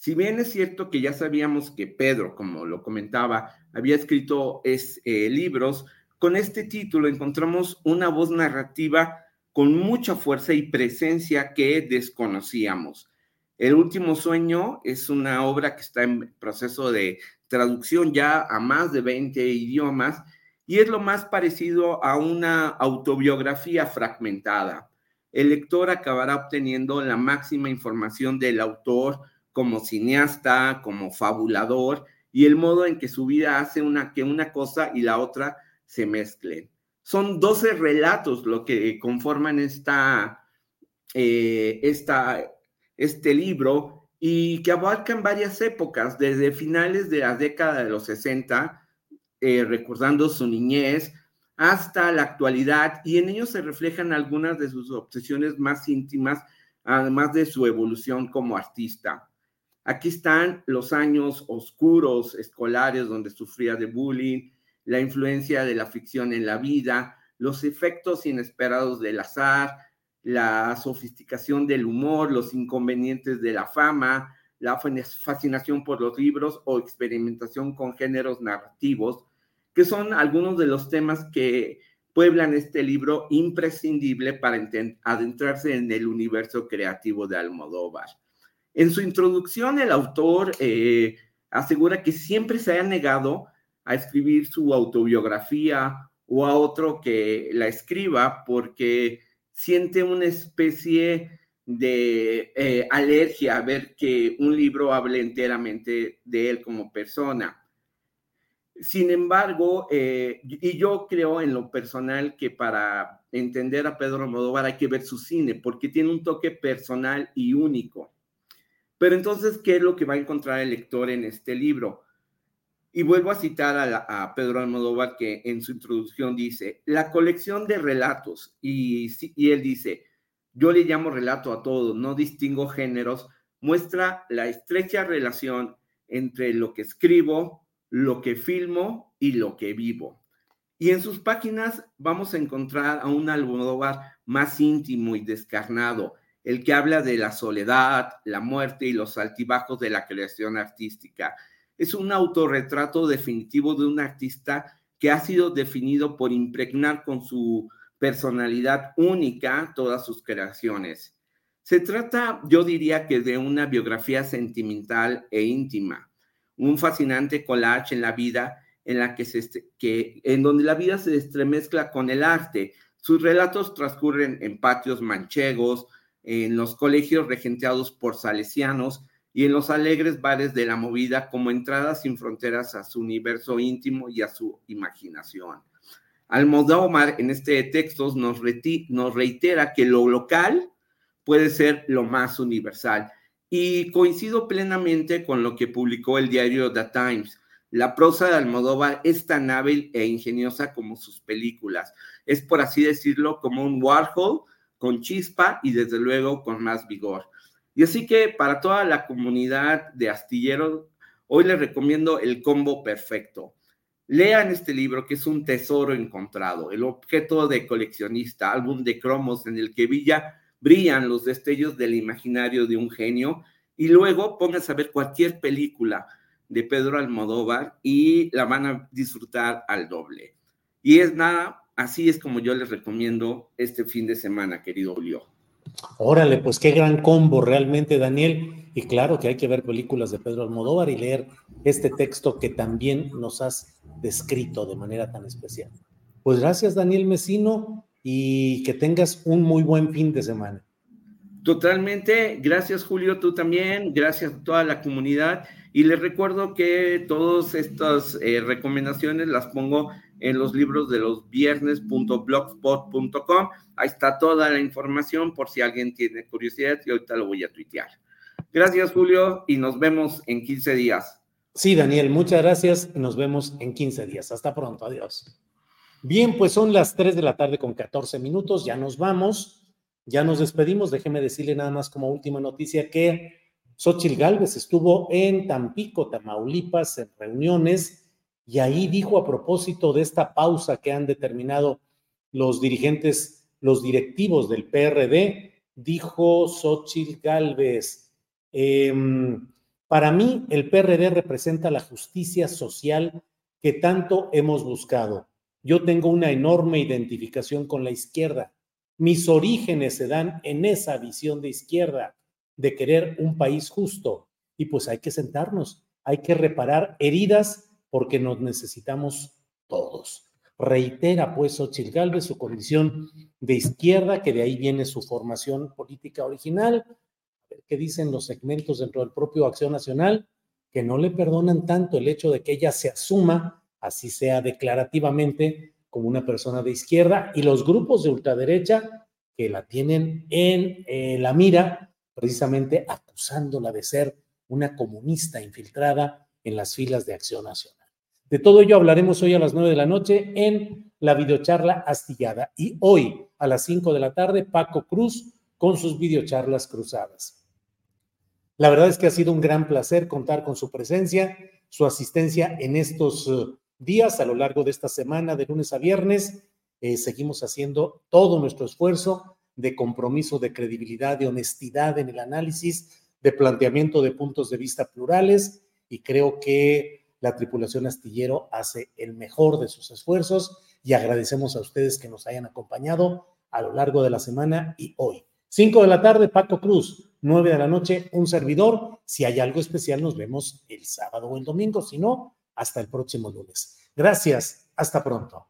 Si bien es cierto que ya sabíamos que Pedro, como lo comentaba, había escrito es, eh, libros, con este título encontramos una voz narrativa con mucha fuerza y presencia que desconocíamos. El último sueño es una obra que está en proceso de traducción ya a más de 20 idiomas y es lo más parecido a una autobiografía fragmentada. El lector acabará obteniendo la máxima información del autor como cineasta, como fabulador y el modo en que su vida hace una, que una cosa y la otra se mezclen. Son 12 relatos lo que conforman esta, eh, esta, este libro y que abarcan varias épocas, desde finales de la década de los 60, eh, recordando su niñez, hasta la actualidad, y en ellos se reflejan algunas de sus obsesiones más íntimas, además de su evolución como artista. Aquí están los años oscuros escolares donde sufría de bullying, la influencia de la ficción en la vida, los efectos inesperados del azar, la sofisticación del humor, los inconvenientes de la fama, la fascinación por los libros o experimentación con géneros narrativos, que son algunos de los temas que pueblan este libro imprescindible para adentrarse en el universo creativo de Almodóvar. En su introducción, el autor eh, asegura que siempre se ha negado a escribir su autobiografía o a otro que la escriba porque siente una especie de eh, alergia a ver que un libro hable enteramente de él como persona. Sin embargo, eh, y yo creo en lo personal que para entender a Pedro Almodóvar hay que ver su cine, porque tiene un toque personal y único. Pero entonces, ¿qué es lo que va a encontrar el lector en este libro? Y vuelvo a citar a, Pedro Almodóvar que en su introducción dice, la colección de relatos, y, y él dice, yo le llamo relato a todo, no distingo géneros, muestra la estrecha relación entre lo que escribo, lo que filmo y lo que vivo. Y en sus páginas vamos a encontrar a un Almodóvar más íntimo y descarnado, el que habla de la soledad, la muerte y los altibajos de la creación artística. Es un autorretrato definitivo de un artista que ha sido definido por impregnar con su personalidad única todas sus creaciones. Se trata, yo diría que de una biografía sentimental e íntima un fascinante collage en la vida en la que se que en donde la vida se estremezcla con el arte. Sus relatos transcurren en patios manchegos, en los colegios regenteados por salesianos y en los alegres bares de la movida como entradas sin fronteras a su universo íntimo y a su imaginación. Almodóvar en este texto nos, nos reitera que lo local puede ser lo más universal y coincido plenamente con lo que publicó el diario The Times. La prosa de Almodóvar es tan hábil e ingeniosa como sus películas. Es, por así decirlo, como un Warhol con chispa y desde luego con más vigor. Y así que para toda la comunidad de astilleros, hoy les recomiendo el combo perfecto. Lean este libro que es un tesoro encontrado, el objeto de coleccionista, álbum de cromos en el que Villa brillan los destellos del imaginario de un genio y luego pónganse a ver cualquier película de Pedro Almodóvar y la van a disfrutar al doble. Y es nada, así es como yo les recomiendo este fin de semana, querido Julio. Órale, pues qué gran combo realmente, Daniel. Y claro que hay que ver películas de Pedro Almodóvar y leer este texto que también nos has descrito de manera tan especial. Pues gracias, Daniel Mesino y que tengas un muy buen fin de semana. Totalmente, gracias Julio, tú también, gracias a toda la comunidad y les recuerdo que todas estas eh, recomendaciones las pongo en los libros de los viernes.blogspot.com, ahí está toda la información por si alguien tiene curiosidad y ahorita lo voy a tuitear. Gracias Julio y nos vemos en 15 días. Sí, Daniel, muchas gracias nos vemos en 15 días. Hasta pronto, adiós. Bien, pues son las 3 de la tarde con 14 minutos, ya nos vamos, ya nos despedimos. Déjeme decirle nada más como última noticia que Xochil Gálvez estuvo en Tampico, Tamaulipas, en reuniones, y ahí dijo a propósito de esta pausa que han determinado los dirigentes, los directivos del PRD, dijo Xochil Gálvez, em, para mí el PRD representa la justicia social que tanto hemos buscado yo tengo una enorme identificación con la izquierda. Mis orígenes se dan en esa visión de izquierda, de querer un país justo. Y pues hay que sentarnos, hay que reparar heridas porque nos necesitamos todos. Reitera pues Xochitl Galvez su condición de izquierda, que de ahí viene su formación política original. ¿Qué dicen los segmentos dentro del propio Acción Nacional? Que no le perdonan tanto el hecho de que ella se asuma así sea declarativamente, como una persona de izquierda, y los grupos de ultraderecha que la tienen en eh, la mira, precisamente acusándola de ser una comunista infiltrada en las filas de Acción Nacional. De todo ello hablaremos hoy a las nueve de la noche en la videocharla astillada y hoy a las cinco de la tarde Paco Cruz con sus videocharlas cruzadas. La verdad es que ha sido un gran placer contar con su presencia, su asistencia en estos eh, días a lo largo de esta semana, de lunes a viernes. Eh, seguimos haciendo todo nuestro esfuerzo de compromiso, de credibilidad, de honestidad en el análisis, de planteamiento de puntos de vista plurales y creo que la tripulación astillero hace el mejor de sus esfuerzos y agradecemos a ustedes que nos hayan acompañado a lo largo de la semana y hoy. Cinco de la tarde, Paco Cruz. Nueve de la noche, un servidor. Si hay algo especial, nos vemos el sábado o el domingo. Si no, hasta el próximo lunes. Gracias. Hasta pronto.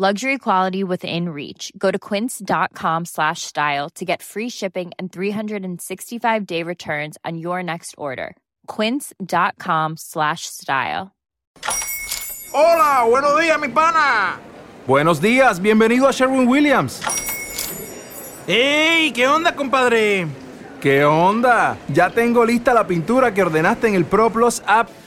Luxury quality within reach. Go to quince.com slash style to get free shipping and 365 day returns on your next order. Quince.com slash style. Hola, buenos días, mi pana. Buenos días, bienvenido a Sherwin Williams. ¡Ey! ¿Qué onda, compadre? ¿Qué onda? Ya tengo lista la pintura que ordenaste en el ProPlus app.